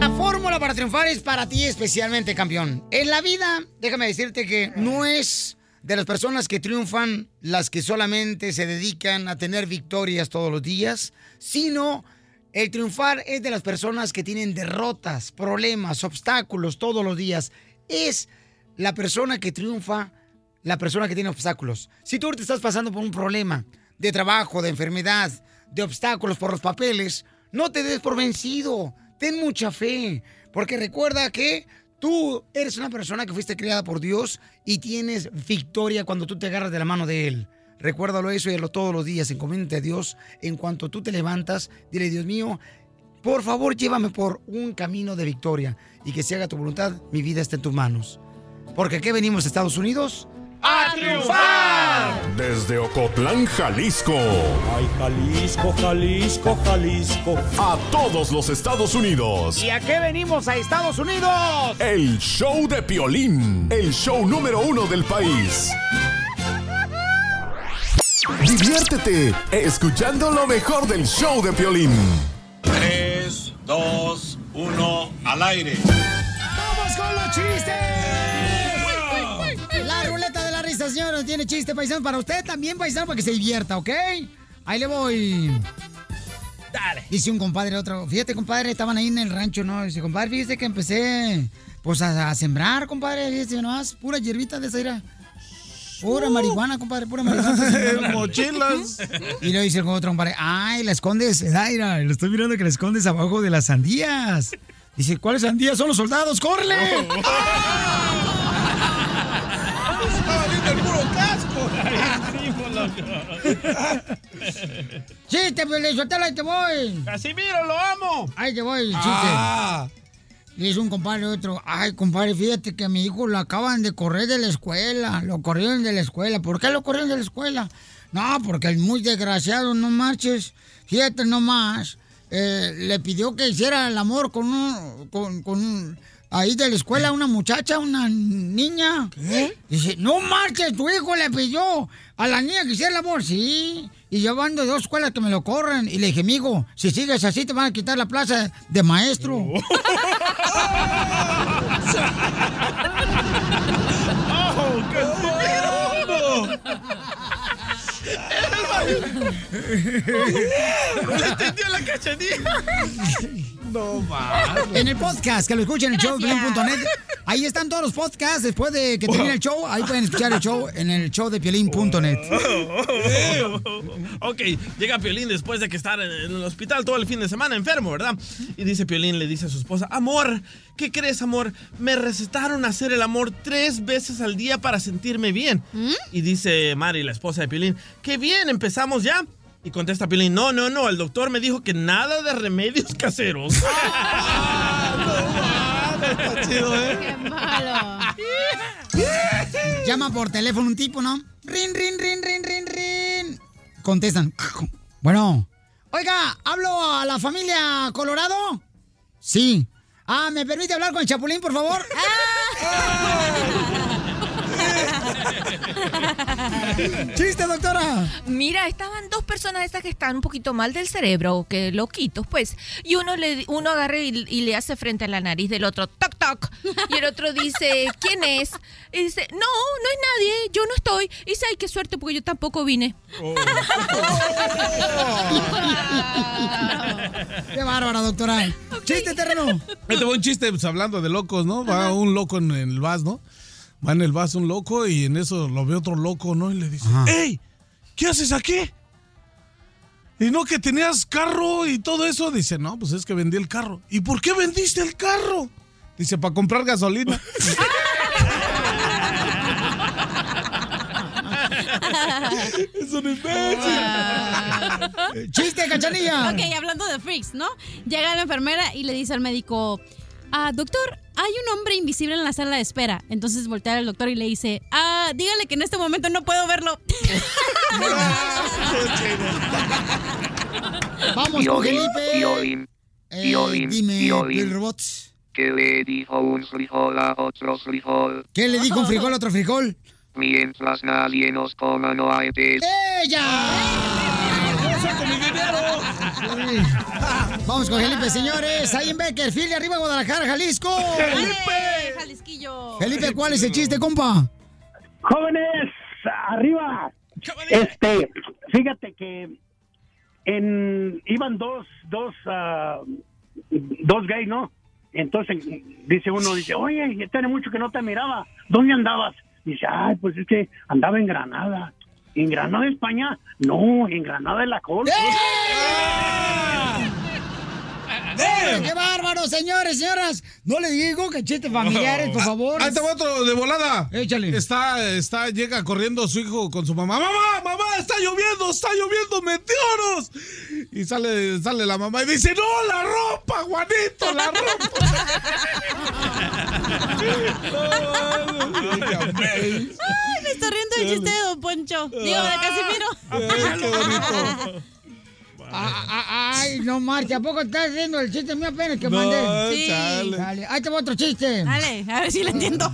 La fórmula para triunfar es para ti especialmente, campeón. En la vida, déjame decirte que no es de las personas que triunfan las que solamente se dedican a tener victorias todos los días, sino el triunfar es de las personas que tienen derrotas, problemas, obstáculos todos los días. Es la persona que triunfa, la persona que tiene obstáculos. Si tú te estás pasando por un problema de trabajo, de enfermedad, de obstáculos por los papeles, no te des por vencido. Ten mucha fe, porque recuerda que tú eres una persona que fuiste criada por Dios y tienes victoria cuando tú te agarras de la mano de Él. Recuérdalo eso y hazlo todos los días. Encomiéndate a Dios. En cuanto tú te levantas, dile, Dios mío, por favor, llévame por un camino de victoria y que se haga tu voluntad. Mi vida está en tus manos. Porque aquí venimos a Estados Unidos ¡A triunfar! Desde Ocotlán, Jalisco. Ay, Jalisco, Jalisco, Jalisco. A todos los Estados Unidos. ¿Y a qué venimos a Estados Unidos? El show de Piolín. El show número uno del país. Diviértete escuchando lo mejor del show de Piolín. 3, 2, 1, al aire. ¡Vamos con los chistes! La ruleta de la risa, señores, tiene chiste paisano para usted también, paisano, para que se divierta, ¿ok? Ahí le voy. Dale. Dice un compadre otro, fíjate, compadre, estaban ahí en el rancho, ¿no? Dice, compadre, fíjese que empecé, pues, a, a sembrar, compadre, fíjese nomás, pura hierbita de esa ira. Pura marihuana, compadre, pura marihuana. [laughs] Mochilas. Y le dice el otro compadre, ay, la escondes, Daira, lo estoy mirando que la escondes abajo de las sandías. Dice, ¿cuáles sandías? Son los soldados, ¡córrele! el puro casco. ¡Chiste, ahí te voy! Casimiro, lo amo. Ahí te voy, chiste. Ah. Le dice un compadre otro, ay, compadre, fíjate que mi hijo lo acaban de correr de la escuela, lo corrieron de la escuela. ¿Por qué lo corrieron de la escuela? No, porque el muy desgraciado, no marches. Fíjate nomás, eh, le pidió que hiciera el amor con un, con, con un- ahí de la escuela una muchacha, una niña. Dice, no marches, tu hijo le pidió a la niña que hiciera el amor, sí. Y yo ando de dos escuelas que me lo corren. Y le dije, amigo, si sigues así te van a quitar la plaza de maestro. [laughs] ¡Oh, Casimiro! [laughs] [laughs] ¡Le entendió la cachanilla! No [laughs] más. En el podcast, que lo escuchen en el show de Piolín.net, Ahí están todos los podcasts después de que termine el show. Ahí pueden escuchar el show en el show de piolín.net. [laughs] ok, llega Piolín después de que estar en el hospital todo el fin de semana enfermo, ¿verdad? Y dice Piolín, le dice a su esposa, amor, ¿qué crees, amor? Me recetaron hacer el amor tres veces al día para sentirme bien. Y dice Mari, la esposa de Piolín, qué bien, empezamos ya. Y contesta Piolín, no, no, no, el doctor me dijo que nada de remedios [laughs] caseros. Está chido, ¿eh? Qué malo. [laughs] Llama por teléfono un tipo, ¿no? Rin, rin, rin, rin, rin, rin. Contestan. [laughs] Bueno. Oiga, ¿hablo a la familia Colorado? Sí. Ah, ¿me permite hablar con el Chapulín, por favor? [laughs] ¡Chiste, doctora! Mira, estaban dos personas estas que están un poquito mal del cerebro, que loquitos, pues. Y uno le uno agarra y, y le hace frente a la nariz del otro, toc, toc. Y el otro dice, ¿quién es? Y dice, no, no es nadie, yo no estoy. Y dice, ay, qué suerte, porque yo tampoco vine. ¡Qué bárbara, doctora! ¡Chiste, terreno! Ahí te va un chiste pues, hablando de locos, ¿no? Va un loco en el bus, ¿no? Va en el bus un loco y en eso lo ve otro loco, ¿no? Y le dice, ¡Ey! ¿Qué haces aquí? Y no que tenías carro y todo eso. Dice, no, pues es que vendí el carro. ¿Y por qué vendiste el carro? Dice, para comprar gasolina. [laughs] es un imbécil. ¡Chiste, cachanilla! Ok, hablando de freaks, ¿no? Llega la enfermera y le dice al médico, ah, doctor, hay un hombre invisible en la sala de espera. Entonces voltea al doctor y le dice, ah, dígale que en este momento no puedo verlo. [laughs] Vamos Piolín, Felipe. Piolín, Eh, Piolín, dime, Piolín. Bill Robots. ¿Qué le dijo un frijol a otro frijol? ¿Qué le dijo un frijol a otro frijol? Mientras nadie nos coma no hay pez. ¡Ella! [laughs] Vamos con Felipe, señores. Ahí en Beckerfield, arriba Guadalajara, Jalisco. ¡Felipe! Jalisquillo. Felipe, ¿cuál es el chiste, compa? Jóvenes, arriba. Este, fíjate que en iban dos, dos, ah, dos gays, ¿no? Entonces dice uno, dice, oye, ya tiene mucho que no te miraba. ¿Dónde andabas? Dice, ay, pues es que andaba en Granada. ¿En Granada, España? No, en Granada de la Col. ¡Eh! ¡Qué bárbaro, señores, señoras! No le digo que chistes familiares, por favor. Ahí te va otro de volada. Échale. Está, está, llega corriendo su hijo con su mamá. ¡Mamá, mamá! ¡Está lloviendo! ¡Está lloviendo! ¡Meteoros! Y sale, sale la mamá y dice, ¡No, la ropa, Juanito! ¡La Ay, me está riendo el chiste de Don Poncho. Digo, de Casimiro. Ah, ah, Ay, no marcha, ¿a poco estás haciendo el chiste mío apenas que No, mandé? Sí. chale. Dale, ahí te va otro chiste. Dale, a ver si lo entiendo.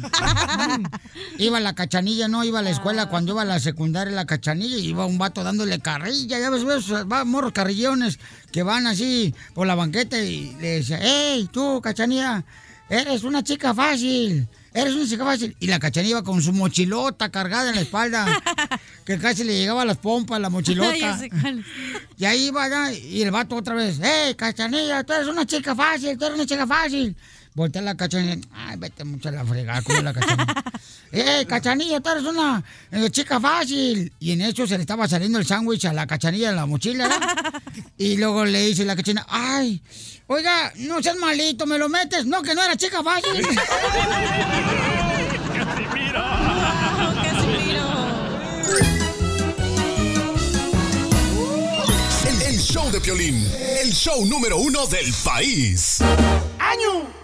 [laughs] iba a la cachanilla, no iba a la escuela cuando iba a la secundaria la cachanilla y iba un vato dándole carrilla, ya ves, ves, va morros carrillones que van así por la banqueta y le dice, hey, tú, cachanilla, eres una chica fácil, eres una chica fácil. Y la cachanilla iba con su mochilota cargada en la espalda, [laughs] que casi le llegaba a las pompas la mochilota. [laughs] Y ahí iba y el vato otra vez, ¡Hey, cachanilla, tú eres una chica fácil, tú eres una chica fácil! Voltea la cachanilla, ¡ay, vete mucho a la fregada, como la cachanilla! [laughs] ¡Eh, cachanilla, tú eres una eh, chica fácil! Y en eso se le estaba saliendo el sándwich a la cachanilla en la mochila, ¿verdad? [laughs] Y luego le dice la cachanilla, ¡ay, oiga, no seas malito, me lo metes! ¡No, que no era chica fácil! El, el show de Piolín, el show número uno del país. ¡Año!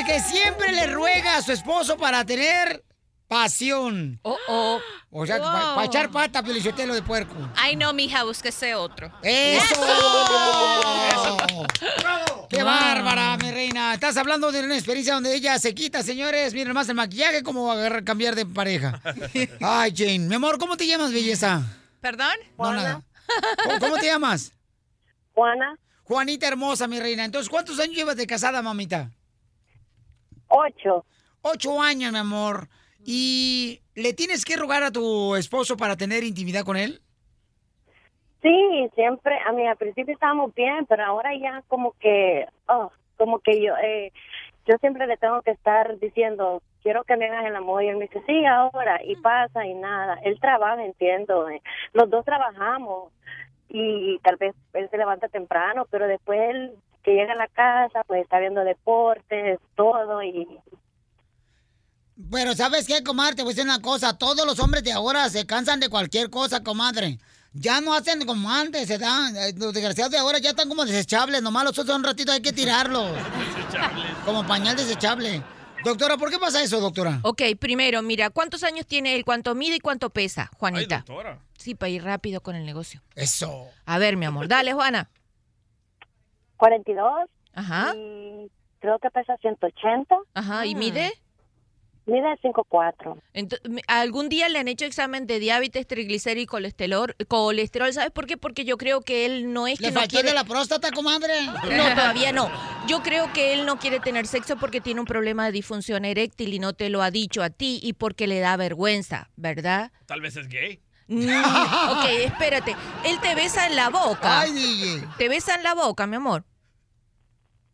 Dice que siempre le ruega a su esposo para tener pasión. Oh, oh. O sea, para Wow. echar pata, pelichotelo de puerco. Ay, no, mija, búsquese otro. ¡Eso! ¡Qué bárbara, mi reina! Estás hablando de una experiencia donde ella se quita, señores. Miren más el maquillaje, cómo va a agarrar- cambiar de pareja. [laughs] Ay, Jane. Mi amor, ¿cómo te llamas, belleza? ¿Perdón? No, nada. ¿Cómo, cómo te llamas? Juana. Juanita hermosa, mi reina. Entonces, ¿cuántos años llevas de casada, mamita? Ocho. Ocho años, mi amor. ¿Y le tienes que rogar a tu esposo para tener intimidad con él? Sí, siempre, a mí al principio estábamos bien, pero ahora ya como que, oh, como que yo, eh, yo siempre le tengo que estar diciendo, quiero que me hagas el amor, y él me dice, sí, ahora, y pasa, y nada. Él trabaja, entiendo, eh. los dos trabajamos, y tal vez él se levanta temprano, pero después él que llega a la casa, pues está viendo deportes, todo, y Pero ¿sabes qué, comadre? Te voy a decir una cosa. Todos los hombres de ahora se cansan de cualquier cosa, comadre. Ya no hacen como antes, se dan. eh, Los desgraciados de ahora ya están como desechables. Nomás los otros un ratito hay que tirarlos. [laughs] como pañal desechable. Doctora, ¿por qué pasa eso, doctora? Ok, primero, mira, ¿cuántos años tiene él? ¿Cuánto mide y cuánto pesa, Juanita? Sí, para ir rápido con el negocio. Eso. A ver, mi amor, dale, Juana. 42. Ajá. Y creo que pesa 180. Ajá, ¿y mide? Mide 5'4". Ento- me- ¿Algún día le han hecho examen de diabetes, triglicéridos y colesterol? colesterol? ¿Sabes por qué? Porque yo creo que él no es ¿Le que no faltó quiere... de la próstata, comadre? No, todavía no. Yo creo que él no quiere tener sexo porque tiene un problema de disfunción eréctil y no te lo ha dicho a ti y porque le da vergüenza, ¿verdad? Tal vez es gay. Mm, ok, [laughs] espérate. Él te besa en la boca. Ay, DJ. Te besa en la boca, mi amor.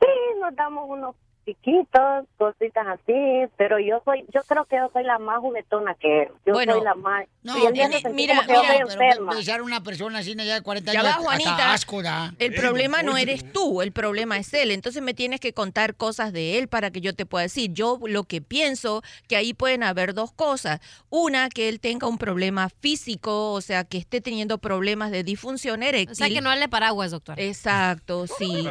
Sí, nos damos unos piquitos, cositas así, pero yo soy, yo creo que yo soy la más juguetona que él. Yo Bueno, soy la más. No, y mira, mira, pero a una persona así ya de 40 Ya años, va, hasta Juanita. asco da. El problema no eres tú, el problema es él. Entonces me tienes que contar cosas de él para que yo te pueda decir. Yo lo que pienso que ahí pueden haber dos cosas. Una, que él tenga un problema físico, o sea, que esté teniendo problemas de disfunción eréctil. O sea, que no hable paraguas, doctor. Exacto, sí.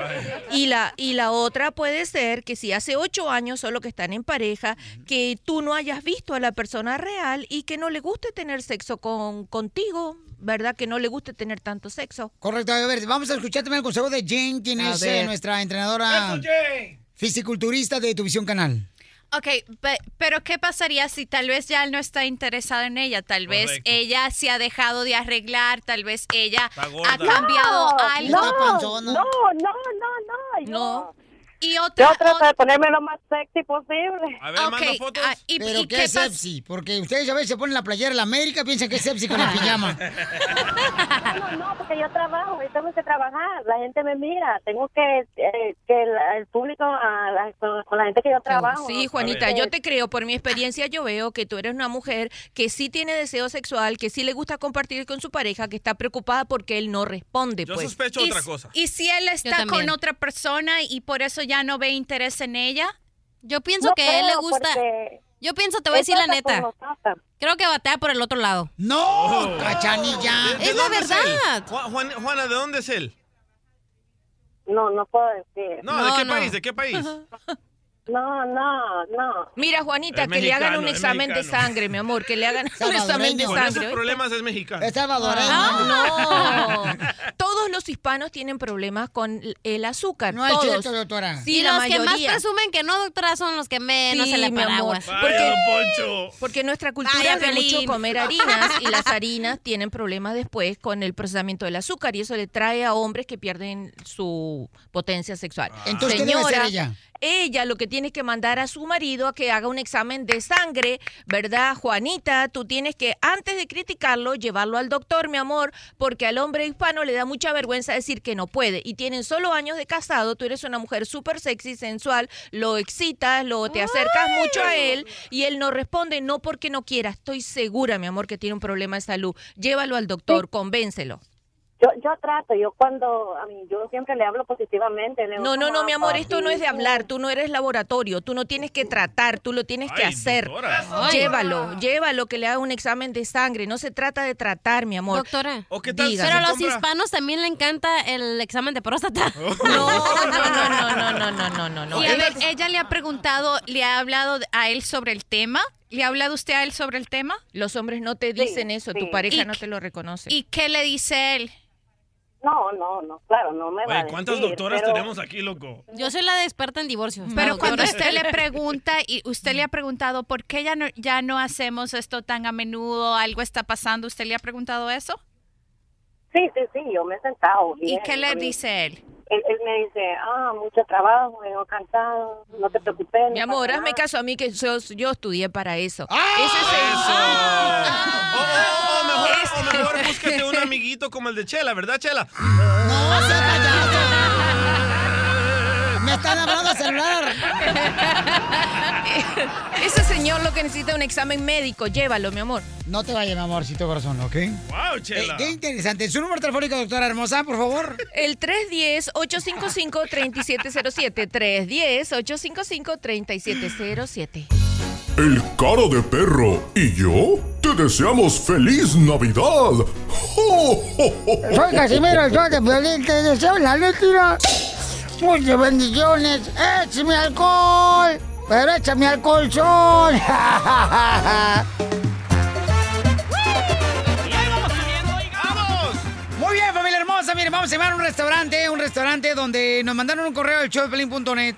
Y la, y la otra puede ser que si hace ocho años solo que están en pareja, que tú no hayas visto a la persona real y que no le guste tener sexo con, contigo, ¿verdad? Que no le guste tener tanto sexo. Correcto, a ver, vamos a escuchar también el consejo de Jane, quien A es eh, nuestra entrenadora fisiculturista de tu visión canal. Ok, pe- pero ¿qué pasaría si tal vez ya él no está interesado en ella? Tal vez Correcto. ella se ha dejado de arreglar, tal vez ella ha cambiado No, algo. No, no, no, no, no. No. Y Yo otra, trato de ponerme lo más sexy posible. A ver, manda fotos. ah, y- Pero y qué, qué es sepsi, porque ustedes a veces se ponen la playera de la América piensan que es sepsi con la [laughs] pijama. No, no, no, porque yo trabajo y tengo que trabajar. La gente me mira. Tengo que eh, que la- el público, ah, la- con, con la gente que yo trabajo. Sí, Juanita, yo te creo, por mi experiencia yo veo que tú eres una mujer que sí tiene deseo sexual, que sí le gusta compartir con su pareja, que está preocupada porque él no responde. Yo pues. sospecho y, otra cosa. y si él está con otra persona y por eso ya no ve interés en ella. Yo pienso No que a él le gusta. Yo pienso, te voy a decir la neta. Creo que batea por el otro lado. ¡No! ¡Cachanilla! ¿De- de Es la verdad. Ju- Juan- Juana, ¿de dónde es él? No, no puedo decir. No, ¿de qué país? ¿De qué país? [laughs] No, no, no. Mira, Juanita, Es que le hagan un mexicano, examen de sangre, mi amor, que le hagan un examen de Con esos sangre. ¿oíste? problemas es mexicano. Es salvadoreño. Ah, no. Todos los hispanos tienen problemas con el azúcar. No es todos. cierto, doctora. Sí, y la los que más mayoría. presumen que no, doctora, son los que menos Sí, se le paraguas. Porque, Poncho. porque nuestra cultura Vaya, es mucho comer harinas y las harinas tienen problemas después con el procesamiento del azúcar y eso le trae a hombres que pierden su potencia sexual. Entonces, ¿qué debe hacer ella? Ella lo que tiene que mandar a su marido a que haga un examen de sangre, ¿verdad, Juanita? Tú tienes que, antes de criticarlo, llevarlo al doctor, mi amor, porque al hombre hispano le da mucha vergüenza decir que no puede. Y tienen solo años de casado, tú eres una mujer súper sexy, sensual, lo excitas, lo, te acercas mucho a él y él no responde, no porque no quiera. Estoy segura, mi amor, que tiene un problema de salud. Llévalo al doctor, convéncelo. Yo, yo trato, yo cuando, a mí, yo siempre le hablo positivamente. le No, no, no, "¿Cómo mi amor, esto no es de papi?" hablar, tú no eres laboratorio, tú no tienes que tratar, tú lo tienes que hacer. doctora. Ay. Llévalo, llévalo que le haga un examen de sangre, no se trata de tratar, mi amor. Doctora. ¿O qué tal. Pero a los compra- hispanos también le encanta el examen de próstata. [laughs] No, no, no, no, no, no, no, no, no, no. y a Ella- ver, ella le ha preguntado, le ha hablado a él sobre el tema. ¿Le ha hablado usted a él sobre el tema? Los hombres no te dicen eso, tu pareja ¿Y no te lo reconoce. ¿Y qué le dice él? No, no, no, claro, no me va a Oye, ¿cuántas decir, doctoras pero- tenemos aquí, loco? Yo soy la de experta en divorcios. Pero cuando usted le [laughs] pregunta y usted le ha preguntado por qué ya no, ya no hacemos esto tan a menudo, algo está pasando, ¿usted le ha preguntado eso? Sí, sí, sí, yo me he sentado. ¿Y qué le a dice él? Él, él me dice, ah, mucho trabajo, vengo cansado, no te preocupes. Mi amor, hazme caso a mí que yo, yo estudié para eso. ¡Ah! Ese es el... O, o- o mejor, o mejor búsquete un amiguito como el de Chela, ¿verdad, Chela? ¡Me están hablando al celular! [laughs] Ese señor lo que necesita es un examen médico. Llévalo, mi amor. No te vayas, mi amorcito corazón, ¿ok? ¡Wow, Eh, qué interesante. ¿Su número telefónico, doctora hermosa, por favor? El 310-855-3707. 310-855-3707. El cara de perro y yo te deseamos feliz Navidad. ¡Jo, jo, jo! Soy Casimiro, el de violín. Te deseo la letra. Muchas bendiciones. ¡Échame alcohol! Pero échame alcohol, son. [laughs] Muy bien, familia hermosa. Miren, vamos a llevar a un restaurante, un restaurante donde nos mandaron un correo al showpelín.net.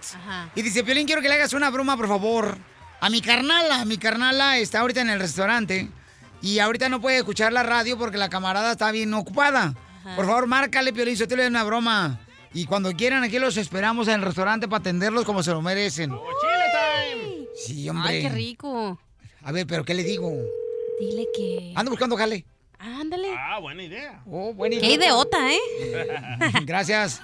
Y dice, Piolín, quiero que le hagas una broma, por favor. A mi carnala, mi carnala está ahorita en el restaurante. Y ahorita no puede escuchar la radio porque la camarada está bien ocupada. Por favor, márcale, Piolín, yo te le doy una broma. Y cuando quieran, aquí los esperamos en el restaurante para atenderlos como se lo merecen. Sí, hombre. Ay, qué rico. A ver, pero ¿qué le digo? Dile que... Ando buscando jale. Ándale. Ah, buena idea. Oh, buena Qué ideota, ¿eh? [laughs] Gracias.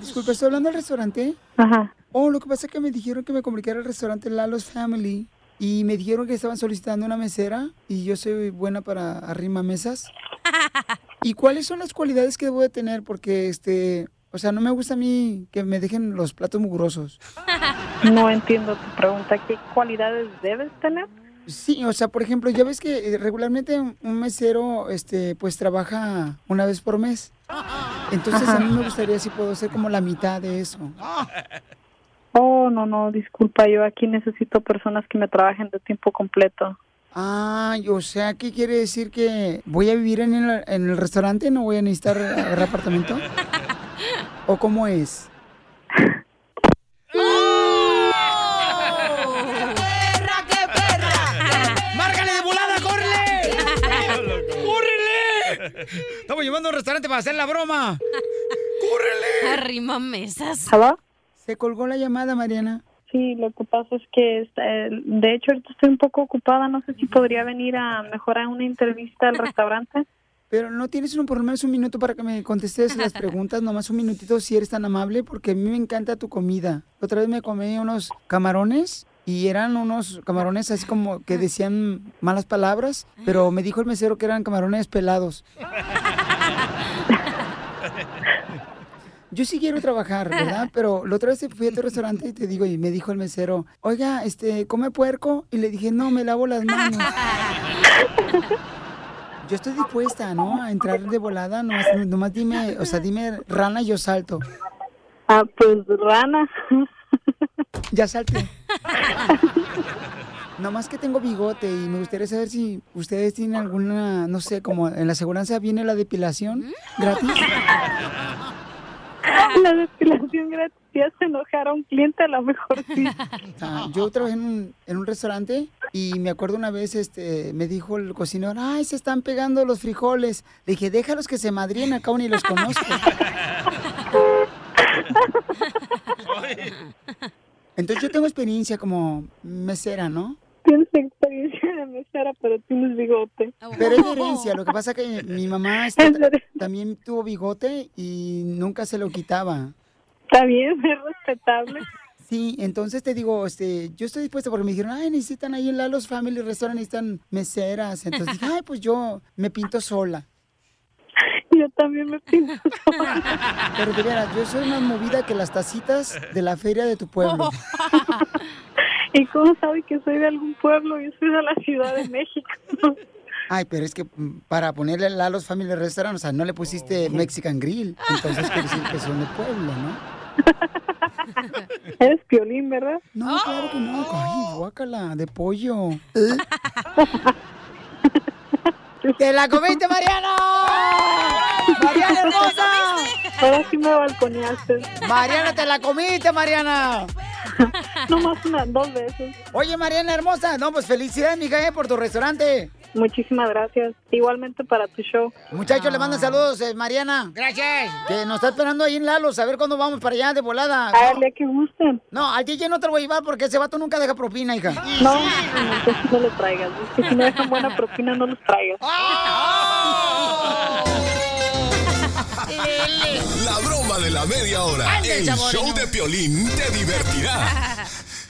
Disculpe, ¿estoy hablando del restaurante? Ajá. Oh, lo que pasa es que me dijeron que me comunicara al restaurante Lalo's Family y me dijeron que estaban solicitando una mesera y yo soy buena para arrima mesas. [laughs] ¿Y cuáles son las cualidades que debo de tener? Porque, este, o sea, no me gusta a mí que me dejen los platos mugrosos. [laughs] No entiendo tu pregunta. ¿Qué cualidades debes tener? Sí, o sea, por ejemplo, ya ves que eh, regularmente un mesero, este, pues trabaja una vez por mes. Entonces a mí me gustaría si puedo ser como la mitad de eso. [laughs] Oh, no, no, disculpa. Yo aquí necesito personas que me trabajen de tiempo completo. Ah, o sea, ¿qué quiere decir que voy a vivir en el, en el restaurante? ¿No voy a necesitar agarrar apartamento? [laughs] ¿O cómo es? ¡Perra, qué perra! ¡Márcale de volada, córrele! [laughs] ¡Córrele! Estamos llevando a un restaurante para hacer la broma. Arrima mesas. ¿Aló? Se colgó la llamada, Mariana. Sí, lo que pasa es que, este, de hecho, ahorita estoy un poco ocupada. No sé si podría venir a mejorar una entrevista al restaurante. Pero no tienes por lo menos un minuto para que me contestes las [laughs] preguntas, nomás un minutito si eres tan amable, porque a mí me encanta tu comida. Otra vez me comí unos camarones y eran unos camarones así como que decían malas palabras, pero me dijo el mesero que eran camarones pelados. Yo sí quiero trabajar, ¿verdad? Pero la otra vez fui a tu restaurante y te digo, y me dijo el mesero, oiga, este, ¿come puerco? Y le dije, no, me lavo las manos. [laughs] Yo estoy dispuesta, ¿no? A entrar de volada, nomás, nomás dime, o sea, dime rana y yo salto. Ah, pues rana. Ya salte. Nomás que tengo bigote y me gustaría saber si ustedes tienen alguna, no sé, como en la aseguranza viene la depilación gratis. La depilación gratis. Ya se enojar a un cliente, a lo mejor sí. [laughs] Ah, yo trabajé en un, en un restaurante y me acuerdo una vez, este, me dijo el cocinero, ay, se están pegando los frijoles. Le dije, déjalos que se madrien acá, ni los conozco. [laughs] Entonces yo tengo experiencia como mesera, ¿no? Tienes experiencia de mesera, pero tienes bigote. Pero es herencia, lo que pasa que mi mamá [laughs] este, también tuvo bigote y nunca se lo quitaba. Está bien, [laughs] es respetable. Sí, entonces te digo, este, yo estoy dispuesta porque me dijeron, ay, necesitan ahí en Lalo's Family Restaurant, necesitan meseras. Entonces dije, ay, pues yo me pinto sola. [laughs] Yo también me pinto Pero de veras, yo soy más movida que las tacitas de la feria de tu pueblo. [laughs] ¿Y cómo sabe que soy de algún pueblo? Yo soy de la Ciudad de México. Ay, pero es que mm, para ponerle Lalo's Family Restaurant, o sea, no le pusiste Mexican Grill. Entonces quiere decir que son de pueblo, ¿no? [laughs] Eres piolín, ¿verdad? No, claro que no. Ay, guácala, de pollo. ¿Eh? ¡Te la comiste, Mariana! [laughs] ¡Mariana hermosa! Ahora sí me balconeaste. Mariana, te la comiste, Mariana. [laughs] No más una, dos veces. Oye, Mariana hermosa, no, pues felicidades, mija, eh, por tu restaurante. Muchísimas gracias. Igualmente para tu show. Muchachos, le mandan saludos, eh, Mariana. Gracias. Que nos está esperando ahí en Lalos, a ver cuándo vamos para allá de volada. A ver, que gusten. No, al DJ no te lo voy a llevar porque ese vato nunca deja propina, hija. No, entonces no los traigas. Es que si no dejan buena propina, no los traigas. La broma de la media hora. El show de Piolín te divertirá. [laughs]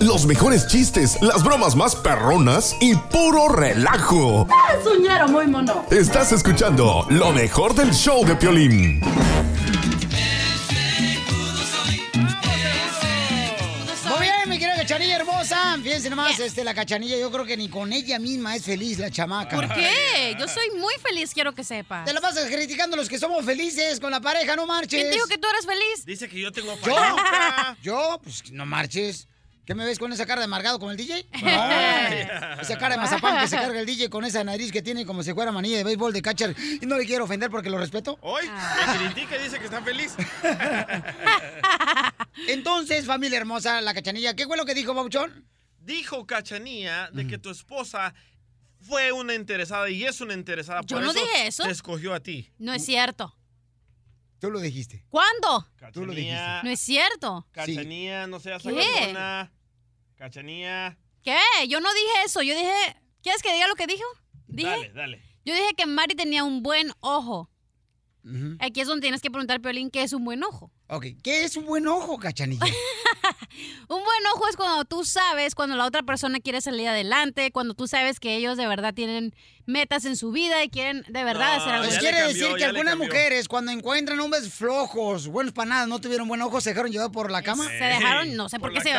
Los mejores chistes, las bromas más perronas y puro relajo. Es un ñero muy mono. Estás escuchando lo mejor del show de Piolín. Muy bien, mi querida cachanilla hermosa. Fíjense nomás, este, la cachanilla, yo creo que ni con ella misma es feliz la chamaca. ¿Por qué? Yo soy muy feliz, quiero que sepas. Te la pasas criticando a los que somos felices con la pareja, no marches. ¿Quién dijo que tú eres feliz? Dice que yo tengo ¿Yo? pareja. ¿Yo? Pues no marches. ¿Qué me ves con esa cara de amargado como el DJ? [laughs] Esa cara de mazapán que se carga el DJ con esa nariz que tiene como si fuera manilla de béisbol de catcher. Y no le quiero ofender porque lo respeto. Hoy me critica y dice que está feliz. [laughs] Entonces, familia hermosa, la cachanilla, ¿qué fue lo que dijo Bauchón? Dijo Cachanía de que tu esposa fue una interesada y es una interesada. Yo por no dije eso. Te escogió a ti. No es cierto. Tú lo dijiste. ¿Cuándo? Tú lo dijiste. No es cierto. Cachanía, no seas ¿Qué? Cachanía. ¿Qué? Yo no dije eso. Yo dije. ¿Quieres que diga lo que dijo? Dije. Dale, dale. Yo dije que Mari tenía un buen ojo. Aquí es donde tienes que preguntar, Piolín, ¿qué es un buen ojo? Ok, ¿qué es un buen ojo, cachanilla? [laughs] Un buen ojo es cuando tú sabes, cuando la otra persona quiere salir adelante, cuando tú sabes que ellos de verdad tienen metas en su vida y quieren de verdad hacer algo. Pues quiere decir que algunas mujeres cuando encuentran hombres flojos, buenos para nada, no tuvieron buen ojo, se dejaron llevar por la cama. Se dejaron, no sé por, qué se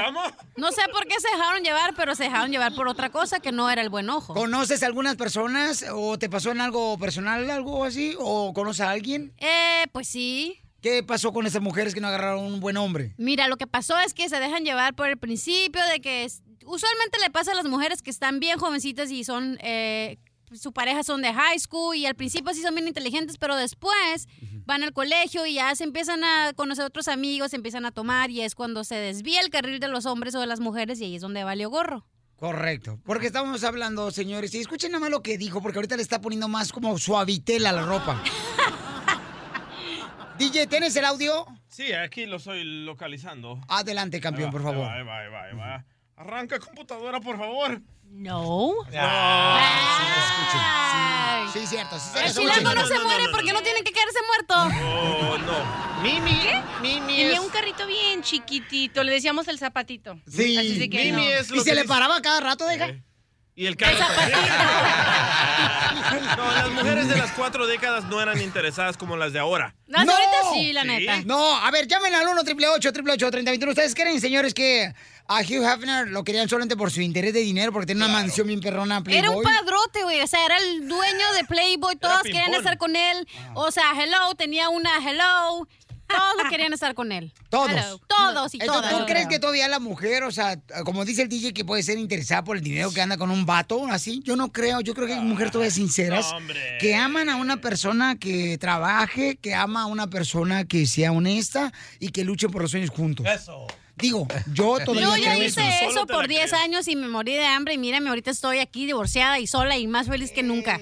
No sé por qué se dejaron llevar, pero se dejaron llevar por otra cosa que no era el buen ojo. ¿Conoces a algunas personas o te pasó en algo personal, algo así? ¿O conoces a alguien? Eh, pues sí. ¿Qué pasó con esas mujeres que no agarraron un buen hombre? Mira, lo que pasó es que se dejan llevar por el principio de que es- usualmente le pasa a las mujeres que están bien jovencitas y son eh, su pareja son de high school y al principio sí son bien inteligentes, pero después van al colegio y ya se empiezan a conocer otros amigos, se empiezan a tomar y es cuando se desvía el carril de los hombres o de las mujeres y ahí es donde valió gorro. Correcto. Porque estamos hablando, señores, y escuchen nada más lo que dijo, porque ahorita le está poniendo más como suavitela a la ropa. [laughs] DJ, ¿tienes el audio? Sí, aquí lo estoy localizando. Adelante, campeón, por favor. Ahí va, ahí va, ahí va, ahí va. Arranca computadora, por favor. No. Sí, sí, cierto. Sí, El se chilango no, se muere porque no tiene que quedarse muerto. Oh, no. Mimi, Mimi Tenía es... un carrito bien chiquitito, le decíamos el zapatito. Sí. Así de que Mimi no. es lo Y se que le dice- paraba cada rato, deja. Y el carro. no, las mujeres de las cuatro décadas no eran interesadas como las de ahora. No, ahorita sí, la neta. No, a ver, llamen al 1 888 3021 ¿Ustedes creen, señores, que a Hugh Hefner lo querían solamente por su interés de dinero, porque tiene una mansión bien perrona Playboy? Era un padrote, güey. O sea, era el dueño de Playboy. Todos querían estar con él. O sea, hello, tenía una hello. Todos querían estar con él. Todos. Hello. Todos y Entonces, todas. ¿Tú crees que todavía la mujer, o sea, como dice el DJ, que puede ser interesada por el dinero que anda con un vato así? Yo no creo. Yo creo que hay mujeres todavía sinceras que aman a una persona que trabaje, que ama a una persona que sea honesta y que luche por los sueños juntos. Eso. Digo, yo todavía Yo ya hice eso. eso por 10 años y me morí de hambre. Y mírame, ahorita estoy aquí divorciada y sola y más feliz que nunca.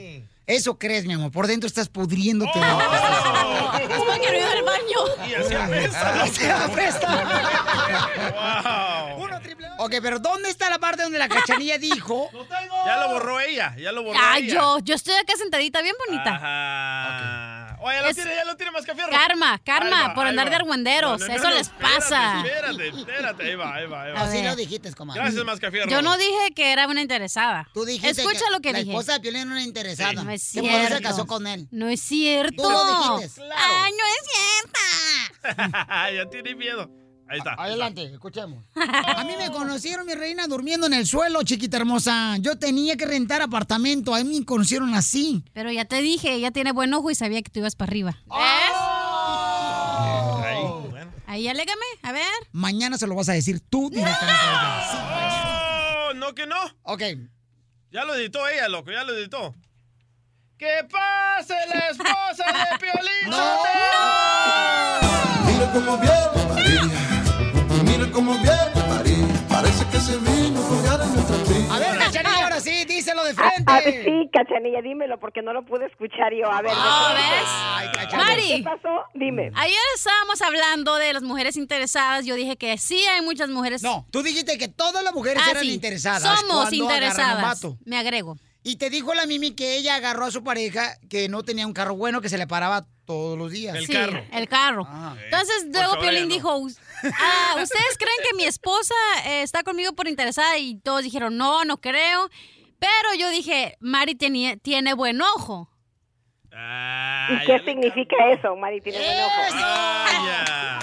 Eso crees, mi amor. Por dentro estás pudriéndote. Es porque no iba al baño. Y así apesta. [laughs] Así Ok, pero ¿dónde está la parte donde la cachanilla dijo? [laughs] Ya lo borró ella, ya lo borró Ay, ella. yo, yo estoy acá sentadita bien bonita. Ajá. Oye, ya lo Es- tiene, ya lo tiene más fierro. Karma, karma, va, por andar va. de argüenderos. No, no, Eso no, les espérate, pasa. Espérate, espérate, ahí va, ahí va, ahí va. Así lo dijiste, comadre. Gracias, Mascafierro. Yo no dije que era una interesada. Tú dijiste Escucha lo que la dije. esposa de Piolín era una interesada. No es Que por eso se cierto. casó con él. No es cierto. Tú lo dijiste. Ay, no es cierto. [laughs] ya tiene miedo. Ahí está. Adelante, escuchemos. A mí me conocieron, mi reina, durmiendo en el suelo, chiquita hermosa. Yo tenía que rentar apartamento. A mí me conocieron así. Pero ya te dije, ella tiene buen ojo y sabía que tú ibas para arriba. Ahí, bueno. Ahí, alégame, a ver. Mañana se lo vas a decir tú directamente a ella. Oh, no que no. Ok. Ya lo editó ella, loco, ya lo editó. ¡Que pase la esposa de [laughs] Piolín! Mira cómo viene Cómo viene María. Parece que se vino a colgar en nuestra vida. A ver, cachanilla, ahora sí, díselo de frente. A ver, sí, Cachanilla, dímelo, porque no lo pude escuchar yo. A ver, Ah, ¿me- ¿ves? Mari. ¿Qué pasó? Dime. Ayer estábamos hablando de las mujeres interesadas. Yo dije que sí hay muchas mujeres. No, Tú dijiste que todas las mujeres Ah, eran sí. interesadas. Somos interesadas. Me agrego. Y te dijo la Mimi que ella agarró a su pareja que no tenía un carro bueno que se le paraba todos los días. sí, El carro. Entonces, luego Piolín no. dijo, "Us- ah, [laughs] ¿ustedes creen que mi esposa eh, está conmigo por interesada? Y todos dijeron, no, no creo. Pero yo dije, Mari tenía- tiene buen ojo. ¿Y qué significa eso, Mari? Tiene buen ojo.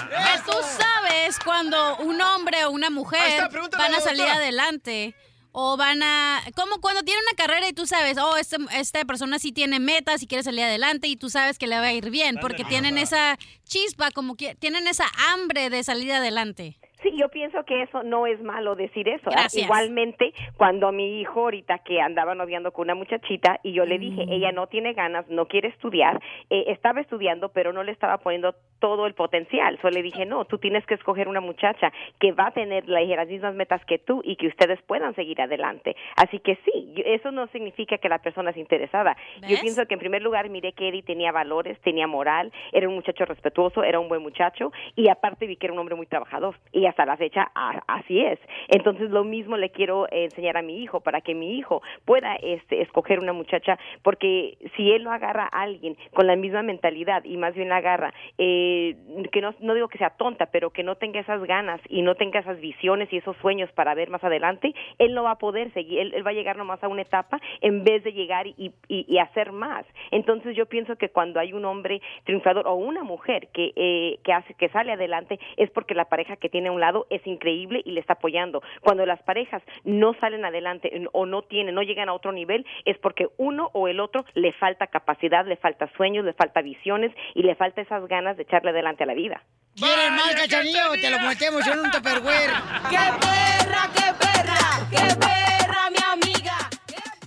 Que tú sabes cuando un hombre o una mujer está, van a salir adelante o van a... Como cuando tiene una carrera y tú sabes, oh, este- esta persona sí tiene metas y quiere salir adelante y tú sabes que le va a ir bien porque tienen esa chispa, como que tienen esa hambre de salir adelante. Sí, yo pienso que eso no es malo decir eso. Gracias. Igualmente, cuando a mi hijo ahorita que andaba noviando con una muchachita y yo le dije, ella no tiene ganas, no quiere estudiar, eh, estaba estudiando, pero no le estaba poniendo todo el potencial. Solo le dije, no, tú tienes que escoger una muchacha que va a tener la- las mismas metas que tú y que ustedes puedan seguir adelante. Así que sí, eso no significa que la persona es interesada. Yo pienso que en primer lugar miré que Eddie tenía valores, tenía moral, era un muchacho respetuoso, era un buen muchacho y aparte vi que era un hombre muy trabajador y hasta la fecha así es. Entonces lo mismo le quiero enseñar a mi hijo para que mi hijo pueda este, escoger una muchacha porque si él lo agarra a alguien con la misma mentalidad y más bien agarra, eh, que no, no digo que sea tonta, pero que no tenga esas ganas y no tenga esas visiones y esos sueños para ver más adelante, él no va a poder seguir, él, va a llegar nomás a una etapa en vez de llegar y, hacer más. Entonces yo pienso que cuando hay un hombre triunfador o una mujer que, eh, que hace que sale adelante es porque la pareja que tiene un lado es increíble y le está apoyando. Cuando las parejas no salen adelante o no tienen, no llegan a otro nivel es porque uno o el otro le falta capacidad, le falta sueños, le falta visiones y le falta esas ganas de echarle adelante a la vida. ¿Quieres más, cachanillo? Te lo metemos en un [laughs] tupperware. ¡Qué perra, qué perra, qué perra, mi amiga!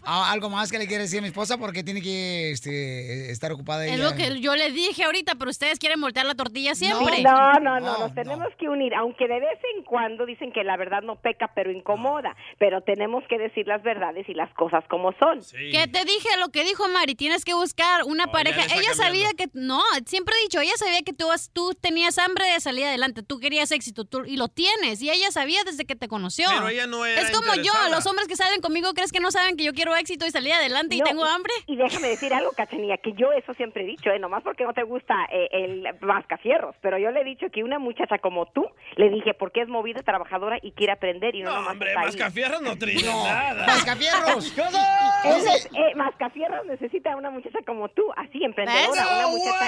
Ah, algo más que le quiere decir a mi esposa porque tiene que este, estar ocupada Es ella. lo que yo le dije ahorita, pero ustedes quieren voltear la tortilla siempre. No, no, no, nos tenemos que unir, aunque de vez en cuando dicen que la verdad no peca, pero incomoda, pero tenemos que decir las verdades y las cosas como son. Que te dije lo que dijo Mari, tienes que buscar una pareja. Ella sabía que, no, siempre he dicho, ella sabía que tú, has- tú tenías hambre de salir adelante, tú querías éxito tú, y lo tienes, y ella sabía desde que te conoció. Pero ella no era Es como yo, los hombres que salen conmigo, ¿crees que no saben que yo quiero éxito y salir adelante y No, tengo hambre? Y déjame decir algo, Cachanilla, que yo eso siempre he dicho, ¿eh? nomás porque no te gusta eh, el mascafierros, pero yo le he dicho que una muchacha como tú, le dije, porque es movida, trabajadora y quiere aprender y no, nomás Hombre, está ahí. mascafierros no trilla No. nada. ¡Mascafierros! [laughs] Entonces, eh, Mascafierros necesita una muchacha como tú, así, emprendedora, una muchacha...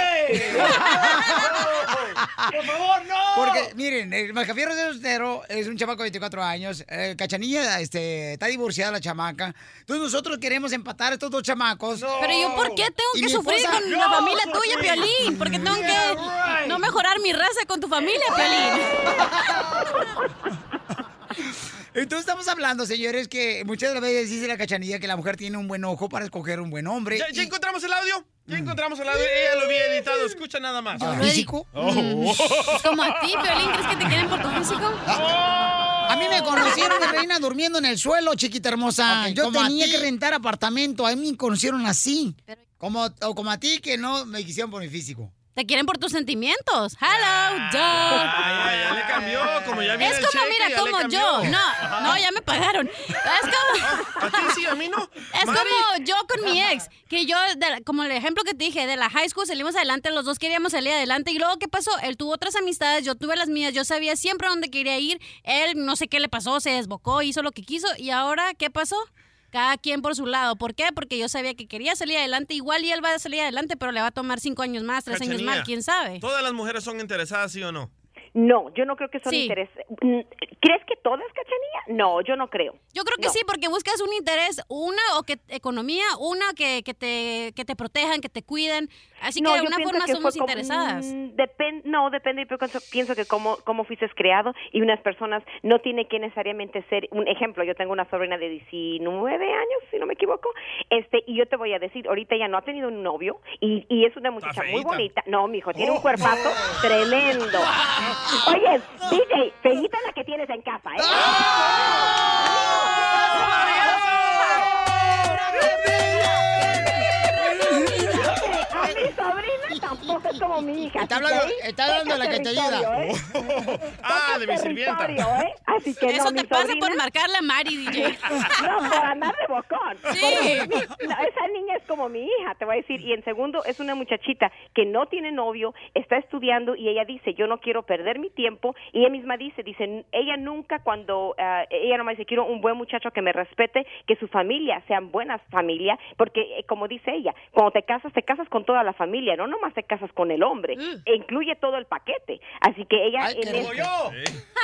¡Por favor, no! Porque, miren, el Mascafierro de Ostero es un chamaco de 24 años. eh, Cachanilla este, está divorciada la chamaca. Entonces nosotros queremos empatar a estos dos chamacos. Pero yo, ¿por qué tengo que sufrir esposa- con la familia tuya, Piolín? Porque tengo que no mejorar mi raza con tu familia, Piolín. [laughs] Entonces estamos hablando, señores, que muchas de las veces dice la Cachanilla que la mujer tiene un buen ojo para escoger un buen hombre. ¿Ya, ya encontramos el audio? Ya encontramos el audio. Ella lo había editado. Escucha nada más. He- ¿Físico? Oh. Es como a ti, Piolín, ¿crees que te quieren por tu físico? A mí me conocieron de reina durmiendo en el suelo, chiquita hermosa. Yo tenía que rentar apartamento. A mí me conocieron así. Como, o como a ti que no me quisieron por mi físico. Te quieren por tus sentimientos. Hello, Ya, dog. ya le cambió. Como ya viene Es el como, cheque, mira, ya como yo. No, no, ya me pagaron. Es como. A ti sí, a mí no. Es Mari. como yo con mi ex, que yo, la- como el ejemplo que te dije, de la high school salimos adelante, los dos queríamos salir adelante. Y luego, ¿qué pasó? Él tuvo otras amistades, yo tuve las mías, yo sabía siempre a dónde quería ir. Él, no sé qué le pasó, se desbocó, hizo lo que quiso. Y ahora, ¿qué pasó? Cada quien por su lado. ¿Por qué? Porque yo sabía que quería salir adelante. Igual y él va a salir adelante, pero le va a tomar cinco años más, tres años más, quién sabe. ¿Todas las mujeres son interesadas, sí o no? No, yo no creo que son Sí. interés. Mm, ¿Crees que todas, Cachanilla? No, yo no creo. Yo creo que No. sí, porque buscas un interés, una o que economía, una que, que te que te protejan, que te cuiden. Así No, que de yo una pienso forma que somos como- interesadas. no, depende, yo pienso, pienso que cómo, cómo fuiste criado y unas personas no tiene que necesariamente ser un ejemplo. Yo tengo una sobrina de 19 años, si no me equivoco, este y yo te voy a decir, ahorita ella no ha tenido un novio y, y es una muchacha muy bonita. No, mijo, tiene un cuerpazo [laughs] tremendo. Oye, DJ, feíta la que tienes en casa, ¿eh? Es como mi hija. Está hablando- ahí está hablando de la que te ayuda. ¿eh? [laughs] Ah, de mi sirvienta. ¿eh? Así que Eso no, te mi pasa sobrina- por marcarle a Mari, [laughs] DJ. No, por andar de bocón. Sí. No, esa niña es como mi hija, te voy a decir. Y en segundo, es una muchachita que no tiene novio, está estudiando y ella dice, yo no quiero perder mi tiempo. Y ella misma dice, dice, ella nunca cuando, ah, ella nomás dice, quiero un buen muchacho que me respete, que su familia sean buenas familia, porque eh, como dice ella, cuando te casas, te casas con toda la familia, no nomás te casas con el hombre, e incluye todo el paquete. Así que ella... en Como este- yo.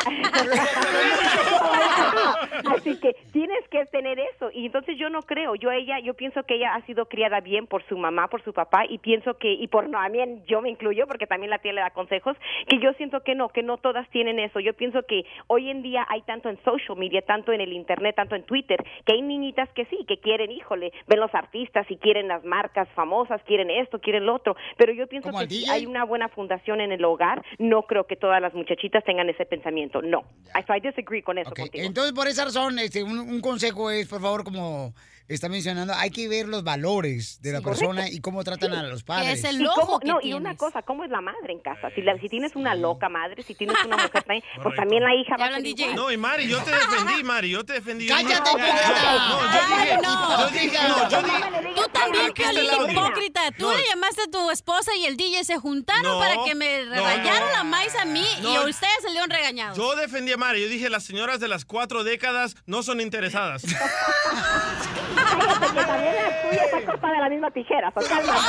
[laughs] Así que tienes que tener eso. Y entonces yo no creo, yo ella, yo pienso que ella ha sido criada bien por su mamá, por su papá, y pienso que, y por no, a mí yo me incluyo, porque también la tía le da consejos, que yo siento que no, que no todas tienen eso. Yo pienso que hoy en día hay tanto en social media, tanto en el internet, tanto en Twitter, que hay niñitas que sí, que quieren, híjole, ven los artistas y quieren las marcas famosas, quieren esto, quieren lo otro, pero yo pienso ¿Como que si hay una buena fundación en el hogar, no creo que todas las muchachitas tengan ese pensamiento, no. So I disagree con eso contigo. Entonces, por esa razón, este, un, un consejo es, por favor, como está mencionando, hay que ver los valores de la Sí, persona correcto. y cómo tratan a los padres. Y cómo- no, y una cosa, ¿cómo es la madre en casa? Si, la- si tienes una loca madre, si tienes una mujer también, pues también la hija va a ser igual. No, y Mari, yo te defendí, Mari, yo te defendí. ¡Cállate, no, yo dije, no. yo dije, no, yo dije. Tú también, el Piolín, hipócrita. Tú le llamaste a tu esposa y el DJ se juntaron para que me no. la maíz a mí y a ustedes salieron regañados. Yo defendí a Mari, yo dije, las señoras de las cuatro décadas no son interesadas. [laughs] Cállate, que también la tuya está cortada de la misma tijera, so cálmate,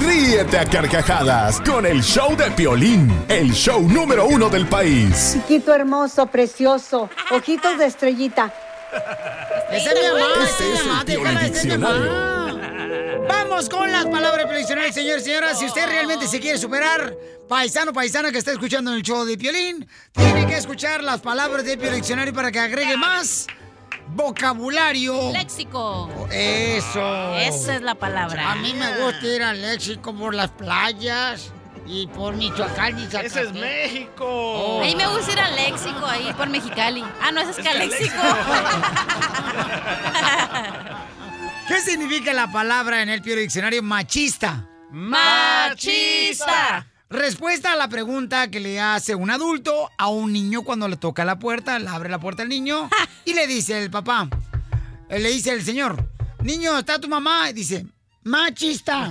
Ríete a carcajadas con el show de Piolín, el show número uno del país. Chiquito hermoso, precioso, ojitos de estrellita. Esa es mi mamá, Este esa es es mi mamá, el déjala, esa es mi mamá. Vamos con las palabras del diccionario, señores y señoras. Si usted realmente se quiere superar, paisano, paisana que está escuchando el show de Piolín, tiene que escuchar las palabras del diccionario para que agregue más vocabulario. Léxico. Eso. Esa es la palabra. A mí me gusta ir al léxico por las playas y por Michoacán y Zacatecas. Ese es México. A mí me gusta ir al léxico ahí por Mexicali. Ah, no, ese es Caléxico. [laughs] [laughs] ¿Qué significa la palabra en el Pio Diccionario machista? Machista. Respuesta a la pregunta que le hace un adulto a un niño cuando le toca la puerta, le abre la puerta al niño [laughs] y le dice el papá, eh, le dice el señor, niño, ¿está tu mamá? Y dice, machista. [laughs]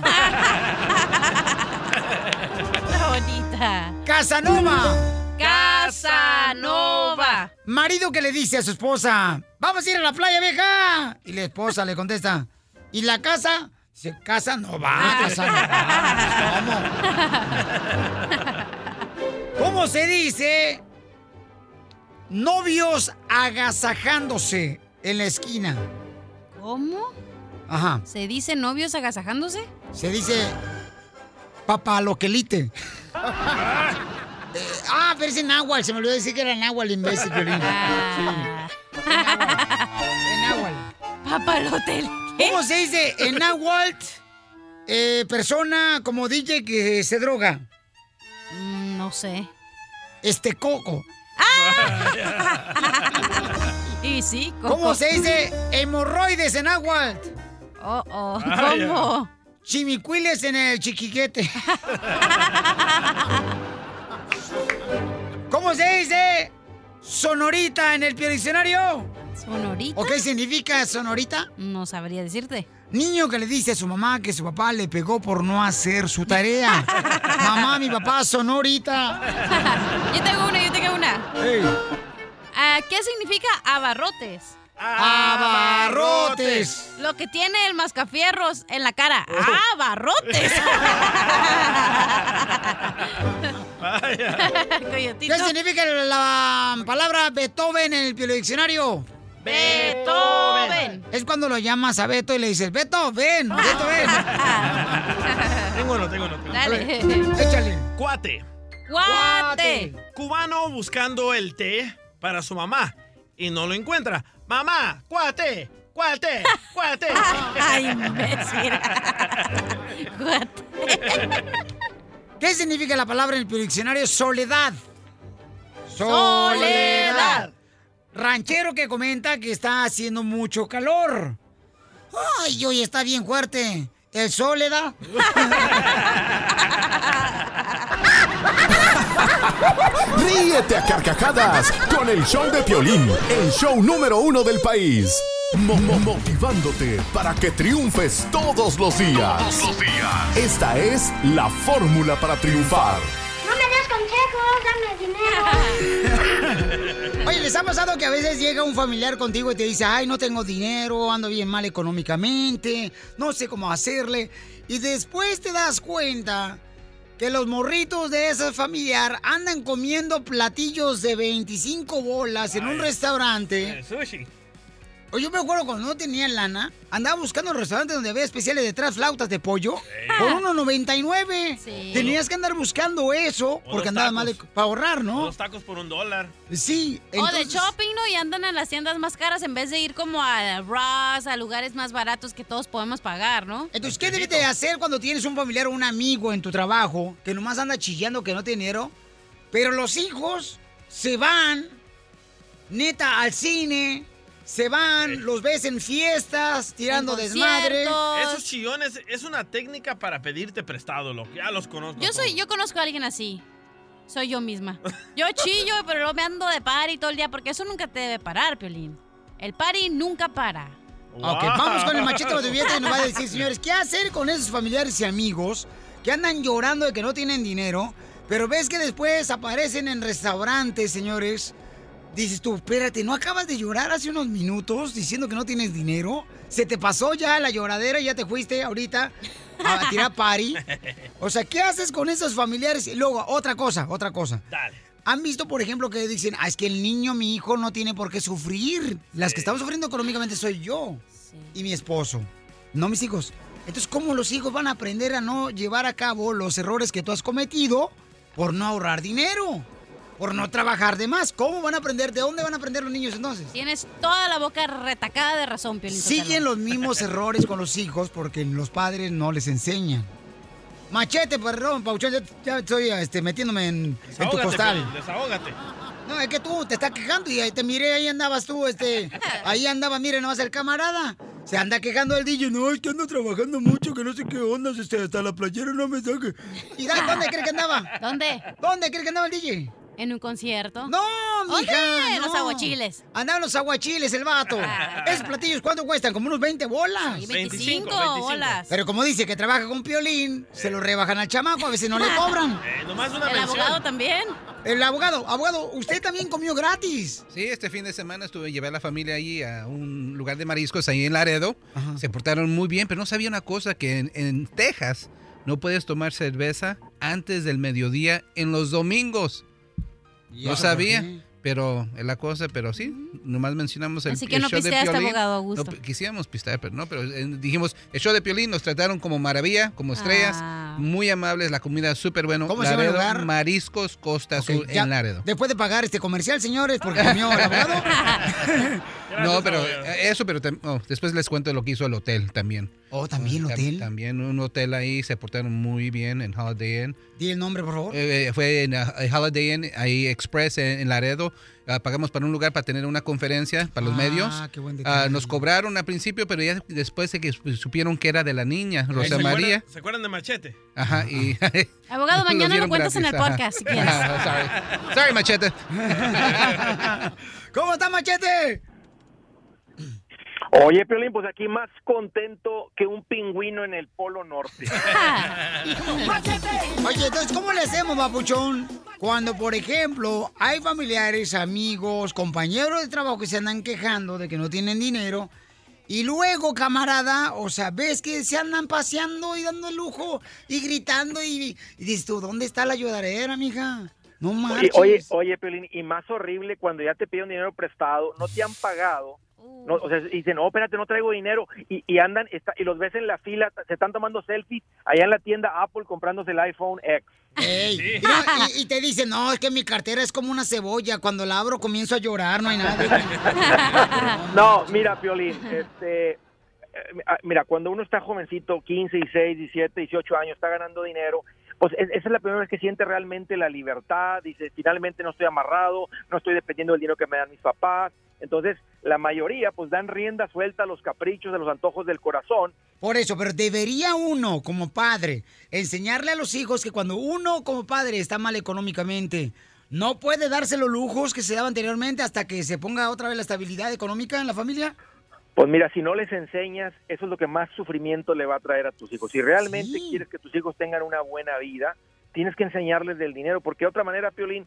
bonita. Casanova. Casanova. Marido que le dice a su esposa, vamos a ir a la playa, vieja. Y la esposa le contesta, ¿y la casa? Dice, casa no va, casa no va. ¿Cómo? ¿Cómo se dice? Novios agasajándose en la esquina. ¿Cómo? Ajá. ¿Se dice novios agasajándose? Se dice papaloquelite. [laughs] Eh, ah, pero es en náhuatl. Se me olvidó decir que era náhuatl, imbécil, Piolín. Ah. [laughs] Sí. En náhuatl. Papalotel. ¿Cómo se dice en náhuatl? eh, persona como DJ que se droga. Mm, no sé. Este coco. [laughs] Y sí, Coco. ¿Cómo se dice hemorroides en náhuatl? Oh, oh. Ah, ¿Cómo? Chimicuiles en el chiquiquete. [laughs] ¿Cómo se dice sonorita en el diccionario? ¿Sonorita? ¿O qué significa sonorita? No sabría decirte. Niño que le dice a su mamá que su papá le pegó por no hacer su tarea. [laughs] mamá, mi papá sonorita. [laughs] Yo tengo una, yo tengo una. Ah, ¿Qué significa abarrotes? Abarrotes. Lo que tiene el mascafierros en la cara. ¡Abarrotes! [laughs] [laughs] ¿Qué significa la palabra Beethoven en el Pio diccionario? Beethoven. Es cuando lo llamas a Beto y le dices, Beto, ven, [laughs] Beto, ven. [laughs] Tengo uno, tengo uno. tengo uno. Dale. Échale. Cuate. Guate. Cubano buscando el té para su mamá y no lo encuentra. Mamá, cuate, cuate, cuate. Ay, imbécil. Guate. ¿Qué significa la palabra en el diccionario soledad? Soledad. Ranchero que comenta que está haciendo mucho calor. Ay, hoy está bien fuerte. ¿El sol le da? [laughs] Ríete a carcajadas con el show de Piolín, el show número uno del país. Mo- mo- motivándote para que triunfes todos los días. Todos los días. Esta es la fórmula para triunfar. No me des consejos, dame dinero. [laughs] Oye, ¿les ha pasado que a veces llega un familiar contigo y te dice, ay, no tengo dinero, ando bien mal económicamente, no sé cómo hacerle? Y después te das cuenta que los morritos de ese familiar andan comiendo platillos de 25 bolas en un restaurante. Sushi. O yo me acuerdo cuando no tenía lana, andaba buscando un restaurante donde había especiales de tres flautas de pollo por 1.99. Sí. Tenías que andar buscando eso O porque andaba tacos. mal de- para ahorrar, ¿no? Dos tacos por un dólar. Sí. O de entonces- shopping, ¿no? Y andan en las tiendas más caras en vez de ir como a Ross, a lugares más baratos que todos podemos pagar, ¿no? Entonces, ¿qué debes de hacer cuando tienes un familiar o un amigo en tu trabajo que nomás anda chillando que no tiene dinero? Pero los hijos se van, neta, al cine, se van, los ves en fiestas, tirando desmadre. Esos chillones es una técnica para pedirte prestado, loco. Ya los conozco. Yo soy, todos. yo conozco a alguien así. Soy yo misma. Yo chillo, pero luego me ando de party todo el día porque eso nunca te debe parar, Piolín. El party nunca para. Ok, vamos con el machete de billete y nos va a decir, [laughs] señores, ¿qué hacer con esos familiares y amigos que andan llorando de que no tienen dinero, pero ves que después aparecen en restaurantes, señores? Dices tú, espérate, ¿no acabas de llorar hace unos minutos diciendo que no tienes dinero? ¿Se te pasó ya la lloradera y ya te fuiste ahorita a [laughs] tirar party? O sea, ¿qué haces con esos familiares? Y luego, otra cosa, otra cosa. Dale. ¿Han visto, por ejemplo, que dicen, ah, es que el niño, mi hijo, no tiene por qué sufrir? Las que estamos sufriendo económicamente soy yo y mi esposo, no mis hijos. Entonces, ¿cómo los hijos van a aprender a no llevar a cabo los errores que tú has cometido por no ahorrar dinero? Por no trabajar de más. ¿Cómo van a aprender? ¿De dónde van a aprender los niños entonces? Tienes toda la boca retacada de razón, Piolín. Siguen los mismos [laughs] errores con los hijos porque los padres no les enseñan. Machete, perdón, Pauchón, ya, ya estoy este, metiéndome en, en tu costal. Desahógate. No, es que tú te estás quejando y ahí te miré, ahí andabas tú, este, [laughs] ahí andaba, mire, nomás el camarada. Se anda quejando el DJ, no, es que ando trabajando mucho, que no sé qué onda, este, hasta la playera no me saque. ¿Y da- dónde crees que andaba? ¿Dónde? ¿Dónde crees que andaba el DJ? ¿En un concierto? No, ¿Dónde? mija, En los no. aguachiles. Andaba en los aguachiles el vato. Esos platillos, ¿cuánto cuestan? Como unos 20 bolas. Sí, 25 bolas. Pero como dice que trabaja con Piolín, se lo rebajan al chamaco, a veces no le cobran. [laughs] Eh, nomás una El mención. abogado también. El abogado, abogado, usted también comió gratis. Sí, este fin de semana estuve, llevé a la familia ahí a un lugar de mariscos ahí en Laredo. Se portaron muy bien, pero no sabía una cosa, que en, en Texas no puedes tomar cerveza antes del mediodía en los domingos. ¿Y No sabía, pero es la cosa, pero sí, nomás mencionamos el, Así que el no show de Piolín. abogado Augusto. No, pi- quisiéramos pistear, pero no, pero eh, dijimos, el show de Piolín nos trataron como maravilla, como estrellas, Ah. muy amables, la comida súper bueno. ¿Cómo se llama el Laredo, lugar? Mariscos Costa Ok, Azul ya, en Laredo. Después de pagar este comercial, señores, porque comió el abogado. [laughs] No, pero eh, eso, pero tam- oh, después les cuento lo que hizo el hotel también. Oh, ¿también Tam- hotel? También un hotel ahí, se portaron muy bien en Holiday Inn. Di el nombre, por favor. Eh, fue en ah, Holiday Inn, ahí Express en, en Laredo. Ah, pagamos para un lugar para tener una conferencia para los Ah, medios. qué buen Ah, detalle. nos cobraron al principio, pero ya después de que su- supieron que era de la niña, ¿Se Rosa acuerdan- María. ¿Se acuerdan de Machete? Ajá, y... [laughs] Abogado, mañana lo cuentas en el podcast si quieres. [laughs] Sorry. Sorry, Machete. [laughs] ¿Cómo está, Machete? Oye, Piolín, pues aquí más contento que un pingüino en el Polo Norte. [laughs] Oye, entonces, ¿cómo le hacemos, papuchón? Cuando, por ejemplo, hay familiares, amigos, compañeros de trabajo que se andan quejando de que no tienen dinero. Y luego, camarada, o sea, ves que se andan paseando y dando el lujo y gritando y, y dices tú, ¿dónde está la ayudadera, mija? No Oye, marches. oye, oye, Piolín, y más horrible cuando ya te piden dinero prestado, no te han pagado. No, o sea, dicen, no, espérate, no traigo dinero. Y, y andan, está- y los ves en la fila, se están tomando selfies allá en la tienda Apple comprándose el iPhone X. Ey, y, no, y- y te dicen, no, es que mi cartera es como una cebolla. Cuando la abro comienzo a llorar, no hay nada. [laughs] No, mira, Piolín, este, eh, mira, cuando uno está jovencito, 15, 16, 17, 18 años, está ganando dinero, pues es- esa es la primera vez que siente realmente la libertad, dice, finalmente no estoy amarrado, no estoy dependiendo del dinero que me dan mis papás. Entonces, la mayoría pues dan rienda suelta a los caprichos, a los antojos del corazón. Por eso, pero debería uno como padre enseñarle a los hijos que cuando uno como padre está mal económicamente, no puede darse los lujos que se daba anteriormente hasta que se ponga otra vez la estabilidad económica en la familia. Pues mira, si no les enseñas, eso es lo que más sufrimiento le va a traer a tus hijos. Si realmente quieres que tus hijos tengan una buena vida, tienes que enseñarles del dinero, porque de otra manera, Piolín,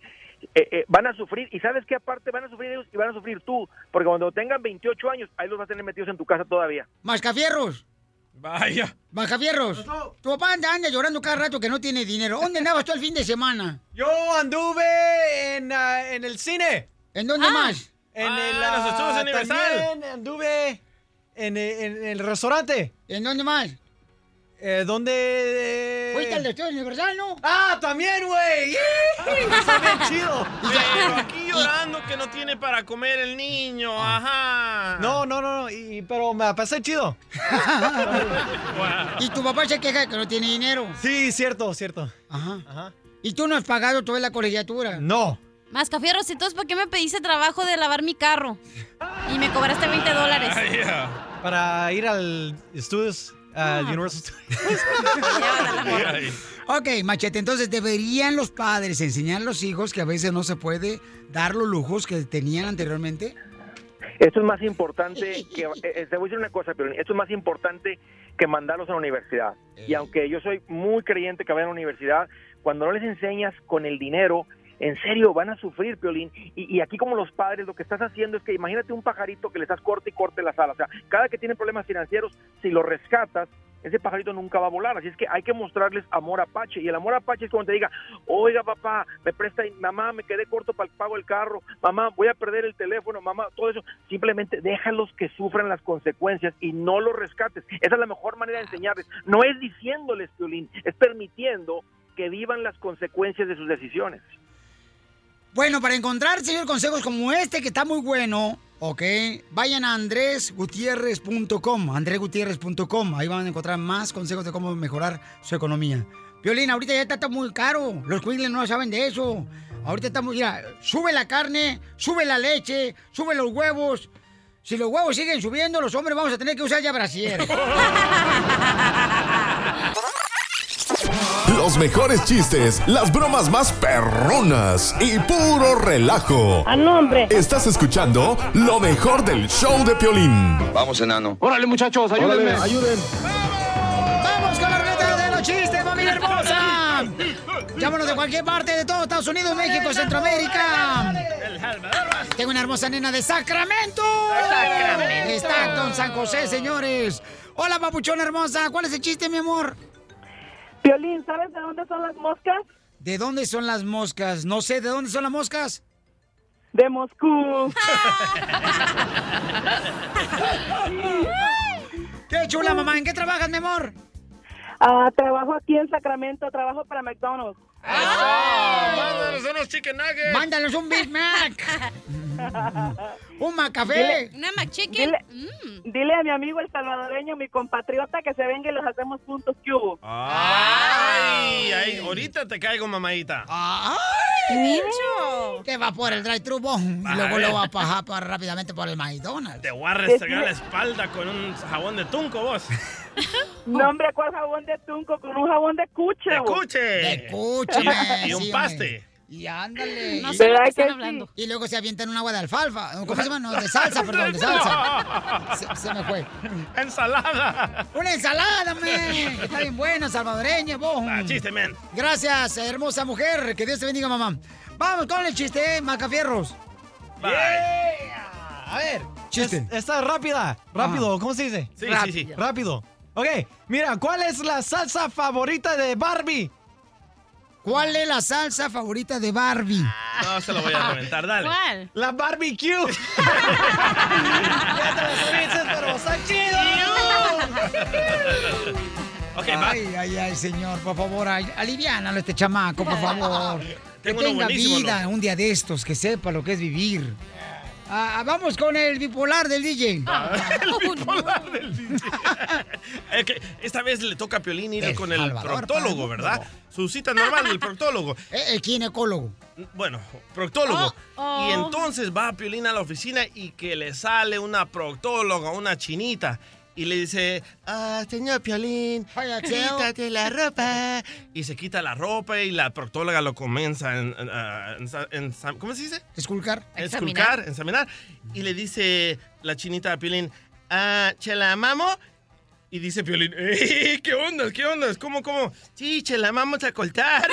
eh, eh, van a sufrir. Y sabes que aparte van a sufrir ellos y van a sufrir tú, porque cuando tengan 28 años, ahí los vas a tener metidos en tu casa todavía. Mascafierros. Vaya. Mascafierros. Tu papá anda, anda llorando cada rato que no tiene dinero. ¿Dónde andabas tú el fin de semana? Yo anduve en, ah, en el cine. ¿En dónde más? En Ah, el los estudios ah, Universal. También anduve en, en el restaurante. ¿En dónde más? Eh, ¿Dónde? Fuiste al Estudio Universal, ¿no? ¡Ah, también, güey! [laughs] Está bien chido. Pero aquí llorando que no tiene para comer el niño, ajá. No, no, no, no, y, pero me pasé chido. [laughs] Y tu papá se queja de que no tiene dinero. Sí, cierto, cierto. Ajá. ¿Y tú no has pagado toda la colegiatura? No. Mascafierros, entonces, ¿por qué me pediste trabajo de lavar mi carro? Y me cobraste 20 dólares. [laughs] Para ir al estudios, al Universal Studios. [laughs] Ok, machete, entonces deberían los padres enseñar a los hijos que a veces no se puede dar los lujos que tenían anteriormente. Esto es más importante que, eh, eh, te voy a decir una cosa, pero esto es más importante que mandarlos a la universidad. Y aunque yo soy muy creyente que vayan a la universidad, cuando no les enseñas con el dinero, en serio, van a sufrir, Piolín. Y, y aquí como los padres, lo que estás haciendo es que imagínate un pajarito que le estás corte y corte las alas. O sea, cada que tiene problemas financieros, si lo rescatas, ese pajarito nunca va a volar. Así es que hay que mostrarles amor apache. Y el amor apache es cuando te diga, oiga papá, me presta, mamá, me quedé corto para el pago del carro, mamá, voy a perder el teléfono, mamá, todo eso. Simplemente déjalos que sufran las consecuencias y no los rescates. Esa es la mejor manera de enseñarles. No es diciéndoles, Piolín, es permitiendo que vivan las consecuencias de sus decisiones. Bueno, para encontrar, señor, consejos como este que está muy bueno, ok, vayan a andresgutierrez.com, andresgutierrez.com, ahí van a encontrar más consejos de cómo mejorar su economía. Violín, ahorita ya está, muy caro, los cuingles no saben de eso. Ahorita está muy, mira, sube la carne, sube la leche, sube los huevos. Si los huevos siguen subiendo, los hombres vamos a tener que usar ya brasier. [laughs] Los mejores chistes, las bromas más perronas y puro relajo. ¡A nombre! Estás escuchando lo mejor del show de Piolín. Vamos, enano. Órale, muchachos, ayúdenme, ayuden. ¡Vamos con la ruleta de los chistes, familia hermosa! Llámanos de cualquier parte de todo Estados Unidos, México, Centroamérica. Tengo una hermosa nena de Sacramento. Sacramento. Está en San José, señores. Hola, papuchona hermosa. ¿Cuál es el chiste, mi amor? Piolín, ¿sabes de dónde son las moscas? ¿De dónde son las moscas? No sé, ¿de dónde son las moscas? De Moscú. [laughs] ¡Qué chula, mamá! ¿En qué trabajas, mi amor? Ah, trabajo aquí en Sacramento, trabajo para McDonald's. ¡Mándanos unos chicken nuggets! ¡Mándanos un Big Mac! ¡Un Macafé! Una McChicken. Dile, dile a mi amigo el salvadoreño, mi compatriota, que se venga y los hacemos juntos, ¿qué hubo? ¡Ay! ay, ahorita te caigo, mamadita. ¡Ay! bicho! Que va por el drive-thru y luego lo va a pajar para- rápidamente por el McDonald's. Te voy a restregar la espalda con un jabón de tunco, vos. [laughs] No, hombre, ¿cuál jabón de tunco? Con un jabón de cuche. De vos. cuche. [laughs] Y un sí, paste. hombre. Y ándale. No Y- sé hablando. Y luego se avientan un agua de alfalfa. ¿Cómo se llama? No, de salsa, perdón, de salsa. [laughs] Se, se me fue. Ensalada. Una ensalada, men. Está bien buena, salvadoreña, vos. Ah, chiste, men. Gracias, hermosa mujer. Que Dios te bendiga, mamá. Vamos con el chiste, ¿eh? Macafierros. A ver. Chiste. es- Está rápida. Rápido, ¿cómo se dice? Sí, sí, sí. Rápido. Ok, mira, ¿cuál es la salsa favorita de Barbie? ¿Cuál es la salsa favorita de Barbie? No se lo voy a reventar, dale. ¿Cuál? La barbecue. [laughs] ya te lo pero está chido. [laughs] Ok, va. ay, ay, ay, señor, por favor, ay, aliviánalo a este chamaco, por favor. [laughs] que Tengo uno tenga vida ¿no? un día de estos, que sepa lo que es vivir. Ah, ah, vamos con el bipolar del DJ. [laughs] el bipolar del DJ. [laughs] Es que esta vez le toca a Piolín ir El con el Salvador, proctólogo. ¿verdad? Su cita normal, el proctólogo. [laughs] El ginecólogo. Bueno, proctólogo. Oh, oh. Y entonces va Piolín a la oficina y que le sale una proctóloga, una chinita. Y le dice, ah, señor Piolín, quítate la ropa. [laughs] Y se quita la ropa y la proctóloga lo comienza en, en, ah, en- en- ¿cómo se dice? Esculcar. Esculcar, examinar. Y le dice la chinita a Piolín, ah, ¿chela mamo? Y dice Piolín, [laughs] "Eh, ¿qué onda? ¿Qué onda? ¿Cómo, cómo? Sí, chela, vamos a cortar. [laughs]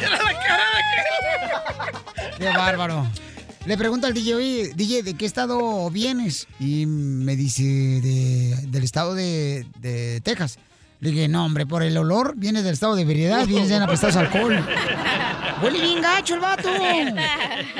Era la cara de Qué bárbaro. Le pregunto al DJ, oye, DJ, ¿de qué estado vienes? Y me dice, de, del estado de, de Texas. Le dije, no, hombre, por el olor viene del estado de veredad, vienes en apestoso alcohol. Huele bien gacho el vato.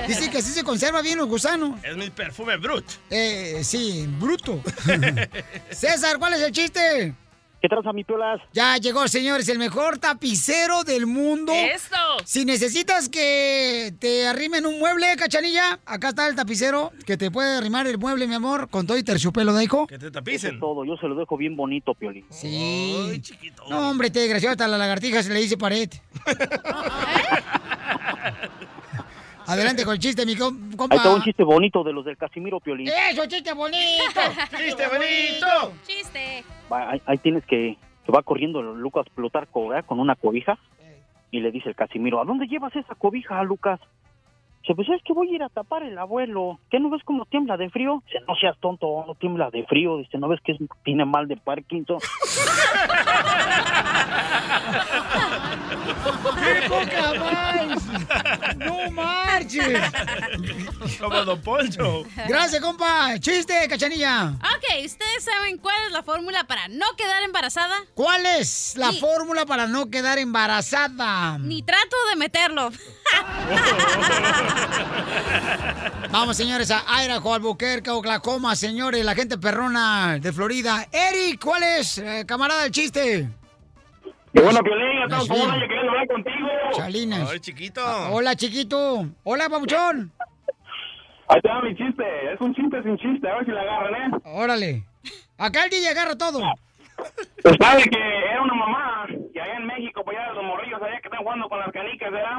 Dice que así se conserva bien los gusanos. Es mi perfume brut. Eh, sí, bruto. [laughs] César, ¿cuál es el chiste? ¿Qué traza mi piolas? Ya llegó, señores, el mejor tapicero del mundo. ¡Eso! Si necesitas que te arrimen un mueble, cachanilla, acá está el tapicero que te puede arrimar el mueble, mi amor, con todo y terciopelo, ¿de hijo? Que te Eso tapicen. es todo, yo se lo dejo bien bonito, Piolín. Sí. No, hombre, te desgraciado, hasta la lagartija se le dice pared. [laughs] Adelante con el chiste, mi com- compa. Ahí está un chiste bonito de los del Casimiro, Piolín. ¡Eso, chiste bonito! [laughs] ¡Chiste bonito! Chiste. Va, ahí, ahí tienes que, que va corriendo Lucas Plutarco ¿verdad? con una cobija y le dice el Casimiro, ¿a dónde llevas esa cobija, Lucas? Dice, pues es que voy a ir a tapar el abuelo. ¿Qué no ves cómo tiembla de frío? Dice, no seas tonto, no tiembla de frío. Dice, ¿no ves que es- tiene mal de Parkinson? [laughs] ¡Qué poca más! ¡No marches! Como Don Poncho. Gracias, compa. Chiste, cachanilla. Ok, ¿ustedes saben cuál es la fórmula para no quedar embarazada? ¿Cuál es la Ni- fórmula para no quedar embarazada? Ni trato de meterlo. [laughs] Vamos, señores, a Idaho, Albuquerque, Oklahoma, señores, la gente perrona de Florida. Eric, ¿cuál es, eh, camarada, el chiste? Qué bueno, Piolín, estamos como un año queriendo hablar contigo. Chalinas. Ay, chiquito. Ah, Hola, chiquito. Hola, papuchón. Ahí está mi chiste, es un chiste sin chiste, a ver si la agarran, ¿eh? Órale. Acá el DJ agarra todo. Pues sabe que era una mamá, y allá en México, pues ya los morrillos allá que están jugando con las canicas, ¿verdad?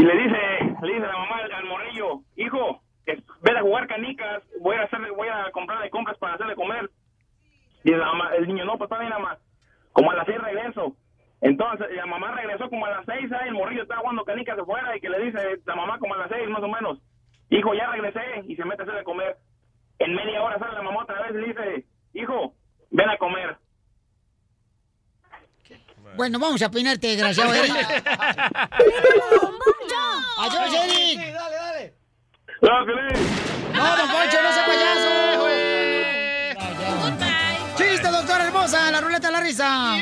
Y le dice, le dice la mamá al, al morrillo, hijo, que ve a jugar canicas, voy a hacerle, voy a comprarle compras para hacerle comer. Y la mamá- el niño, no, pues está bien, mamá, como a las seis regreso. Entonces, la mamá regresó como a las seis, ¿eh? el morrillo estaba jugando canicas afuera y que le dice la mamá como a las seis, más o menos, hijo, ya regresé, y se mete a hacerle comer. En media hora sale la mamá otra vez y le dice, hijo, ven a comer. Bueno, vamos a peinarte, desgraciado [laughs] Eric. ¡Adiós, Eric! dale, dale. ¡No, don Poncho, no sea payaso! ¡Chiste, doctora hermosa! ¡La ruleta de la risa!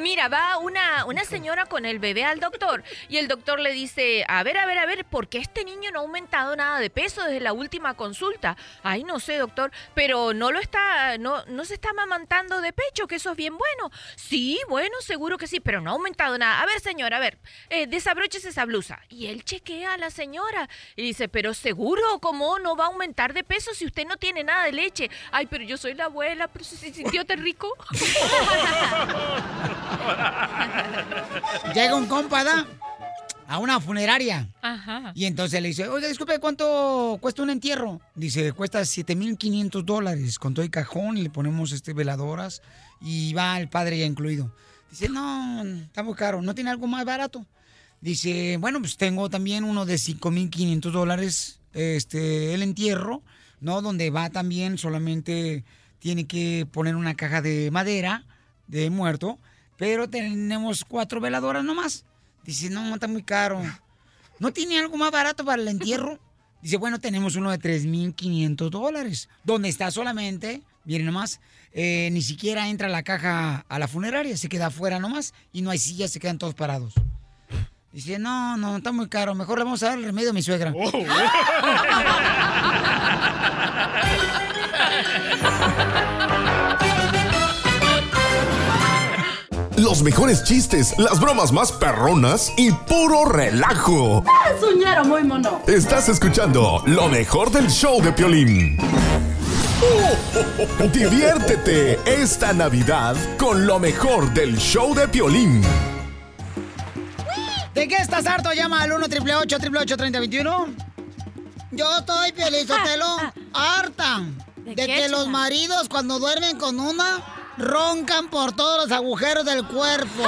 Mira, va una, una señora con el bebé al doctor y el doctor le dice, a ver, a ver, a ver, ¿por qué este niño no ha aumentado nada de peso desde la última consulta? Ay, no sé, doctor, pero no lo está, no, no se está amamantando de pecho, que eso es bien bueno. Sí, bueno, seguro que sí, pero no ha aumentado nada. A ver, señora, a ver, eh, desabróchese esa blusa. Y él chequea a la señora y dice, pero seguro, ¿cómo no va a aumentar de peso si usted no tiene nada de leche? Ay, pero yo soy la abuela, pero si se sintió tan rico. [laughs] [laughs] Llega un compa, ¿da? A una funeraria. Ajá. Y entonces le dice, oiga, disculpe, ¿cuánto cuesta un entierro? Dice, cuesta 7.500 dólares con todo el cajón y le ponemos este veladoras y va el padre ya incluido. Dice, no, está muy caro, ¿no tiene algo más barato? Dice, bueno, pues tengo también uno de 5.500 dólares, este, el entierro, ¿no? Donde va también solamente tiene que poner una caja de madera de muerto, pero tenemos cuatro veladoras nomás. Dice, no, está muy caro. ¿No tiene algo más barato para el entierro? Dice, bueno, tenemos uno de 3.500 dólares, donde está solamente, miren nomás, eh, ni siquiera entra la caja a la funeraria, se queda afuera nomás y no hay sillas, se quedan todos parados. Dice, no, no, está muy caro, mejor le vamos a dar el remedio a mi suegra. [laughs] los mejores chistes, las bromas más perronas y puro relajo. Es un ñero muy mono. Estás escuchando lo mejor del show de Piolín. Diviértete esta Navidad con lo mejor del show de Piolín. ¿De qué estás harto? Llama al 1 888 3021 Yo estoy, Piolizotelo, [laughs] harta de, que los maridos cuando duermen con una roncan por todos los agujeros del cuerpo.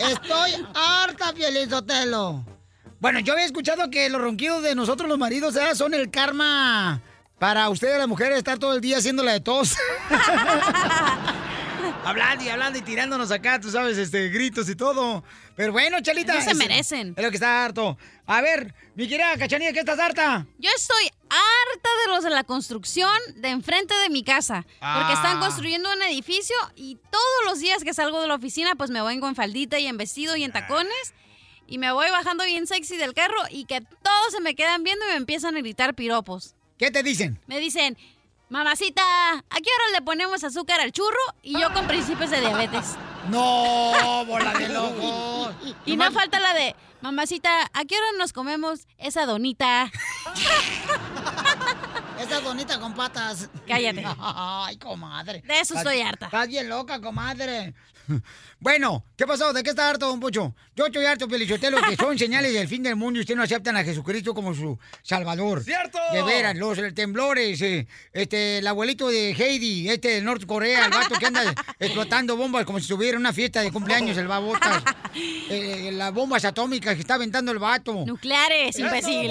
Estoy harta, Piolizotelo. Bueno, yo había escuchado que los ronquidos de nosotros los maridos ¿eh? son el karma para ustedes las mujeres estar todo el día haciéndola de tos. [laughs] hablando y hablando y tirándonos acá, tú sabes, este, gritos y todo. Pero bueno, Chalita. Eso se es- merecen. Es lo que está harto. A ver, mi querida Cachanilla, ¿qué estás harta? Yo estoy harta de los de la construcción de enfrente de mi casa. Porque Ah. están construyendo un edificio y todos los días que salgo de la oficina, pues me vengo en faldita y en vestido y en tacones. Y me voy bajando bien sexy del carro y que todos se me quedan viendo y me empiezan a gritar piropos. ¿Qué te dicen? Me dicen, mamacita, ¿a qué hora le ponemos azúcar al churro? Y yo con principios de diabetes. [laughs] No, bola de locos. [laughs] Y no falta la de, mamacita, ¿a qué hora nos comemos esa donita? [laughs] Esa donita con patas. Cállate. [laughs] Ay, comadre. De eso estoy harta. Estás bien loca, comadre. [laughs] Bueno, ¿qué pasó? ¿De qué está harto, don Pocho? Yo estoy harto, Pelichotelo, que son [laughs] señales del fin del mundo y usted no aceptan a Jesucristo como su salvador. ¡Cierto! De veras, los eh, temblores, eh, este, el abuelito de Heidi, este de Norte Corea, el vato que anda [laughs] explotando bombas como si estuviera en una fiesta de cumpleaños, el babotas. Eh, las bombas atómicas que está aventando el vato. Nucleares, imbécil.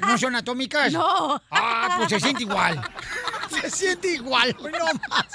¿No son atómicas? No. Ah, pues se siente igual. Se siente igual, no más.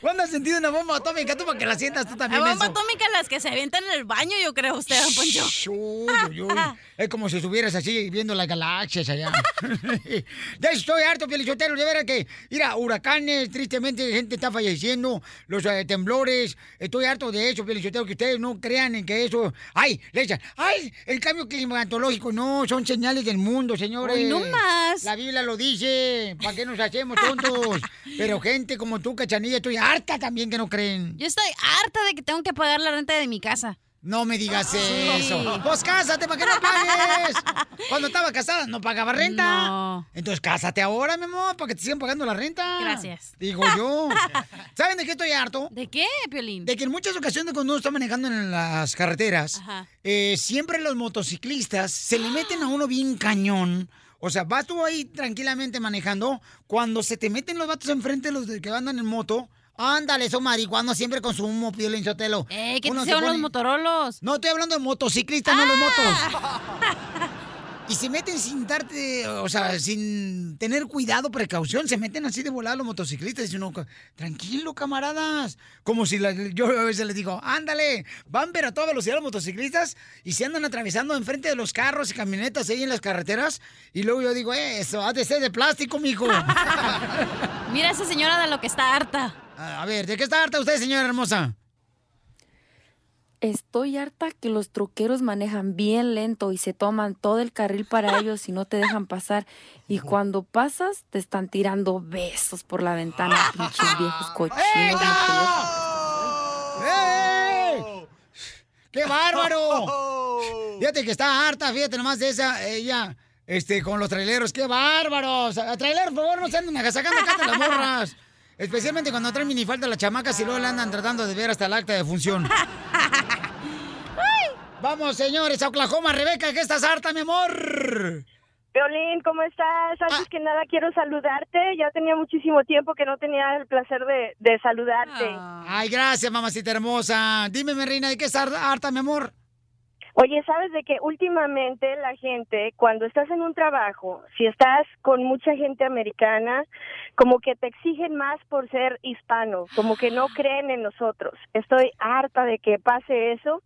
¿Cuándo has sentido una bomba atómica tú para que la sientas tú La también? bomba menso? atómica las que se avientan en el baño, yo creo usted, don Poncho. Uy, uy, uy. [laughs] Es como si estuvieras así viendo las galaxias allá. [laughs] ya estoy harto, Pielichotero, de veras que, mira, huracanes, tristemente gente está falleciendo, los eh, temblores, estoy harto de eso, Pielichotero, que ustedes no crean en que eso, ay, le echan, ay, el cambio climatológico, no, son señales del mundo, señores. Hoy no más. La Biblia lo dice, ¿para qué nos hacemos tontos? [laughs] Pero gente como tú, Cachanilla, estoy harta también que no creen. Yo estoy harta de que tengo que pagar la renta de mi casa. No me digas Sí. eso. Pues cásate para que no pagues. Cuando estaba casada no pagaba renta. No. Entonces cásate ahora, mi amor, para que te sigan pagando la renta. Gracias. Digo yo. [laughs] ¿Saben de qué estoy harto? ¿De qué, Piolín? De que en muchas ocasiones cuando uno está manejando en las carreteras, eh, siempre los motociclistas se le meten a uno bien cañón. O sea, vas tú ahí tranquilamente manejando, cuando se te meten los vatos enfrente, los que andan en moto, ándale, son marihuanos siempre con su humo, Piolín Sotelo. Eh, ¿qué son los pone- motorolos? No, estoy hablando de motociclistas, no los Ah. motos. [laughs] Y se meten sin darte, o sea, sin tener cuidado, precaución, se meten así de volar los motociclistas. Y uno, tranquilo, camaradas. Como si la- yo a veces les digo, ándale, van pero a toda velocidad los motociclistas y se andan atravesando enfrente de los carros y camionetas ahí en las carreteras. Y luego yo digo, eh, eso ha de ser de plástico, mijo. [laughs] Mira esa señora de lo que está harta. A ver, ¿de qué está harta usted, señora hermosa? Estoy harta que los troqueros manejan bien lento y se toman todo el carril para [laughs] ellos y no te dejan pasar. Y cuando pasas, te están tirando besos por la ventana, [laughs] pinches viejos cochinos. ¡Ey! ¡Qué bárbaro! [laughs] Fíjate que está harta, fíjate nomás de esa, ella, este, con los traileros. ¡Qué bárbaros! Traileros, por favor, no se anden agasacando acá de las morras. Especialmente cuando traen minifalda las chamacas y luego le andan tratando de ver hasta el acta de función. [laughs] Vamos, señores, a Oklahoma. Rebeca, ¿qué estás harta, mi amor? Violín, ¿cómo estás? Antes que nada quiero saludarte. Ya tenía muchísimo tiempo que no tenía el placer de, de saludarte. Ay, gracias, mamacita hermosa. Dime, mi reina, ¿de qué estás harta, mi amor? Oye, ¿sabes de que últimamente la gente, cuando estás en un trabajo, si estás con mucha gente americana, como que te exigen más por ser hispano, como que no creen en nosotros. Estoy harta de que pase eso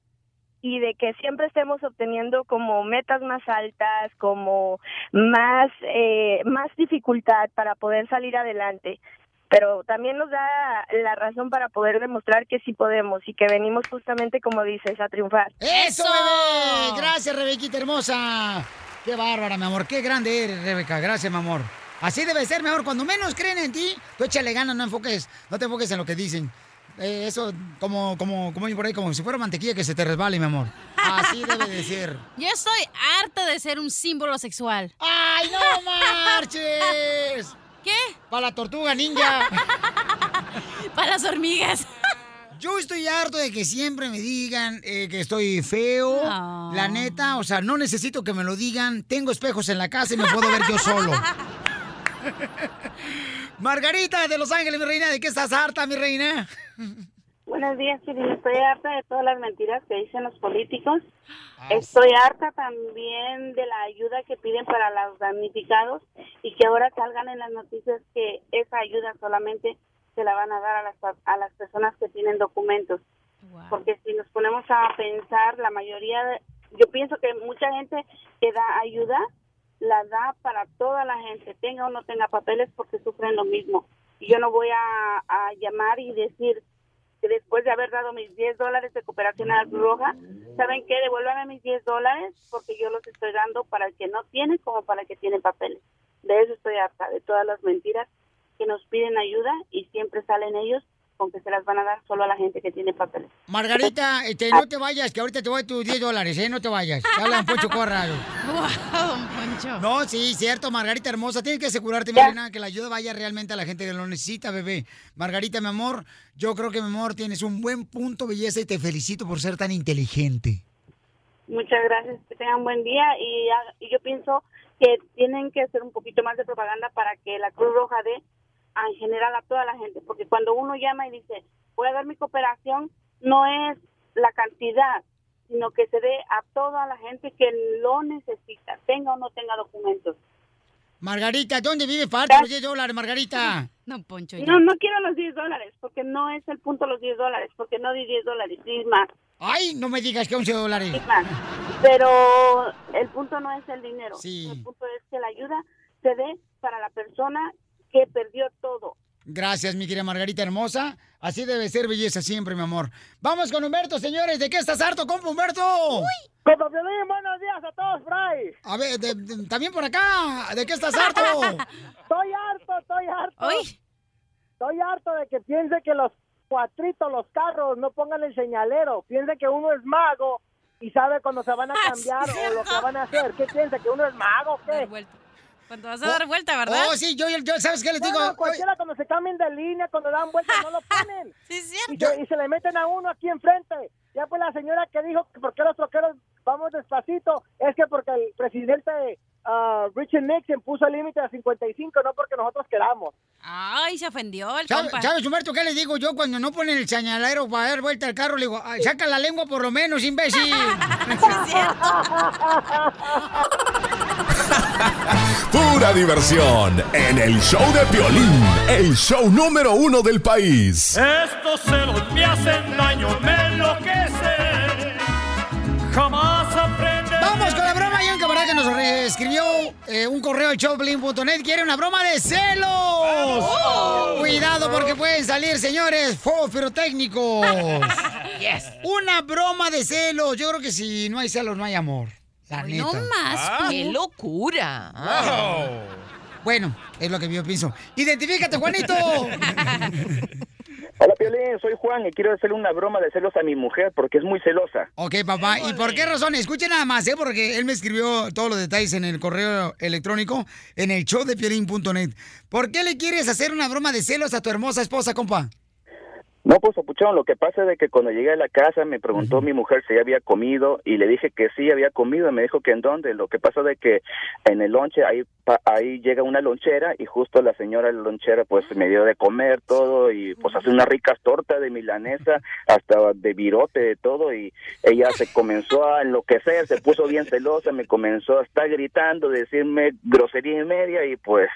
y de que siempre estemos obteniendo como metas más altas, como más eh, más dificultad para poder salir adelante. Pero también nos da la razón para poder demostrar que sí podemos y que venimos justamente, como dices, a triunfar. ¡Eso, bebé! Gracias, Rebequita hermosa. Qué bárbara, mi amor. Qué grande eres, Rebeca. Gracias, mi amor. Así debe ser, mi amor. Cuando menos creen en ti, tú échale ganas, no enfoques, no te enfoques en lo que dicen. eh, eso, como, como, como por ahí, como si fuera mantequilla que se te resbale, mi amor. Así debe de ser. [laughs] Yo estoy harta de ser un símbolo sexual. ¡Ay, no marches! ¿Qué? Para la tortuga ninja. [laughs] Para las hormigas. [laughs] Yo estoy harto de que siempre me digan eh, que estoy feo. La neta, o sea, no necesito que me lo digan. Tengo espejos en la casa y me puedo ver yo solo. [laughs] Margarita de Los Ángeles, mi reina, ¿de qué estás harta, mi reina? Buenos días, Piolín. Estoy harta de todas las mentiras que dicen los políticos. Estoy harta también de la ayuda que piden para los damnificados y que ahora salgan en las noticias que esa ayuda solamente se la van a dar a las, a las personas que tienen documentos. Porque si nos ponemos a pensar, la mayoría, de- yo pienso que mucha gente que da ayuda la da para toda la gente, tenga o no tenga papeles, porque sufren lo mismo. Y yo no voy a, a llamar y decir que después de haber dado mis 10 dólares de cooperación a la Cruz Roja, ¿saben qué? Devuélvame mis 10 dólares porque yo los estoy dando para el que no tiene como para el que tiene papeles. De eso estoy harta, de todas las mentiras que nos piden ayuda y siempre salen ellos con que se las van a dar solo a la gente que tiene papeles. Margarita, este, no te vayas, que ahorita te voy a tus 10 dólares, ¿eh? No te vayas. Te habla Don Poncho Corrado. [laughs] don Poncho. No, sí, cierto, Margarita hermosa. Tienes que asegurarte, mi reina, que la ayuda vaya realmente a la gente que lo necesita, bebé. Margarita, mi amor, yo creo que, mi amor, tienes un buen punto, belleza, y te felicito por ser tan inteligente. Muchas gracias, que tengan buen día y, ah, y yo pienso que tienen que hacer un poquito más de propaganda para que la Cruz Roja dé en general a toda la gente, porque cuando uno llama y dice, voy a dar mi cooperación, no es la cantidad, sino que se dé a toda la gente que lo necesita, tenga o no tenga documentos. Margarita, ¿dónde vive para los 10 dólares, Margarita? No, Poncho. No, no quiero los 10 dólares, porque no es el punto los 10 dólares, porque no di 10 dólares, di más. Ay, no me digas que 11 dólares. di más. Pero el punto no es el dinero, Sí. el punto es que la ayuda se dé para la persona que perdió todo. Gracias, mi querida Margarita hermosa. Así debe ser belleza siempre, mi amor. Vamos con Humberto, señores. ¿De qué estás harto, compa Humberto? Compa Piolín, buenos días a todos, Fray. A ver, de- de- también por acá. ¿De qué estás harto? [laughs] Estoy harto, estoy harto. Estoy harto de que piense que los cuatritos, los carros, no pongan el señalero. Piense que uno es mago y sabe cuando se van a [laughs] cambiar o lo que van a hacer. ¿Qué piensa? ¿Que uno es mago o qué? Cuando vas a dar vuelta, ¿verdad? Oh, sí, yo, yo ¿sabes qué les digo? Bueno, cualquiera cuando se cambien de línea, cuando dan vuelta, no lo ponen. [laughs] sí, Y se, y se le meten a uno aquí enfrente. Ya pues la señora que dijo que por qué los troqueros vamos despacito, es que porque el presidente ah, Richard Nixon puso el límite a 55, no porque nosotros queramos. Ay, se ofendió el ¿Sabes, compa. ¿Sabes, Humberto, qué le digo yo cuando no ponen el señalero para dar vuelta al carro? Le digo, "Ay, saca la lengua por lo menos, imbécil. [laughs] [laughs] Pura diversión en el show de Piolín, el show número uno del país. Estos celos me hacen daño, me enloquecen. Jamás nos escribió eh, un correo al showblin.net. Quiere una broma de celos. Oh. Cuidado porque pueden salir, señores, fuegos pirotécnicos. [laughs] Una broma de celos. Yo creo que si no hay celos, no hay amor. La neta. no más, Ah. ¡Qué locura! Bueno, es lo que yo pienso. Identifícate, Juanito. [laughs] Hola Piolín, soy Juan y quiero hacerle una broma de celos a mi mujer porque es muy celosa. Ok, papá. ¿Y por qué razón? Escuchen nada más, ¿eh? Porque él me escribió todos los detalles en el correo electrónico en el show de Piolín.net. ¿Por qué le quieres hacer una broma de celos a tu hermosa esposa, compa? No, pues apuchón, lo que pasa es de que cuando llegué a la casa me preguntó mi mujer si ya había comido y le dije que sí había comido y me dijo que en dónde. Lo que pasa de que en el lonche ahí pa- ahí llega una lonchera y justo la señora lonchera pues me dio de comer todo y pues hace unas ricas tortas de milanesa hasta de virote de todo y ella se comenzó a enloquecer, se puso bien celosa, me comenzó a estar gritando, decirme grosería y media y pues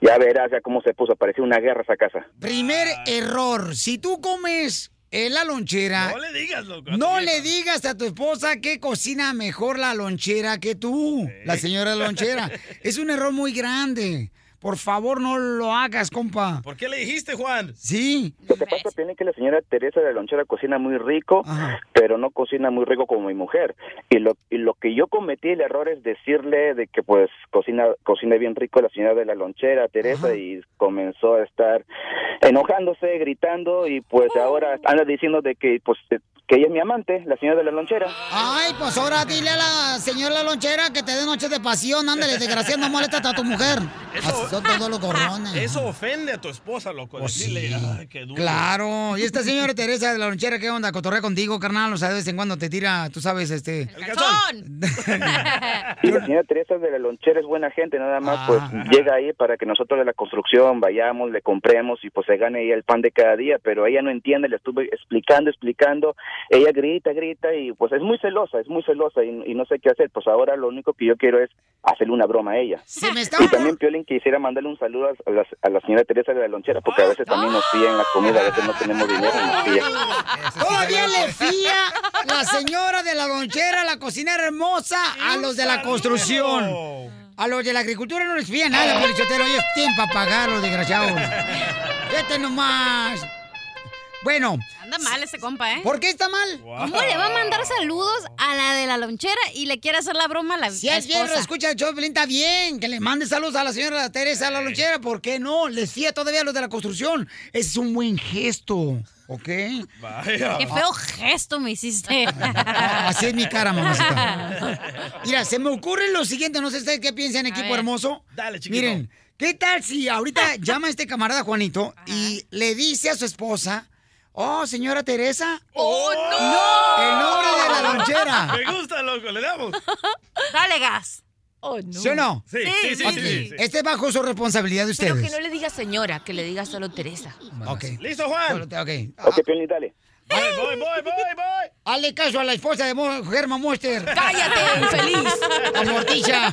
ya verás ya cómo se puso, parecía una guerra esa casa. Primer error. Si tú comes en la lonchera... No le digas, loco. No le digas a tu esposa que cocina mejor la lonchera que tú, la señora lonchera. [laughs] Es un error muy grande. Por favor, no lo hagas, compa. ¿Por qué le dijiste, Juan? Sí. Lo que pasa tiene que la señora Teresa de la Lonchera cocina muy rico, pero no cocina muy rico como mi mujer. Y lo, y lo que yo cometí el error es decirle de que pues cocina cocina bien rico la señora de la Lonchera, Teresa, y comenzó a estar enojándose, gritando y pues ahora anda diciendo de que pues que ella es mi amante, la señora de la lonchera. Ay, pues ahora dile a la señora la lonchera que te dé noches de pasión. Ándale, desgraciado, no molestas a tu mujer. Así son todos los gorrones. [laughs] Eso ofende a tu esposa, loco. decirle, ay, qué duro. Claro. Y esta señora Teresa de la lonchera, ¿qué onda? Cotorrea contigo, carnal. O sea, de vez en cuando te tira, tú sabes, este... [laughs] Y la señora Teresa de la lonchera es buena gente, nada más pues llega ahí para que nosotros de la construcción vayamos, le compremos y pues se gane ella el pan de cada día, pero ella no entiende, le estuve explicando, explicando, ella grita, grita y pues es muy celosa, es muy celosa y, y no sé qué hacer, pues ahora lo único que yo quiero es hacerle una broma a ella. Y también Piolín quisiera mandarle un saludo a la, a la señora Teresa de la lonchera, porque a veces también nos fían la comida, a veces no tenemos dinero y nos fía. Todavía le fía la señora de la lonchera, la cocinera hermosa, a los de la construcción. A los de la agricultura no les fía nada, Pelichotero. Ellos tienen para pagar, los desgraciados. Vete nomás. Bueno, Anda mal ese compa, ¿eh? ¿por qué está mal? ¿Cómo le va a mandar saludos a la de la lonchera y le quiere hacer la broma a la Si es bien, esposa? escucha el show, está bien. Que le mande saludos a la señora Teresa de la lonchera. ¿Por qué no? Les fía todavía a los de la construcción. Ese es un buen gesto, ¿ok? Vaya. Qué feo gesto me hiciste. [laughs] Así es mi cara, mamacita. [laughs] Mira, se me ocurre lo siguiente, no sé ustedes qué piensan, equipo hermoso. Dale, chiquito. Miren, ¿qué tal si ahorita [laughs] llama este camarada Juanito y le dice a su esposa, oh, señora Teresa, ¡Oh, no! el nombre de la lonchera? [laughs] Me gusta, loco, le damos. [laughs] Dale gas. Oh, no. ¿Sí o no? Sí, sí, sí, sí, sí, sí. Este es bajo su responsabilidad de Pero ustedes. que no le diga señora, que le diga solo Teresa. Ok. ¿Listo, Juan? Ok. Ok, Piolín, dale. Voy, voy, voy, voy, voy. Hazle caso a la esposa de Germán Monster. ¡Cállate, infeliz! La morticia.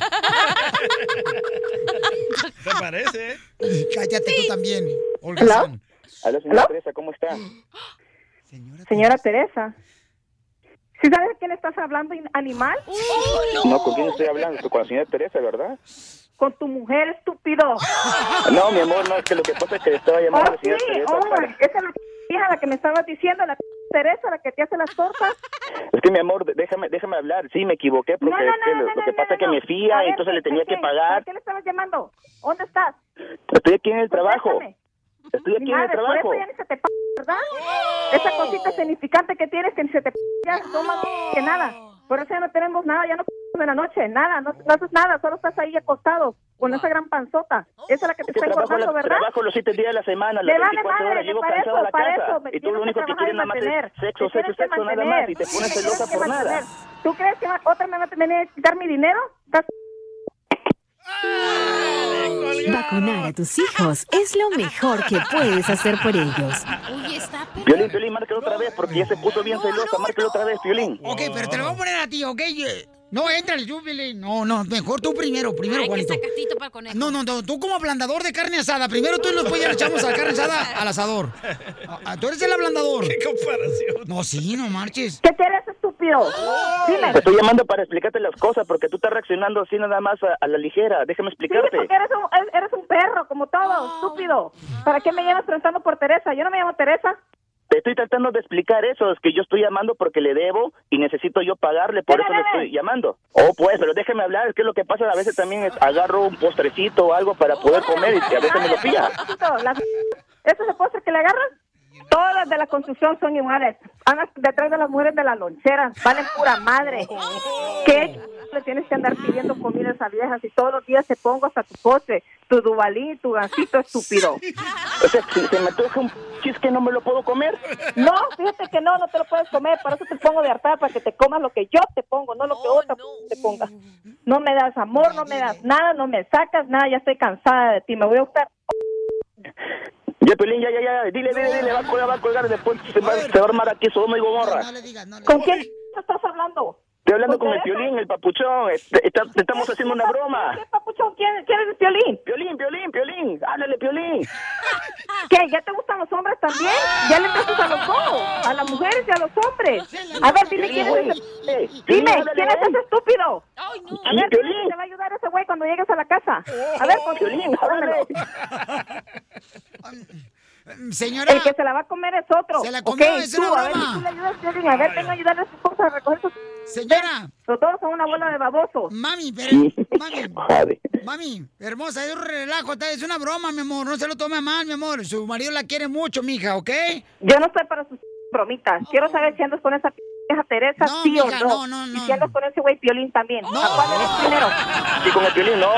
¿Te parece, eh? Cállate tú también, ¿Hello? Hola, señora ¿Aló? Teresa, ¿cómo está? Señora Teresa. ¿Sí sabes a quién estás hablando, animal? No, ¿con quién estoy hablando? Con la señora Teresa, ¿verdad? Con tu mujer, estúpido. No, mi amor, no, es que lo que pasa es que le estaba llamando a Oh, la sí, señora Teresa oh, para- esa es la hija la que me estabas diciendo, la Teresa, la que te hace las tortas. Es que mi amor, déjame, déjame hablar. Sí, me equivoqué porque No, no, es que no, lo, no, lo que no, pasa es que no. me fía A y ver, entonces le ¿por tenía qué? que pagar. ¿Por qué le estabas llamando? ¿Dónde estás? Estoy aquí en el trabajo. Contéstame. Estoy aquí Mi en el madre, por trabajo. eso ya ni se te p ¿verdad? Esa cosita significante que tienes que ni se te p ya no más que nada. Por eso ya no tenemos nada, ya no p en la noche, nada, no, no haces nada, solo estás ahí acostado con esa gran panzota. Esa es la que te Que está trabajo, engordando, ¿verdad? trabajo los siete días de la semana, Le las vale 24 madre, horas. Llego para cansado a la eso, para casa. eso, y tú lo único que quieres nada más mantener. es sexo, sexo, sexo, nada mantener. más. Y te pones celosa por nada. mantener. ¿Tú crees que otra me va a tener que quitar mi dinero? ¿Estás Vacunar a tus hijos es lo mejor que puedes hacer por ellos. Oye, está Violín, Violín, márcalo otra vez porque ya se puso bien celosa. Márcalo otra vez, Violín. Ok, pero te lo voy a poner a ti, ¿ok? No, entrale tú, Piolín. No, no, mejor tú primero, primero, Juanito. sacatito para el conejo. No, no, no, tú como ablandador de carne asada. Primero tú y después ya le echamos a la carne asada al asador. [laughs] Ah, Tú eres el ablandador. ¿Qué comparación? No, sí, no marches. ¿Qué quieres, estúpido? Dime. Te estoy llamando para explicarte las cosas porque tú estás reaccionando así nada más a, a la ligera. Déjame Sí, explicarte. porque eres un, eres un perro, como todo, estúpido. ¿Para qué me llamas preguntando por Teresa? Yo no me llamo Teresa. Te estoy tratando de explicar eso, es que yo estoy llamando porque le debo y necesito yo pagarle, por ¿Qué eso le estoy llamando. Oh, pues, pero déjeme hablar, es que lo que pasa a veces también es agarro un postrecito o algo para poder comer y a veces me lo pilla. ¿Eso es el postre que le agarras? Todas las de la construcción son iguales. Andas detrás de las mujeres de la lonchera. Valen pura madre. [laughs] ¿Qué le tienes que andar pidiendo comida a esa vieja si todos los días te pongo hasta tu postre, tu dubalín, tu gansito estúpido? O sea, si se me toca un chis que no me lo puedo comer. No, fíjate que no, no te lo puedes comer. Por eso te pongo de hartar para que te comas lo que yo te pongo, no lo que otra te ponga. No me das amor, no me das nada, no me sacas nada. Ya estoy cansada de ti. Me voy a buscar. Ya, Pelín, ya, ya, ya, dile, dile, dile, va a colgar, va a colgar, después se va, se va a armar aquí Sodoma y Gomorra. ¿Con quién estás hablando? Estoy hablando con el Piolín, el papuchón, está- te estamos haciendo una broma. ¿Qué papuchón? ¿Quién, quién es el Piolín? Piolín, Piolín, Piolín, háblale, Piolín. [laughs] ¿Qué? ¿Ya te gustan los hombres también? ¿Ya le gustas a los dos? A las mujeres y a los hombres. A ver, dime quién es ese... Dime, ¿quién es ese estúpido? A ver, si te va a ayudar ese güey cuando llegues a la casa. A ver, con Piolín, háblamelo. [laughs] Señora. El que se la va a comer es otro. Se la comió, es tú, una a ver broma. si tú le ayudas, Piolín. A ver, venga a ayudarle a su esposa a recoger sus Señora. Todos son una bola de babosos. Mami, pero, mami, [laughs] mami, hermosa, es un relajo, está- es una broma, mi amor, no se lo tome a mal, mi amor. Su marido la quiere mucho, mija, ¿ok? Yo no estoy para sus bromitas. Quiero saber si andas con esa vieja Teresa, No, sí mija, o no, no. no, no. Y si andas con ese güey Piolín también. ¿A cuál eres primero? Sí, con el piolín, no,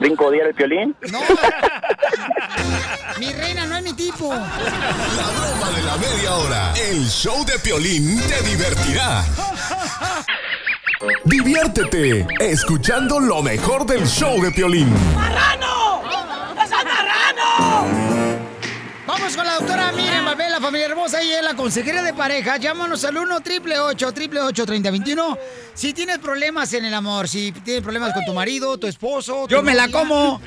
brinco odiar el piolín. [laughs] Mi reina no es mi tipo. La broma de la media hora. El show de Piolín te divertirá. Diviértete escuchando lo mejor del show de Piolín. ¡Marrano! ¡Es marrano! Vamos con la doctora Miriam Valverde, la familia hermosa y es la consejera de pareja. Llámanos al 1 888 3021 Si tienes problemas en el amor, si tienes problemas con tu marido, tu esposo. Yo me la como.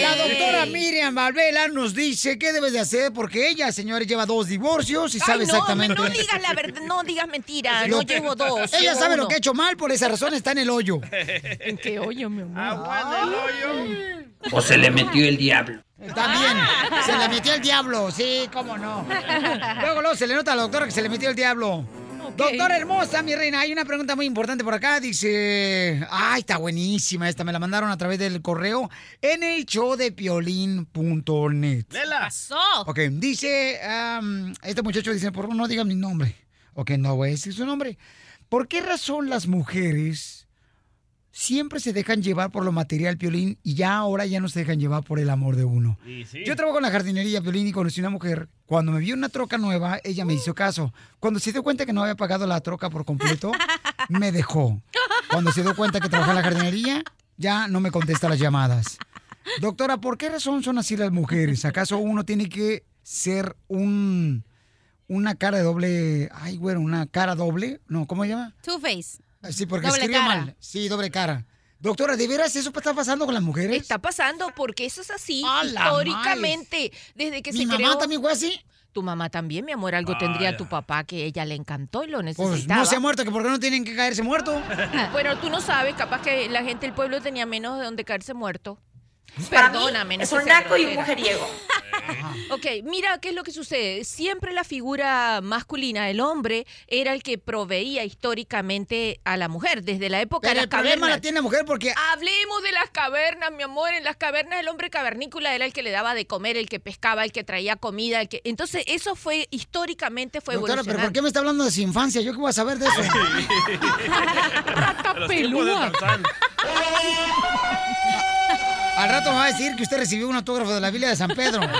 La doctora Miriam Valvela nos dice qué debes de hacer porque ella, señores, lleva dos divorcios y sabe no, exactamente. No digas la verdad, no digas mentira, Lo no llevo dos. Ella sabe lo que ha hecho mal, por esa razón está en el hoyo. [laughs] ¿En qué hoyo, mi amor? Agua en el hoyo. O se le metió el diablo. Bien, se le metió el diablo, sí, cómo no. Luego, luego se le nota a la doctora que se le metió el diablo. Doctora hermosa, mi reina, hay una pregunta muy importante por acá. Dice, ay, está buenísima esta, me la mandaron a través del correo en el show de piolín.net. Pasó. Ok, dice, este muchacho dice, por favor, no digan mi nombre. Ok, no voy a decir su nombre. ¿Por qué razón las mujeres siempre se dejan llevar por lo material, Piolín, y ya ahora ya no se dejan llevar por el amor de uno? Yo trabajo en la jardinería, Piolín, y conocí una mujer. Cuando me vio una troca nueva, ella me hizo caso. Cuando se dio cuenta que no había pagado la troca por completo, [laughs] me dejó. Cuando se dio cuenta que trabajaba en la jardinería, ya no me contesta las llamadas. Doctora, ¿por qué razón son así las mujeres? ¿Acaso uno tiene que ser un una cara de doble, ay, güero, una cara doble? No, ¿cómo se llama? Two Face. Sí, porque Doble escribe cara. mal. Sí, doble cara. Doctora, ¿de veras eso está pasando con las mujeres? Está pasando porque eso es así ¡A la históricamente. Desde que ¿Mi se mamá creó- también fue así? Tu mamá también, mi amor, algo tendría tu papá que ella le encantó y lo Pues necesitaba. no se ha muerto, que por qué no tienen que caerse muerto. [laughs] Bueno, tú no sabes, capaz que la gente del pueblo tenía menos de donde caerse muerto. Para mí, Perdóname, no es un naco y un mujeriego. [laughs] Ok, mira qué es lo que sucede. Siempre la figura masculina, el hombre, era el que proveía históricamente a la mujer, desde la época Pero de las el problema cavernas. la tiene la mujer porque... Hablemos de las cavernas, mi amor. En las cavernas el hombre cavernícola era el que le daba de comer, el que pescaba, el que traía comida, el que... Entonces eso fue, históricamente fue Doctora, pero ¿por qué me está hablando de su infancia? ¿Yo qué voy a saber de eso? [laughs] De Tarzán. [laughs] Al rato me va a decir que usted recibió un autógrafo de la Biblia de San Pedro. [laughs]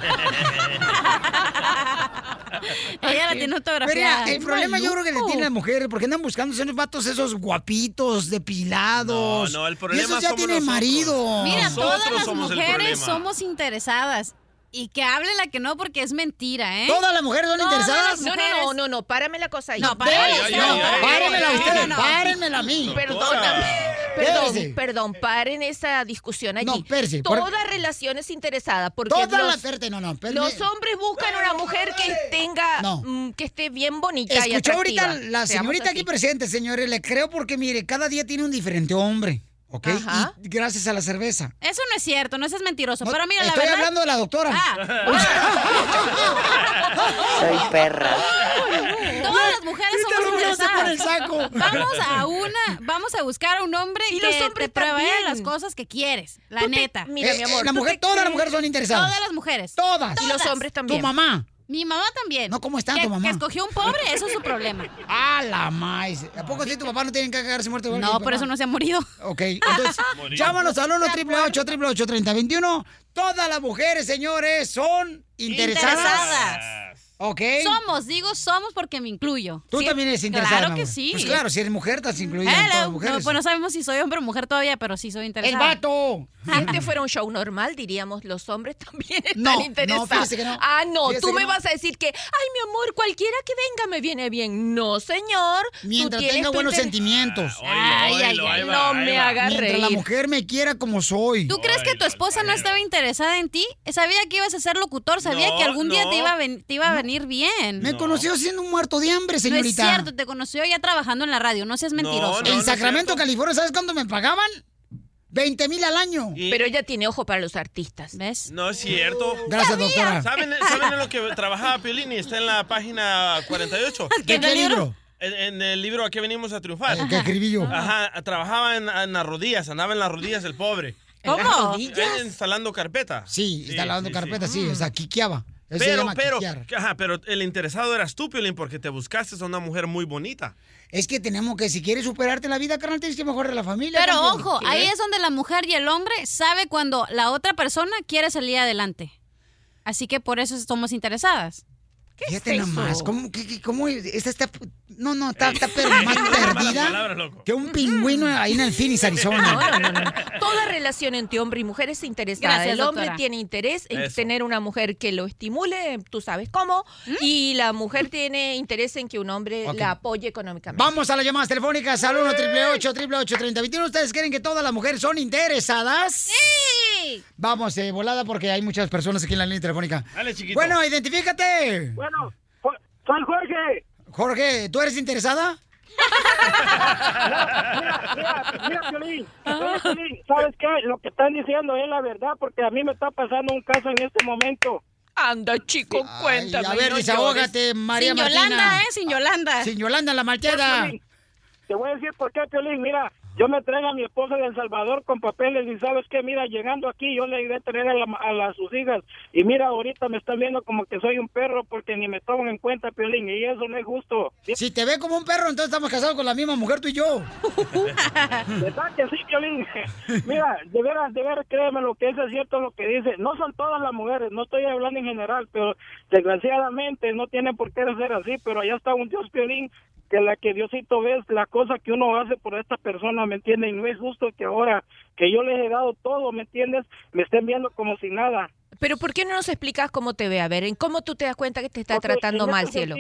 Ella la tiene autografiada. Pero el problema yo creo que le tienen las mujeres porque andan buscando esos vatos esos guapitos, depilados. No, no, el y problema esos ya somos tienen nosotros. marido. Mira, Nosotros todas las mujeres problema. somos interesadas. Y que hable la que no porque es mentira, ¿eh? ¿Todas las mujeres son Todas interesadas? No, no, no, no, no, párame la cosa ahí. No, párame ay, párenmela ay, párenmela a mí. Perdóname. Perdón, perdón, paren esa discusión allí. No, espérese, por- Toda relación es interesada porque Todas los, las... No, no. los hombres buscan una mujer que tenga, No. mm, que esté bien bonita y Escuchó atractiva. ahorita la señorita aquí presente, señores. Le creo porque, mire, cada día tiene un diferente hombre. ¿Ok? Ajá. Y gracias a la cerveza. Eso no es cierto, no seas mentiroso. No, pero mira, la estoy verdad. hablando de la doctora. [laughs] Soy perra. Todas las mujeres somos el saco. Vamos a una, vamos a buscar a un hombre Y que te provea las cosas que quieres. La te- neta. Mira, mi Eh, amor. la ¿tú mujer, todas las mujeres son interesadas. Todas las mujeres. Todas. Y los hombres Tu también. mamá. Mi mamá también. No, ¿cómo está que, tu mamá? Que escogió un pobre, eso es su problema. [laughs] A la maíz. ¿A poco sí tu papá no tiene que cagarse muerto? No, por papá? eso no se ha morido. Ok, entonces, [laughs] llámanos al 1 888 3021 Todas las mujeres, señores, son interesadas. Interesadas. Ok. Somos, digo somos porque me incluyo. Tú Sí, también eres interesada. Claro que sí. Pues claro, si eres mujer, estás incluida en todas las Hello. mujeres. No, pues no sabemos si soy hombre o mujer todavía, pero sí soy ¡El interesada. vato! [laughs] Si este fuera un show normal, diríamos, los hombres también están No, no, interesados. fíjese que no. Ah, no, Fíjese tú me no. vas a decir que, ay, mi amor, cualquiera que venga me viene bien. No, señor. Mientras tenga buenos inter- sentimientos. Ay, ay, ay, no me hagas Mientras reír. la mujer me quiera como soy. ¿Tú crees que tu esposa no estaba interesada en ti? Sabía que ibas a ser locutor, sabía No, que algún día no. te iba a, ven- bien. Me conoció siendo un muerto de hambre, señorita. No es cierto, te conoció ya trabajando en la radio, no seas mentiroso. en Sacramento, California, ¿sabes cuánto me pagaban? 20 mil al año. Pero ella tiene ojo para los artistas. ¿Ves? No es cierto. Gracias, doctora. ¿Saben, ¿Saben en lo que trabajaba Piolín? Y está en la página 48. [laughs] ¿De qué libro? En, en el libro ¿A qué venimos a triunfar? ¿Qué escribí yo? Ajá, trabajaba en, en las rodillas, andaba en las rodillas el pobre. ¿En las ¿Cómo? instalando carpeta. Sí, está lavando carpeta, sí, o sea, quiqueaba. Eso Pero, pero, ajá, pero el interesado eras tú, Piolín, porque te buscaste a una mujer muy bonita. Es que tenemos que, si quieres superarte en la vida, carnal, tienes que mejorar la familia. Pero campeón. ojo, ahí es donde la mujer y el hombre sabe cuando la otra persona quiere salir adelante. Así que por eso somos interesadas. Fíjate es eso? nomás, ¿cómo, qué- qué- cómo esta está, no, no, está, está pero más [laughs] perdida que un pingüino ahí en el Phoenix, Arizona. No, no, no, no. Toda relación entre hombre y mujer es interesada. Gracias, el hombre doctora. tiene interés en Eso. tener una mujer que lo estimule, tú sabes cómo, y la mujer tiene interés en que un hombre la apoye económicamente. Vamos a las llamadas telefónicas al 1 888 888 3021 ¿Ustedes creen que todas las mujeres son interesadas? ¡Sí! Vamos, eh, volada, porque hay muchas personas aquí en la línea telefónica. Dale, chiquito. Bueno, identifícate. Bueno, soy Jorge. Jorge, ¿tú eres interesada? [laughs] Mira, mira, mira, Piolín, mira, Piolín, ¿sabes qué? Lo que están diciendo es la verdad, porque a mí me está pasando un caso en este momento. Anda, chico, cuéntame, a ver, no desahógate. María Sin Martina. Yolanda, ¿eh? Sin Yolanda. Sin Yolanda, la malteada. Te voy a decir por qué, Piolín. Mira, yo me traigo a mi esposa de El Salvador con papeles y sabes qué, mira, llegando aquí yo le iré a traer a, la- a las sus hijas y mira, ahorita me están viendo como que soy un perro porque ni me toman en cuenta, Piolín, y eso no es justo. Si te ve como un perro, entonces estamos casados con la misma mujer tú y yo. [laughs] ¿Verdad que sí, Piolín? [laughs] Mira, de veras, de veras, créeme lo que es cierto lo que dice. No son todas las mujeres, no estoy hablando en general, pero desgraciadamente no tiene por qué ser así, pero allá está un Dios, Piolín, que la que Diosito ve es la cosa que uno hace por esta persona, ¿me entiendes? Y no es justo que ahora que yo les he dado todo, ¿me entiendes? Me estén viendo como si nada. Pero ¿por qué no nos explicas cómo te ve? A ver, ¿en cómo tú te das cuenta que te está tratando mal, este cielo?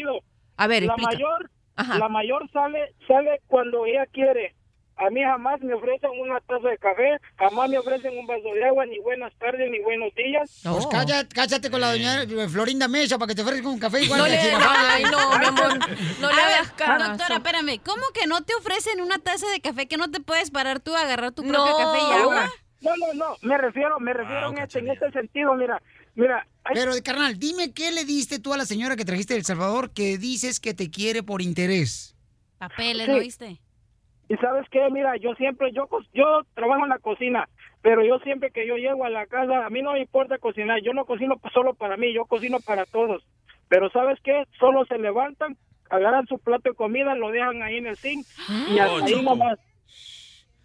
A ver, la explica. mayor, Ajá. la mayor sale, sale cuando ella quiere. A mí jamás me ofrecen una taza de café, jamás me ofrecen un vaso de agua, ni buenas tardes, ni buenos días. Pues cállate, cállate con la doña Florinda Mesa para que te ofrezca un café igual No que le- [laughs] ay, no, mi amor, no le hagas caso. Doctora, espérame, ¿cómo que no te ofrecen una taza de café que no te puedes parar tú a agarrar tu No. propio café y agua? No, no, no, me refiero, me refiero en, este, en este sentido, mira, mira. hay- Pero, carnal, dime qué le diste tú a la señora que trajiste de El Salvador que dices que te quiere por interés. Papeles, Sí. ¿lo viste? Y sabes qué, mira, yo siempre, yo, yo trabajo en la cocina, pero yo siempre que yo llego a la casa, a mí no me importa cocinar, yo no cocino solo para mí, yo cocino para todos. Pero sabes qué, solo se levantan, agarran su plato de comida, lo dejan ahí en el zinc y hasta Oh, ahí nomás.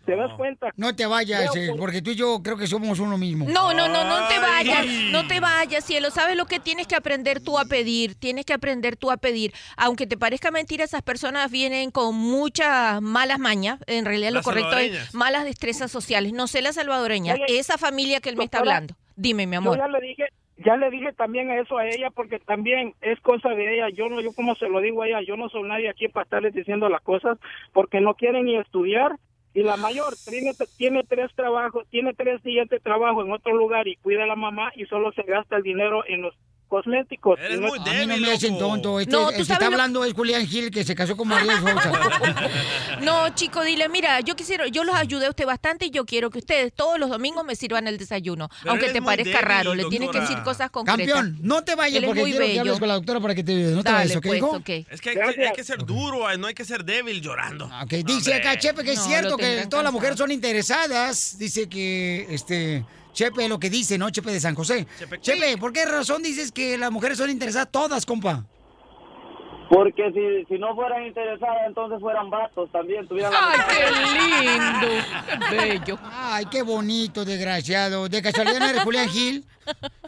¿Te das cuenta? No te vayas, eh, porque tú y yo creo que somos uno mismo. No, no, no, no te Ay. vayas, no te vayas, cielo. ¿Sabes lo que tienes que aprender tú a pedir? Tienes que aprender tú a pedir. Aunque te parezca mentira, esas personas vienen con muchas malas mañas. En realidad lo Las correcto es malas destrezas sociales. No sé la salvadoreña, Oye, esa familia que él me está hablando. Dime, mi Yo amor. ya le dije, ya le dije también a eso a ella porque también es cosa de ella. Yo no, yo como se lo digo a ella, yo no soy nadie aquí para estarles diciendo las cosas porque no quieren ni estudiar. Y la mayor tiene, tiene tres trabajos, tiene tres días de trabajo en otro lugar y cuida a la mamá y solo se gasta el dinero en los cosméticos. Y no- a mí no me hacen tonto. Este, No, el tú que está lo- hablando es Julián Gil, que se casó con [laughs] María. [laughs] No, chico, dile, mira, yo quisiera, yo los ayudé a usted bastante y yo quiero que ustedes todos los domingos me sirvan el desayuno. Pero aunque te parezca débil, raro, le tienes que decir cosas concretas. Campeón, no te vayas Él es porque muy quiero que bello. hables con la doctora para que te ayude. No te Dale, vayas, ¿ok, pues, hijo? ok. Es que hay, que hay que ser duro, no hay que ser débil llorando. Ok, dice acá Chepe que es cierto que todas las mujeres son interesadas. Dice que, este, Chepe lo que dice, ¿no? Chepe de San José. Chepe, ¿por qué razón dices que las mujeres son interesadas todas, compa? Porque si, si no fueran interesadas, entonces fueran vatos también. Tuvieran la ¡Ay, qué lindo! [laughs] ¡Qué bello! Ay, qué bonito, desgraciado. ¿De casualidad no eres Julián Gil?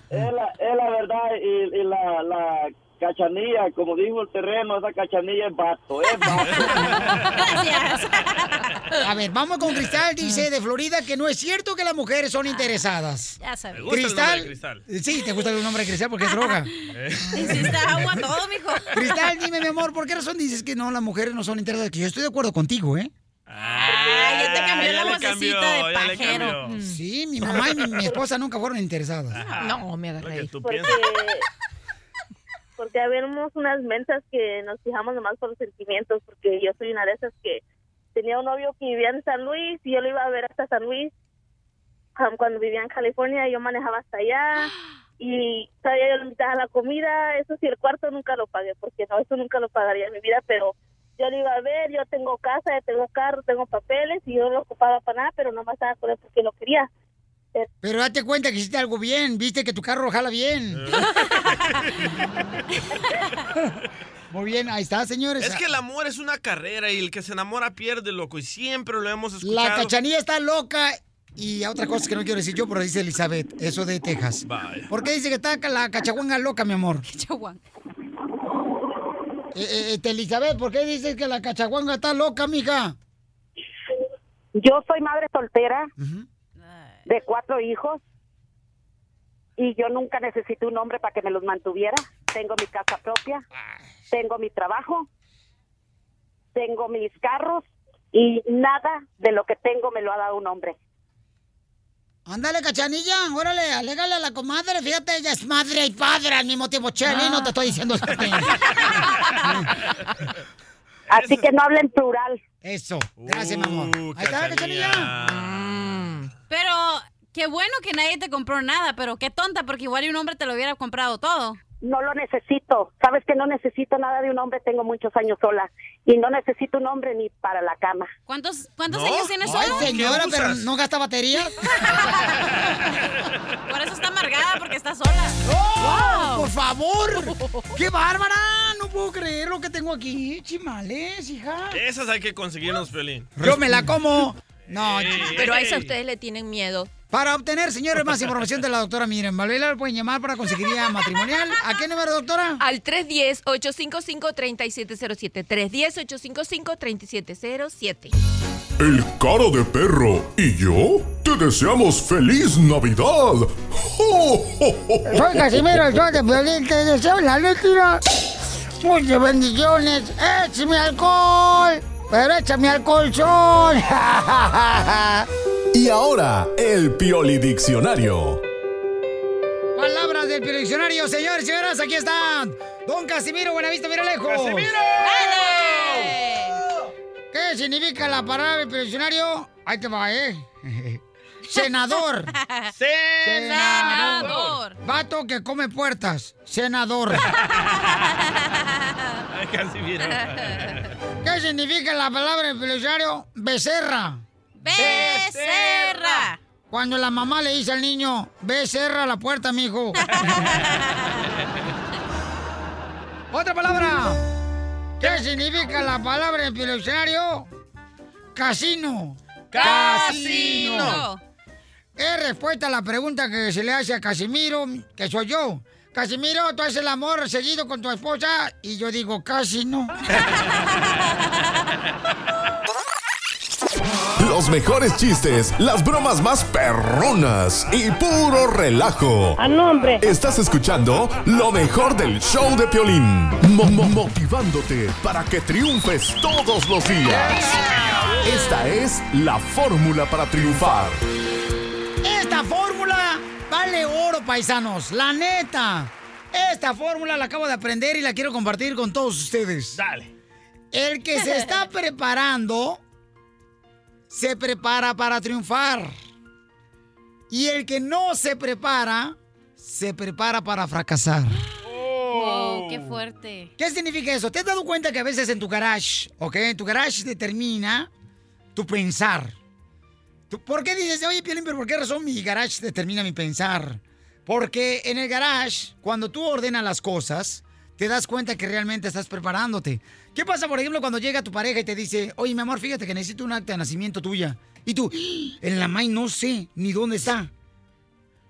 Es la, es la verdad y, y la, la cachanilla, como dijo el terreno, esa cachanilla es vato, es Gracias. [laughs] A ver, vamos con Cristal, dice de Florida que no es cierto que las mujeres son interesadas. Ya sabes. Cristal. Cristal. Sí, te gusta el nombre de Cristal porque es droga. Hiciste agua todo, mijo. Cristal, dime, mi amor, ¿por qué razón dices que no, las mujeres no son interesadas? Que yo estoy de acuerdo contigo, ¿eh? Ay, ya te cambió ya la vocecita cambió, de pajero. Sí, mi mamá y mi, mi esposa nunca fueron interesadas. No, me agarré. porque, porque habemos unas mensas que nos fijamos nomás por los sentimientos, porque yo soy una de esas que tenía un novio que vivía en San Luis y yo lo iba a ver hasta San Luis. Um, Cuando vivía en California yo manejaba hasta allá [gasps] y todavía yo le invitaba la comida, eso sí, el cuarto nunca lo pagué, porque no, eso nunca lo pagaría en mi vida, pero yo lo iba a ver, yo tengo casa, yo tengo carro, tengo papeles y yo no lo ocupaba para nada, pero nomás estaba con él porque lo quería. Pero date cuenta que hiciste algo bien, viste que tu carro jala bien. [laughs] Muy bien, ahí está, señores. Es que el amor es una carrera y el que se enamora pierde, loco. Y siempre lo hemos escuchado. La cachanilla está loca y otra cosa que no quiero decir yo, pero dice Elizabeth, eso de Texas. Vaya. ¿Por qué dice que está la cachaguanga loca, mi amor? [laughs] Cachaguanga. Eh, eh, este, Elizabeth, ¿por qué dices que la cachaguanga está loca, mija? Yo soy madre soltera de cuatro hijos y yo nunca necesité un hombre para que me los mantuviera. Tengo mi casa propia, tengo mi trabajo, tengo mis carros y nada de lo que tengo me lo ha dado un hombre. Ándale, cachanilla, órale, alégale a la comadre. Fíjate, ella es madre y padre al mismo tiempo. Cheli, no te estoy diciendo eso. Así que no hablen plural. Eso, gracias, mi amor. Ahí está, cachanilla. Pero qué bueno que nadie te compró nada, pero qué tonta, porque igual un hombre te lo hubiera comprado todo. No lo necesito. Sabes que no necesito nada de un hombre. Tengo muchos años sola y no necesito un hombre ni para la cama. ¿Cuántos, cuántos ¿No? años tienes Ay, solo? señora, pero ¿no gasta batería? [laughs] [laughs] Por eso está amargada, porque está sola. ¡Oh! ¡Por favor! ¡Qué bárbara! No puedo creer lo que tengo aquí. Chimales, hija. Esas hay que conseguirnos, Pelín. Yo me la como. No, Pero a esa ustedes le tienen miedo. Para obtener, señores, más información de la doctora Miren Valvela, le pueden llamar para conseguir guía matrimonial. ¿A qué número, doctora? Al 310-855-3707. 310-855-3707. El cara de perro y yo te deseamos feliz Navidad. Soy Casimiro, el de violín, te deseo la letra. Muchas bendiciones. ¡Échame alcohol! Pero échame alcohol, [laughs] sol. Y ahora, el Pioli Diccionario. Palabras del diccionario, señores y señoras, aquí están. Don Casimiro Buenavista, mira lejos. ¡Casimiro! ¿Qué significa la palabra del diccionario? Ahí te va, ¿eh? [laughs] Senador. Senador. Vato que come puertas. Senador. [laughs] Ay, Casimiro. ¿Qué significa la palabra del diccionario? Becerra. Becerra. Cuando la mamá le dice al niño, ve, cerra la puerta, mijo. [laughs] Otra palabra. ¿Qué significa la palabra en diccionario? Casino. Casino. Es respuesta a la pregunta que se le hace a Casimiro, que soy yo. Casimiro, tú haces el amor seguido con tu esposa y yo digo, casi no. [laughs] Los mejores chistes, las bromas más perronas y puro relajo. ¡A nombre! Estás escuchando lo mejor del show de Piolín. Mo- mo- motivándote para que triunfes todos los días. Esta es la fórmula para triunfar. Esta fórmula vale oro, paisanos. La neta. Esta fórmula la acabo de aprender y la quiero compartir con todos ustedes. Dale. El que se está [laughs] preparando, se prepara para triunfar. Y el que no se prepara, se prepara para fracasar. Wow, qué fuerte. ¿Qué significa eso? ¿Te has dado cuenta que a veces en tu garage, ok? En tu garage determina tu pensar. ¿Por qué dices, oye, Piolín, pero por qué razón mi garage determina mi pensar? Porque en el garage, cuando tú ordenas las cosas, te das cuenta que realmente estás preparándote. ¿Qué pasa, por ejemplo, cuando llega tu pareja y te dice, oye, mi amor, fíjate que necesito un acta de nacimiento tuya? Y tú, "¡Ah! en la main no sé ni dónde está.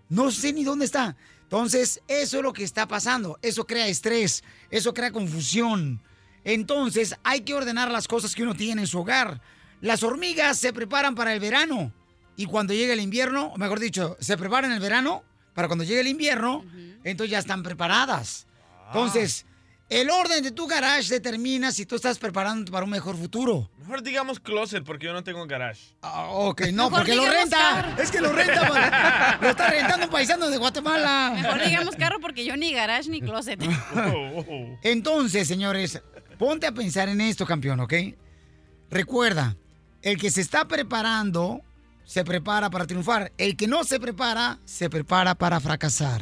No sé ni dónde está. Entonces, eso es lo que está pasando. Eso crea estrés, eso crea confusión. Entonces, hay que ordenar las cosas que uno tiene en su hogar. Las hormigas se preparan para el verano. Y cuando llega el invierno, o mejor dicho, se preparan el verano para cuando llegue el invierno, entonces ya están preparadas. Entonces, el orden de tu garage determina si tú estás preparándote para un mejor futuro. Mejor digamos closet porque yo no tengo garage. Ah, ok, no, Mejor porque lo renta. carro. Es que lo renta. para- [laughs] lo está rentando un paisano de Guatemala. Mejor digamos carro porque yo ni garage ni closet. [laughs] Entonces, señores, ponte a pensar en esto, campeón, ¿ok? Recuerda, el que se está preparando, se prepara para triunfar. El que no se prepara, se prepara para fracasar.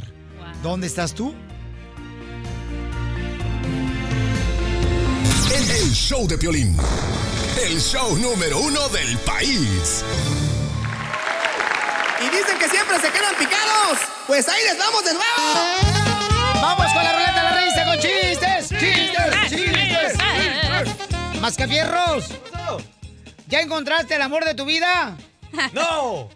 ¿Dónde estás tú? El show show de Piolín. El show número uno del país. Y dicen que siempre se quedan picados. Pues ahí les vamos de nuevo. Vamos con la ruleta de la risa con chistes, chistes, chistes. chistes. Mascafierros. ¿Ya encontraste el amor de tu vida? [laughs] No.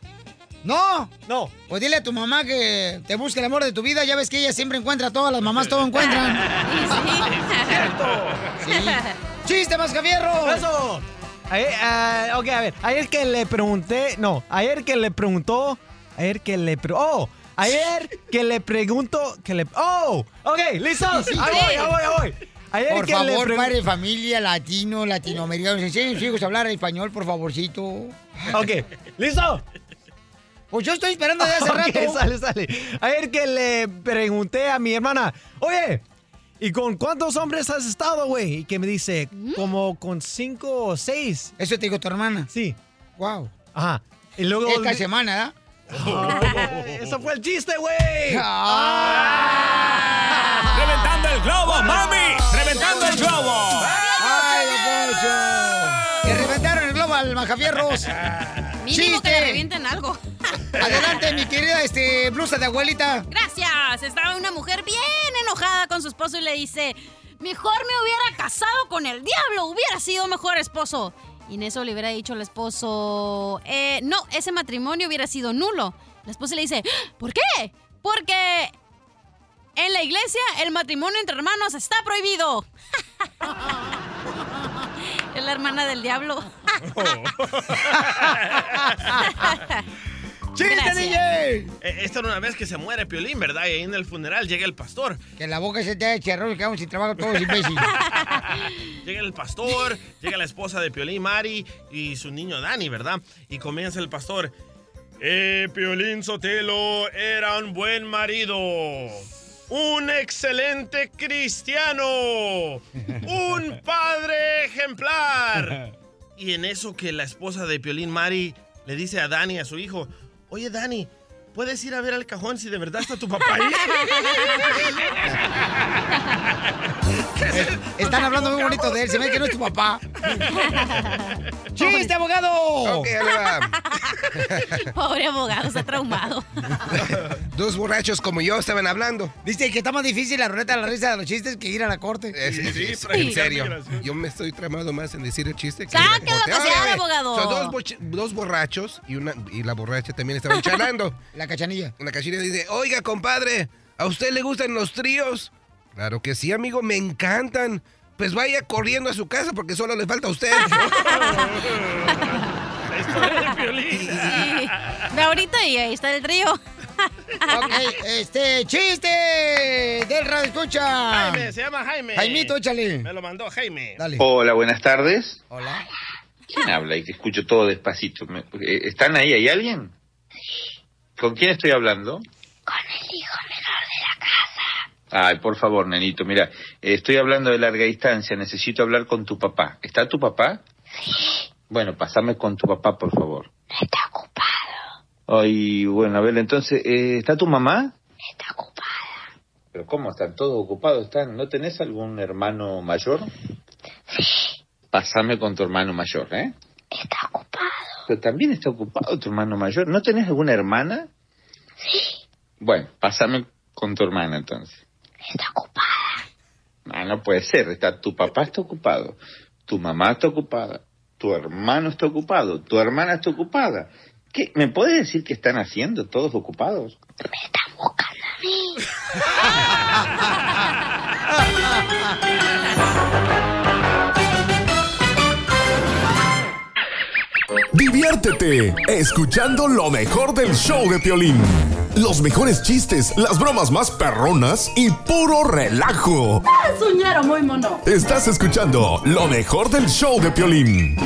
¿No? No. Pues dile a tu mamá que te busque el amor de tu vida. Ya ves que ella siempre encuentra, todas las mamás todo encuentran. [laughs] Sí. ¡Chiste, Mascafierros! ¡Eso! Ayer, ah, ok, a ver. Ayer que le pregunté. No, ayer que le preguntó. Ayer que le. pre- ¡Oh! Ayer que le pregunto. Que le. ¡Oh! Ok, listos. Ahí voy, ahí voy, ahí voy. Ayer Por que le favor, padre de familia, latino, latinoamericano, enseñen a sus hijos a hablar español, por favorcito. Ok, ¿listo? Pues yo estoy esperando desde hace [laughs] Ok, rato. sale, sale. Ayer que le pregunté a mi hermana, oye, ¿y con cuántos hombres has estado, güey? Y que me dice, como con cinco o seis. ¿Eso te dijo tu hermana? Sí. Wow. Ajá. Y luego... Esta semana, ¿verdad? [laughs] Eso fue el chiste, güey. ¡Reventando el globo, mami! ¡Reventando el globo! ¡Ay, don Poncho! Que reventaron el globo al Majafierros. [laughs] Mínimo que le revienten algo. [laughs] Adelante, mi querida este, blusa de abuelita. Gracias. Estaba una mujer bien enojada con su esposo y le dice, mejor me hubiera casado con el diablo, hubiera sido mejor esposo. Y en eso le hubiera dicho al esposo, "Eh, no, ese matrimonio hubiera sido nulo. La esposa le dice, ¿por qué? Porque en la iglesia el matrimonio entre hermanos está prohibido. [laughs] es la hermana del diablo. [laughs] ¡Chiste, Gracias. DJ! Eh, Esta era una vez que se muere Piolín, ¿verdad? Y ahí en el funeral llega el pastor. Que la boca se te haga charrón y quedamos sin trabajo todos imbéciles. [laughs] Llega el pastor, llega la esposa de Piolín, Mari, y su niño Dani, ¿verdad? Y comienza el pastor. Eh, Piolín Sotelo era un buen marido. Un excelente cristiano. Un padre ejemplar. Y en eso que la esposa de Piolín, Mari, le dice a Dani, a su hijo, oye Dani, ¿puedes ir a ver al cajón si de verdad está tu papá ahí? [laughs] [laughs] Están hablando muy bonito de él, se ve que no es tu papá. [laughs] ¡Chiste, abogado! Ok, ahí le va. [laughs] Pobre abogado, está traumado. Dos borrachos como yo estaban hablando. Dice que está más difícil la ruleta de la risa de los chistes que ir a la corte. Es- es- en serio. Yo me estoy tramado más en decir el chiste que Sáquelo ir a la corte. a pasear, Ahora, ve, abogado. Son dos, boch- dos borrachos y, una, y la borracha también estaban charlando. La cachanilla. La cachanilla dice, oiga, compadre, ¿a usted le gustan los tríos? Claro que sí, amigo, me encantan. Pues vaya corriendo a su casa porque solo le falta a usted. [laughs] Ve ahorita y ahí está el río. [laughs] Ok, este, chiste del radio escucha. Jaime, se llama Jaime. Jaimito, échale. Me lo mandó Jaime. Dale. Hola, buenas tardes. Hola. ¿Quién habla? Y que escucho todo despacito. Eh, ¿Están ahí? ¿Hay alguien? ¿Con quién estoy hablando? Ay, por favor, nenito, mira, estoy hablando de larga distancia, necesito hablar con tu papá. ¿Está tu papá? Sí. Bueno, pásame con tu papá, por favor. Está ocupado. Ay, bueno, a ver, entonces, eh, ¿está tu mamá? Está ocupada. ¿Pero cómo? ¿Están todos ocupados? ¿Están? ¿No tenés algún hermano mayor? Sí. Pásame con tu hermano mayor, ¿eh? Está ocupado. Pero también está ocupado tu hermano mayor. ¿No tenés alguna hermana? Sí. Bueno, pásame con tu hermana entonces. Ah, no puede ser. Está, tu papá está ocupado, tu mamá está ocupada, tu hermano está ocupado, tu hermana está ocupada. ¿Qué? ¿Me puedes decir qué están haciendo todos ocupados? [laughs] Diviértete escuchando lo mejor del show de Piolín. Los mejores chistes, las bromas más perronas y puro relajo. Soñaron muy mono. Estás escuchando lo mejor del show de Piolín.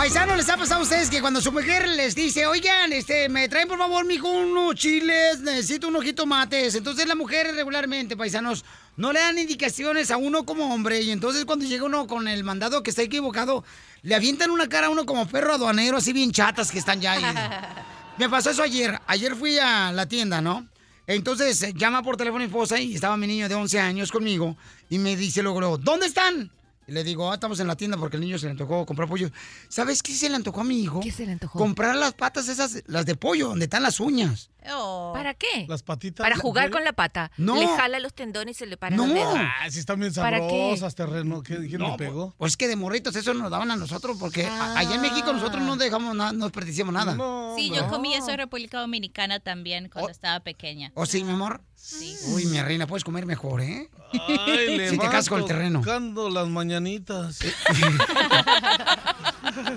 Paisano, ¿les ha pasado a ustedes que cuando su mujer les dice, oigan, este, me traen por favor, mijo, unos chiles, necesito unos jitomates? Entonces la mujer regularmente, paisanos, no le dan indicaciones a uno como hombre y entonces cuando llega uno con el mandado que está equivocado, le avientan una cara a uno como perro aduanero, así bien chatas que están ya ahí. [laughs] Me pasó eso ayer. Ayer fui a la tienda, ¿no? Entonces llama por teléfono mi esposa y estaba mi niño de 11 años conmigo y me dice luego, ¿dónde están? Y le digo, ah, estamos en la tienda porque el niño se le antojó comprar pollo. ¿Sabes qué se le antojó a mi hijo? ¿Qué se le antojó? Comprar las patas esas, las de pollo, donde están las uñas. ¿Para qué? Las patitas. Para jugar con la pata. No. Le jala los tendones y se le para No. los dedos. Ah, sí están bien ¿Para qué? sabrosas, terreno. ¿Qué, ¿Quién le pegó? Pues que de morritos eso nos daban a nosotros porque a- allá en México nosotros no dejamos nada, no desperdiciamos nada. Sí, yo comí eso en República Dominicana también cuando estaba pequeña. ¿O sí, mi amor? Sí. Uy, mi reina, puedes comer mejor, ¿eh? Ay, le si te casas con el terreno. tocando las mañanitas. [laughs]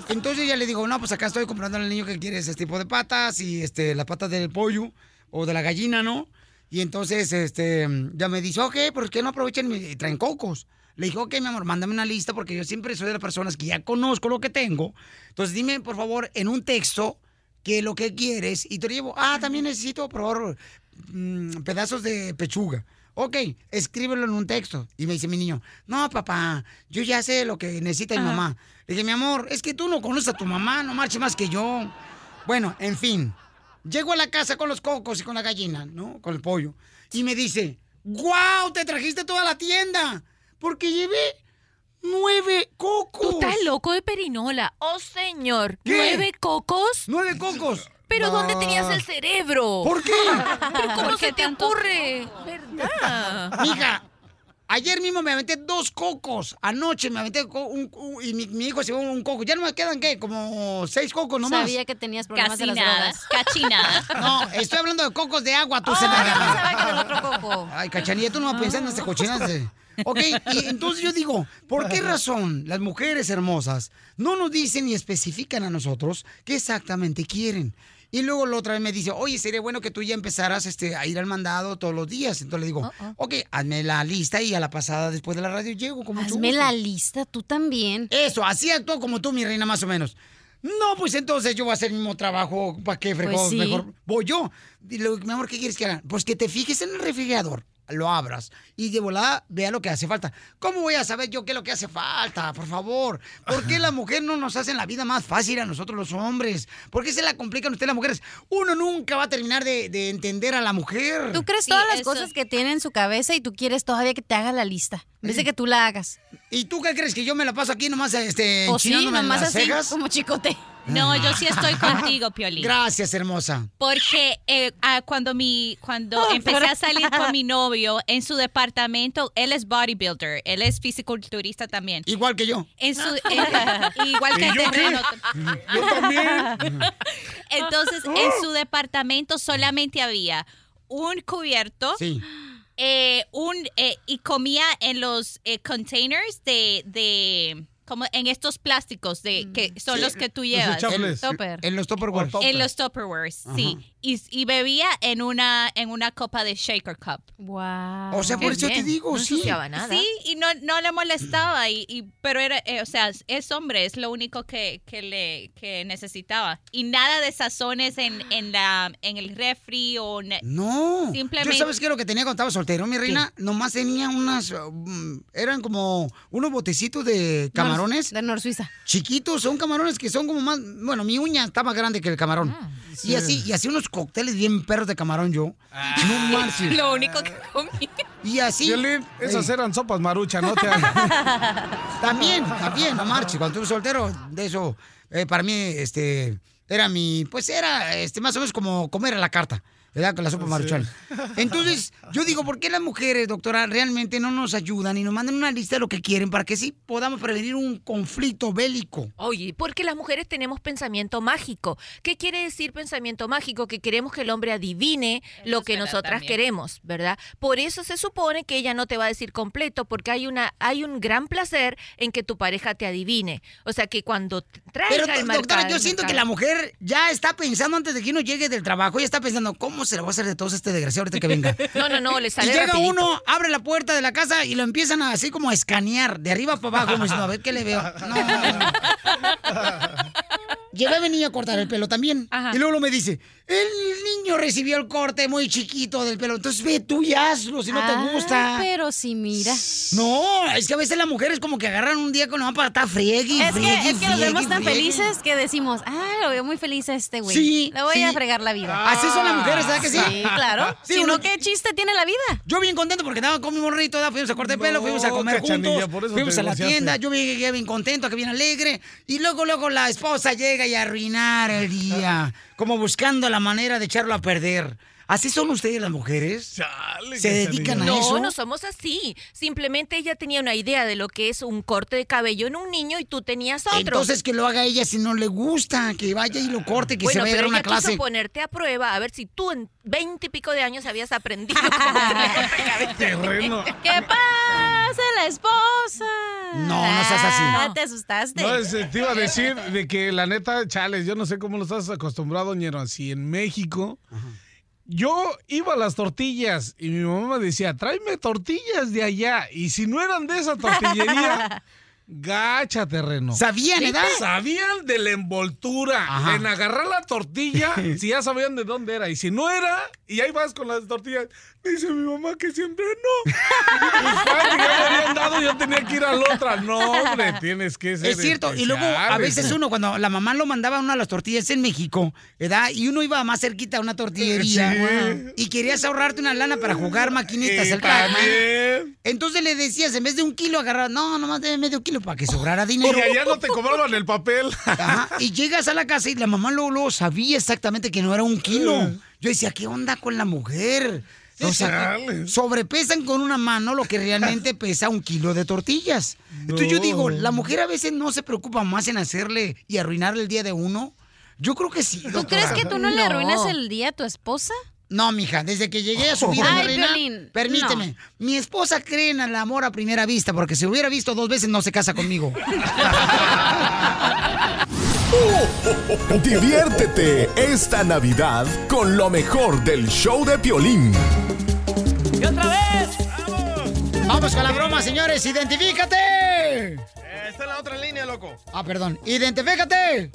Entonces ya le digo, no, pues acá estoy comprando al niño que quiere ese tipo de patas y este, las patas del pollo o de la gallina, ¿no? Y entonces este, ya me dice, ok, ¿por qué no aprovechan y traen cocos? Le dije, ok, mi amor, mándame una lista porque yo siempre soy de las personas que ya conozco lo que tengo. Entonces dime, por favor, en un texto, qué es lo que quieres y te lo llevo. Ah, también necesito, favor, mm, pedazos de pechuga. Ok, escríbelo en un texto. Y me dice mi niño, no, papá, yo ya sé lo que necesita mi Ajá. mamá. Le dije, mi amor, es que tú no conoces a tu mamá, no marches más que yo. Bueno, en fin. Llego a la casa con los cocos y con la gallina, ¿no? Con el pollo. Y me dice, ¡guau! Te trajiste toda la tienda. Porque llevé nueve cocos. Tú estás loco de perinola. Oh, señor. ¿Qué? ¿Nueve cocos? ¡Nueve cocos! ¿Pero No. dónde tenías el cerebro? ¿Por qué? ¿Pero cómo ¿Por se qué te tanto? ocurre? ¿Verdad? Mija, ayer mismo me aventé dos cocos. Anoche me aventé un, un- y mi, mi hijo se llevó un coco. Ya no me quedan, ¿qué? Como seis cocos nomás. Sabía que tenías problemas de Casi las nada, drogas. casi nada. [laughs] No, estoy hablando de cocos de agua, tú Oh, se yo pensaba que del otro coco. Ay, cachanilla, tú no vas pensando en estas cochinadas de... Ok, y entonces yo digo, ¿por qué razón las mujeres hermosas no nos dicen y especifican a nosotros qué exactamente quieren? Y luego la otra vez me dice, oye, sería bueno que tú ya empezaras este, a ir al mandado todos los días. Entonces le digo, ok, hazme la lista y a la pasada después de la radio llego con mucho Hazme gusto". la lista, tú también. Eso, así actúo como tú, mi reina, más o menos. No, pues entonces yo voy a hacer el mismo trabajo. ¿Para qué, fregón? Pues sí. Mejor voy yo. Y le digo, mi amor, ¿qué quieres que haga? Pues que te fijes en el refrigerador, lo abras y de volada vea lo que hace falta. ¿Cómo voy a saber yo qué es lo que hace falta? Por favor. ¿Por qué la mujer no nos hace la vida más fácil a nosotros los hombres? ¿Por qué se la complican ustedes las mujeres? Uno nunca va a terminar de, de entender a la mujer. Tú crees Sí, todas las eso- cosas que tiene en su cabeza y tú quieres todavía que te haga la lista. En vez de que tú la hagas. ¿Y tú qué crees que yo me la paso aquí nomás este, O sí, enchinándome nomás las así, cejas? como chicote. No, yo sí estoy contigo, Piolín. Gracias, hermosa. Porque eh, ah, cuando mi cuando empecé a salir con mi [laughs] novio en su departamento, él es bodybuilder, él es fisiculturista también. Igual que yo. En su, en- [laughs] igual que ¿Y el yo qué? terreno. Yo también. [laughs] Entonces, en su departamento solamente había un cubierto. Sí. eh, un eh, y comía en los eh, containers de, de como en estos plásticos de que son Sí, los que tú llevas. En- en los Tupperware. En los Tupperwares, sí. Y, y bebía en una en una copa de shaker cup. Wow. O sea, por eso te digo, sí. Sí, y no, no le molestaba, y, y- pero era, eh, o sea, es hombre, es lo único que, que le que necesitaba. Y nada de sazones en, en la en el refri o No. Simplemente- ¿Yo sabes qué es lo que tenía cuando estaba soltero, mi reina? Nomás tenía unas... um, eran como unos botecitos de camarones. De Nor Suiza. Chiquitos, son camarones que son como más... Bueno, mi uña está más grande que el camarón. Y así, y así unos cócteles bien perros de camarón yo. No marches. [laughs] Lo único que comí. Y así... Violín, esas eran sopas marucha, no te. [laughs] También, también, no marches. Cuando estuve soltero, de eso, eh, para mí, este, era mi, pues era, este, más o menos como comer a la carta, ¿verdad? Con la sopa maruchan. Entonces, yo digo, ¿por qué las mujeres, doctora, realmente no nos ayudan y nos mandan una lista de lo que quieren para que sí podamos prevenir un conflicto bélico? Oye, porque las mujeres tenemos pensamiento mágico. ¿Qué quiere decir pensamiento mágico? Que queremos que el hombre adivine lo que nosotras también. queremos, ¿verdad? Por eso se supone que ella no te va a decir completo, porque hay una hay un gran placer en que tu pareja te adivine. O sea, que cuando Pero, el doctora, yo siento que la mujer ya está pensando antes de que uno llegue del trabajo, ya está pensando, ¿cómo se lo va a hacer de todos este desgraciado ahorita que venga? [laughs] No, no, no, le Y sale llega rapidito. uno, abre la puerta de la casa y lo empiezan a, así como a escanear, de arriba para abajo, como diciendo, a ver qué le veo. No. Llevé a mi niña a cortar el pelo también. Y luego me dice, el niño recibió el corte muy chiquito del pelo. Entonces ve tú y hazlo si no Ah, te gusta. Pero sí, mira. No, es que a veces las mujeres como que agarran un día con la para estar friegue, Es que, friegue, es que nos vemos tan friegue. felices que decimos, ah, lo veo muy feliz a este güey. Sí, Le voy sí. a fregar la vida. Así son las mujeres, ¿verdad que sí? Sí, claro. [laughs] Sí, si uno- no, ¿qué chiste tiene la vida? Yo bien contento porque estaba con mi morrito, fuimos a corte de pelo, No, fuimos a comer juntos, por eso fuimos a la tienda, yo llegué bien contento, que bien alegre, y luego, luego la esposa llega y a arruinar el día, como buscando la manera de echarlo a perder. ¿Así son ustedes las mujeres? ¿Se dedican a no, eso? no somos así. Simplemente ella tenía una idea de lo que es un corte de cabello en un niño y tú tenías otro. Entonces que lo haga ella si no le gusta, que vaya y lo corte, que bueno, se vaya a dar una ella clase. quiso ponerte a prueba a ver si tú en veinte y pico de años habías aprendido cómo [laughs] corte de cabello. Terreno. ¿Qué [laughs] pasa, la esposa? No, no seas así. Ah, te asustaste. No, es- te iba a decir de que la neta, chales, yo no sé cómo lo estás acostumbrado, ñero, así en México. Yo iba a las tortillas y mi mamá me decía, tráeme tortillas de allá. Y si no eran de esa tortillería, [laughs] gacha terreno. ¿Sabían, edad? Sabían de la envoltura, Ajá. en agarrar la tortilla, [laughs] si ya sabían de dónde era. Y si no era, y ahí vas con las tortillas, dice mi mamá que siempre no. [laughs] Que ya me habían dado, yo tenía que ir a la otra. No, hombre, tienes que ser Es cierto, y luego a veces uno, cuando la mamá lo mandaba a una de las tortillas en México, ¿verdad? Y uno iba más cerquita a una tortillería Sí. y querías ahorrarte una lana para jugar maquinitas, Sí, Pac-Man. también. Entonces le decías, en vez de un kilo, agarrar, no, nomás de medio kilo para que sobrara dinero. Y allá no te cobraban el papel. Ajá, Y llegas a la casa y la mamá luego, luego sabía exactamente que no era un kilo. Yo decía, ¿qué onda con la mujer? O sea, sobrepesan con una mano lo que realmente [laughs] pesa un kilo de tortillas. Entonces yo digo, ¿la mujer a veces no se preocupa más en hacerle y arruinarle el día de uno? Yo creo que sí. ¿Tú doctora. crees que tú no, le arruinas el día a tu esposa? No, mija, desde que llegué a su vida, Ay, reina, permíteme. Mi esposa cree en el amor a primera vista, porque si hubiera visto dos veces no se casa conmigo. [laughs] [laughs] Diviértete esta Navidad con lo mejor del show de Piolín. ¡Y otra vez! Vamos con la broma, señores. ¡Identifícate! Está en la otra línea, loco. Ah, perdón. ¡Identifícate!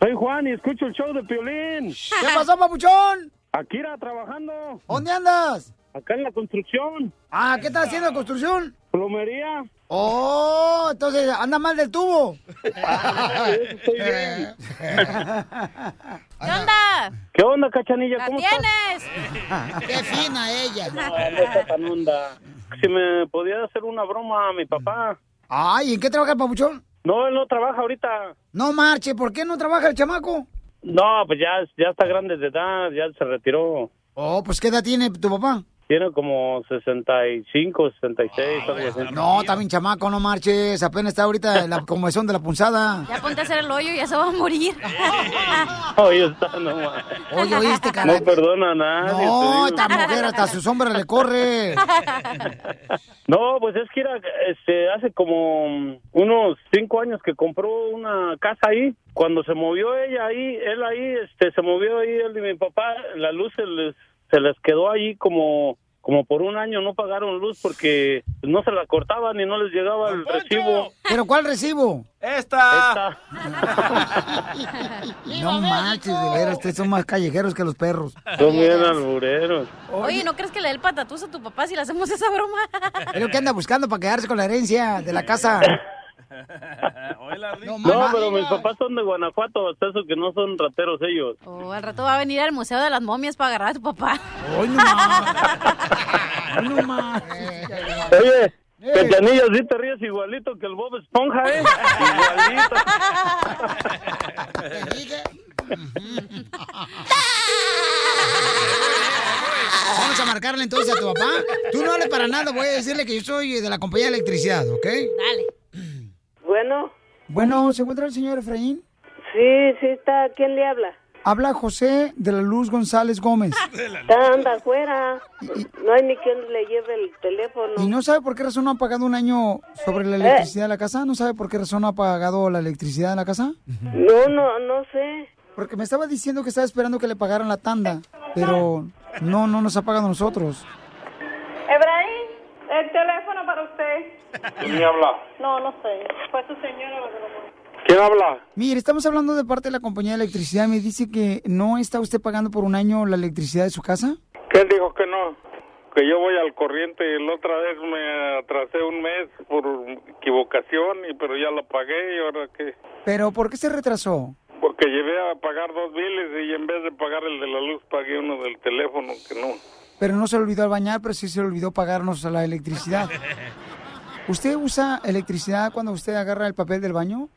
Soy Juan y escucho el show de Piolín. ¿Qué pasó, papuchón? Aquí era trabajando. ¿Dónde andas? Acá en la construcción. Ah, ¿qué estás haciendo de construcción? Plomería. Oh, entonces anda mal del tubo. estoy [laughs] bien. ¿Qué onda? ¿Qué onda, cachanilla? ¿La ¿Cómo estás? tienes? [laughs] Qué fina ella. No, no está tan onda. Si me podía hacer una broma a mi papá. Ay, ¿en qué trabaja el papuchón? No, él no trabaja ahorita. No marche, ¿por qué no trabaja el chamaco? No, pues ya, ya está grande de edad, ya se retiró. Oh, pues ¿qué edad tiene tu papá? Tiene como 65, 66, algo así. No, está bien chamaco, no marches. Apenas está ahorita en la [laughs] comezón de la punzada. Ya ponte a hacer el hoyo y ya se va a morir. [laughs] Oye, está, no, ma- Oye, oíste, caray. no perdona a nadie. No, esta mujer hasta su sombra le corre. [laughs] No, pues es que era, este, hace como unos cinco años que compró una casa ahí. Cuando se movió ella ahí, él ahí, este, se movió ahí él y mi papá, la luz se les, se les quedó ahí como, como por un año no pagaron luz porque no se la cortaban y no les llegaba el recibo. ¿Pero cuál recibo? Esta. [laughs] No marches, de veras, ustedes son más callejeros que los perros. Son bien albureros. Oye, ¿no crees que le dé el patatús a tu papá si le hacemos esa broma? Es lo que anda buscando para quedarse con la herencia de la casa. [laughs] [laughs] No, pero mis papás son de Guanajuato, hasta eso que no son rateros ellos. Oh, al rato va a venir al Museo de las Momias para agarrar a tu papá. Hoy no más. no más. Oye, Cachanilla, sí te ríes igualito que el Bob Esponja, ¿eh? Igualito. Vamos a marcarle entonces a tu papá. Tú no hables para nada, voy a decirle que yo soy de la compañía de electricidad, ¿ok? Dale. Bueno, Bueno, ¿se encuentra el señor Efraín? sí, sí está. ¿Quién le habla? Habla José de la Luz González Gómez. [laughs] Está anda afuera. No hay ni quien le lleve el teléfono. ¿Y no sabe por qué razón no ha pagado un año sobre la electricidad de la casa? ¿No sabe por qué razón no ha pagado la electricidad de la casa? No, no, no sé. Porque me estaba diciendo que estaba esperando que le pagaran la tanda, pero no, no nos ha pagado a nosotros. Efraín, el teléfono. ¿Quién habla? No, no sé. Fue su señora lo que. ¿Quién habla? Mire, estamos hablando de parte de la compañía de electricidad. Me dice que no está usted pagando por un año la electricidad de su casa. ¿Quién dijo que no? Que yo voy al corriente y la otra vez me atrasé un mes por equivocación, y pero ya lo pagué y ahora qué. Pero ¿por qué se retrasó? Porque llevé a pagar dos biles y en vez de pagar el de la luz pagué uno del teléfono que no. Pero no se le olvidó al bañar, pero sí se le olvidó pagarnos a la electricidad. [laughs] ¿Usted usa electricidad cuando usted agarra el papel del baño?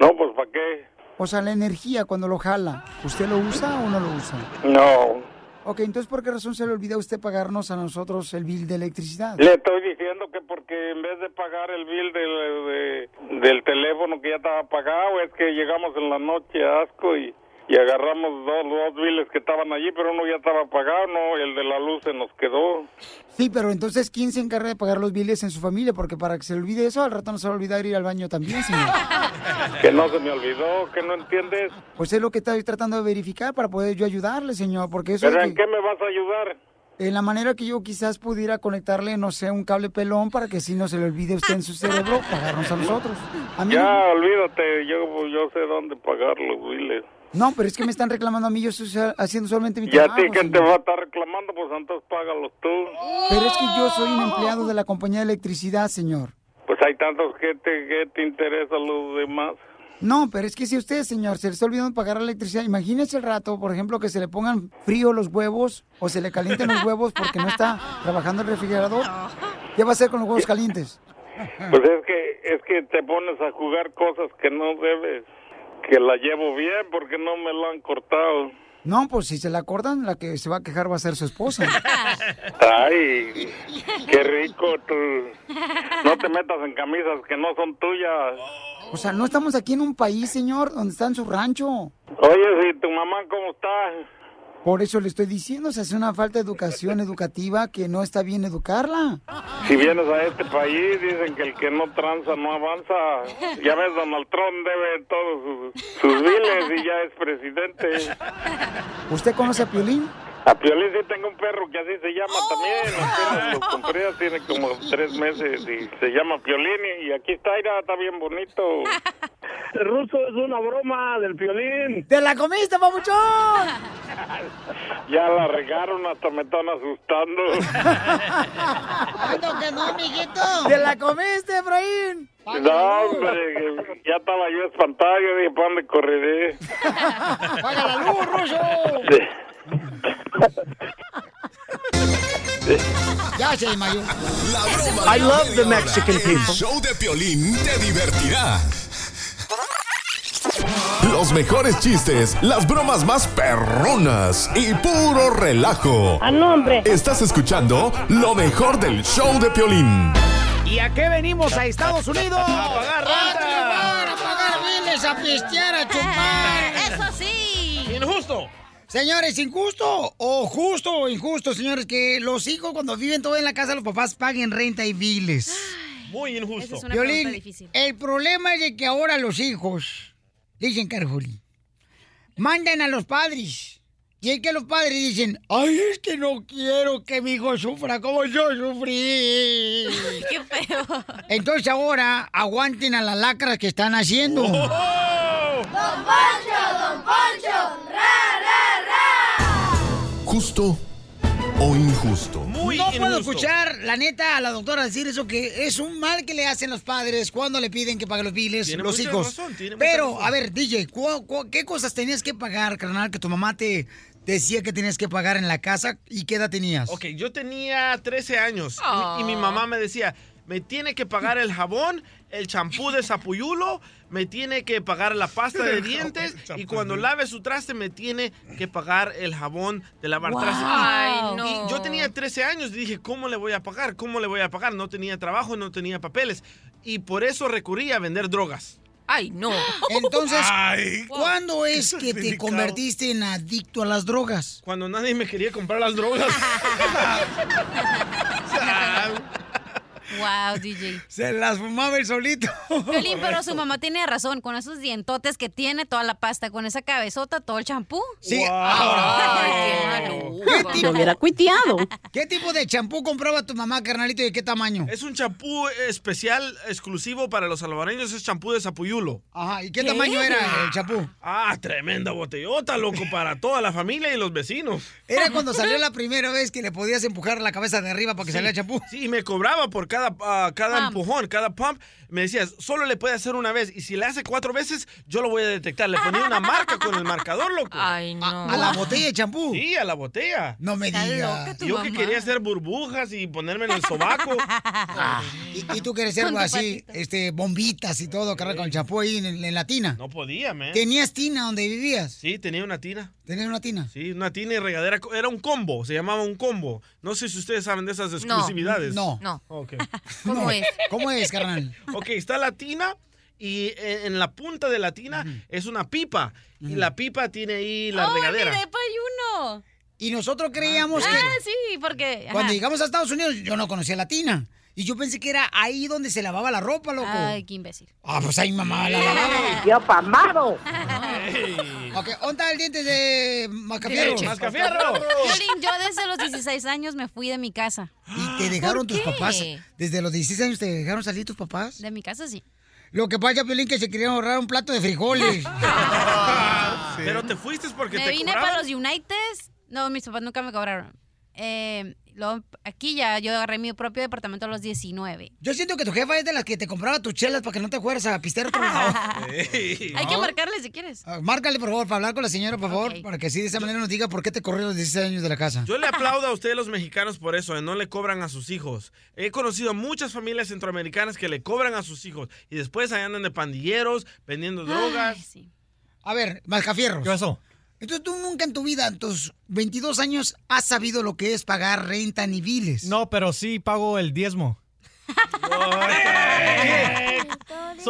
No, pues ¿para qué? O sea, la energía cuando lo jala. ¿Usted lo usa o no lo usa? No. Ok, entonces ¿por qué razón se le olvida a usted pagarnos a nosotros el bill de electricidad? Le estoy diciendo que porque en vez de pagar el bill del, de- del teléfono que ya estaba pagado, es que llegamos en la noche a Asco y, y agarramos dos, dos biles que estaban allí, pero uno ya estaba pagado, no, el de la luz se nos quedó. Sí, pero entonces ¿quién se encarga de pagar los billes en su familia? Porque para que se le olvide eso, al rato no se va a olvidar ir al baño también, señor. [laughs] Que no se me olvidó, que no entiendes. Pues es lo que estoy tratando de verificar para poder yo ayudarle, señor, porque eso ¿Pero es en que- qué me vas a ayudar? en la manera que yo quizás pudiera conectarle, no sé, un cable pelón para que si no se le olvide usted en su cerebro pagarnos a nosotros. A mí Ya, no. olvídate, yo, yo sé dónde pagar los biles. No, pero es que me están reclamando a mí, yo estoy haciendo solamente mi Y a trabajo. ti, ¿quién te va a estar reclamando? Pues entonces págalos tú. Pero es que yo soy un empleado de la compañía de electricidad, señor. Pues hay tantos que te, que te interesa los demás. No, pero es que si usted, señor, se le está olvidando pagar la electricidad, imagínese el rato, por ejemplo, que se le pongan frío los huevos o se le calienten los huevos porque no está trabajando el refrigerador. ¿Qué va a hacer con los huevos calientes? Pues es que es que te pones a jugar cosas que no debes. Que la llevo bien porque no me la han cortado. No, pues si se la cortan, la que se va a quejar va a ser su esposa. [laughs] Ay, qué rico tú. No te metas en camisas que no son tuyas. O sea, no estamos aquí en un país, señor, donde está en su rancho. Oye, si tu mamá cómo está? Por eso le estoy diciendo, se hace una falta de educación educativa que no está bien educarla. Si vienes a este país, dicen que el que no tranza no avanza. Ya ves, Donald Trump debe todos sus, sus biles y ya es presidente. ¿Usted conoce a Piolín? [laughs] A Piolín sí tengo un perro que así se llama también. Apenas lo compré, tiene como tres meses y se llama Piolín. Y aquí está, mira, está bien bonito. El [laughs] ruso es una broma del Piolín. ¡Te la comiste, papuchón! [laughs] Ya la regaron, hasta me están asustando. ¿Cuándo que no, amiguito? ¡Te la comiste, Efraín! No, hombre, ya estaba yo espantado, yo dije, ¿para dónde correré? ¡Paga la luz, ruso! Ya se desmayó. I love the Mexican people. El show de Piolín te divertirá. Los mejores chistes, las bromas más perronas y puro relajo. ¡A nombre! Estás escuchando lo mejor del show de Piolín. ¿Y a qué venimos a Estados Unidos? ¡A pagar ¡A chupar, a pagar biles, a pistear, a chupar! ¡Eso sí! ¡Injusto! Señores, injusto o justo o injusto, señores, que los hijos cuando viven todo en la casa, los papás paguen renta y biles. Muy injusto. es una Violín, difícil. el problema es de que ahora los hijos, dicen Carjuli, mandan a los padres. Y es que los padres dicen, ay, es que no quiero que mi hijo sufra como yo sufrí. [laughs] Qué feo. Entonces ahora aguanten a las lacras que están haciendo. ¡Don Poncho, Don Poncho! ¡Ra, ra, ra! ¿Justo o injusto? no puedo escuchar, la neta, a la doctora decir eso, que es un mal que le hacen los padres cuando le piden que pague los biles, Tiene los mucha hijos. razón, tiene mucha Pero, razón. a ver, DJ, ¿cu- cu- qué cosas tenías que pagar, carnal, que tu mamá te decía que tenías que pagar en la casa y qué edad tenías? Ok, yo tenía 13 años y- y mi mamá me decía, me tiene que pagar el jabón, el champú de sapuyulo, me tiene que pagar la pasta de [laughs] dientes y cuando lave su traste me tiene que pagar el jabón de lavar Wow. trastes. Y- Ay, no. y yo tenía 13 años y dije, ¿cómo le voy a pagar? ¿Cómo le voy a pagar? No tenía trabajo, no tenía papeles y por eso recurrí a vender drogas. Ay, no. [gasps] Entonces, Ay. ¿cuándo es que te delicado. convertiste en adicto a las drogas? Cuando nadie me quería comprar las drogas. [laughs] [laughs] Wow, DJ. Se las fumaba el solito. Piolín, pero su mamá tiene razón. Con esos dientotes que tiene, toda la pasta, con esa cabezota, todo el champú. Sí, ahora. ¿Qué tipo, hubiera cuiteado. ¿Qué tipo de champú compraba tu mamá, carnalito, y de qué tamaño? Es un champú especial, exclusivo para los salvadoreños, es champú de Zapuyulo. Ajá, ¿y qué, tamaño era el champú? Ah, tremenda botellota, loco, para toda la familia y los vecinos. Era cuando salió la primera vez que le podías empujar la cabeza de arriba para que Sí. saliera el champú. Sí, y me cobraba por cada, ah, cada Pump. empujón, cada pump. Me decías, solo le puede hacer una vez. Y si le hace cuatro veces, yo lo voy a detectar. Le ponía una marca con el marcador, loco. Ay, no. ¿A la botella de champú? Sí, a la botella. No me digas. Yo que mamá. quería hacer burbujas y ponerme en el sobaco. Y, y tú quieres ser así, este, bombitas y todo, cargar con el champú ahí en, en la tina. No podía, man. ¿Tenías tina donde vivías? Sí, tenía una tina. ¿Tenías una tina? Sí, una tina y regadera. Era un combo, se llamaba un combo. No sé si ustedes saben de esas exclusividades. No. No. Ok. [laughs] ¿Cómo es? ¿Cómo es, carnal? Ok, está la tina y en en la punta de la tina es una pipa. Y la pipa tiene ahí la ¡Oh, regadera. mire, hay uno! Y nosotros creíamos Ah, que sí, porque... ajá. cuando llegamos a Estados Unidos yo no conocía la tina. Y yo pensé que era ahí donde se lavaba la ropa, loco. Ay, qué imbécil. Ah, pues ahí mamá la lavaba. Yo pamado. Ok, ¿dónde está el diente de Mascafierro? Piolín, yo desde los 16 años me fui de mi casa. ¿Y te dejaron tus qué? papás? ¿Desde los 16 años te dejaron salir tus papás? De mi casa sí. Lo que pasa, Piolín, que se querían ahorrar un plato de frijoles. [laughs] Pero te fuiste porque Me te vine para los Uniteds. No, mis papás nunca me cobraron. Eh, luego, aquí ya yo agarré mi propio departamento a los 19. Yo siento que tu jefa es de las que te compraba tus chelas para que no te fueras a pistear otro lado. [laughs] Hay que marcarle si quieres. Ah, Márcale, por favor, para hablar con la señora, por favor, para que así de esa manera nos diga por qué te corrió los 16 años de la casa. Yo le aplaudo a ustedes los mexicanos por eso, de no le cobran a sus hijos. He conocido a muchas familias centroamericanas que le cobran a sus hijos y después ahí andan de pandilleros, vendiendo drogas. A ver, Mascafierros. ¿Qué pasó? Entonces tú nunca en tu vida, en tus 22 años, has sabido lo que es pagar renta ni biles. No, pero sí pago el diezmo.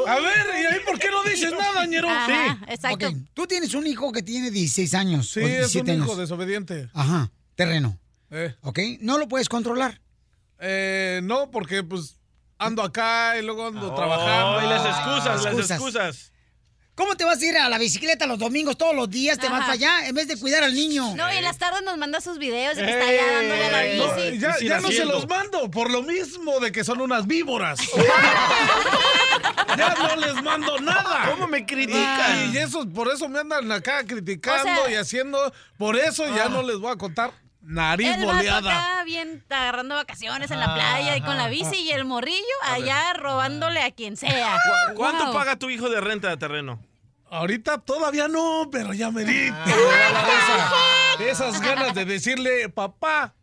A ver, ¿y ahí por qué no dices nada, ñero? Ajá, exacto. Tú tienes un hijo que tiene 16 años. Sí, o es un 17 hijo desobediente. Ajá, terreno. Eh. ¿Ok? No lo puedes controlar. Eh, no, porque pues ando acá y luego ando Oh, trabajando. y las excusas, las excusas. ¿Cómo te vas a ir a la bicicleta los domingos todos los días? Te vas Ajá. para allá en vez de cuidar al niño. No, y en las tardes nos manda sus videos de que está allá dándole a la Eh, no, bici. ya no se los mando, por lo mismo de que son unas víboras. [laughs] ya no les mando nada. ¿Cómo me critican? Y eso, por eso me andan acá criticando O sea- y haciendo. Por eso ya no les voy a contar nariz El boleada. acá bien agarrando vacaciones en la playa y con la bici y el morrillo allá robándole a quien sea. ¿Cu- ¿Cuánto Wow. paga tu hijo de renta de terreno? Ahorita todavía no, pero ya me di. [laughs] Esas ganas de decirle, papá,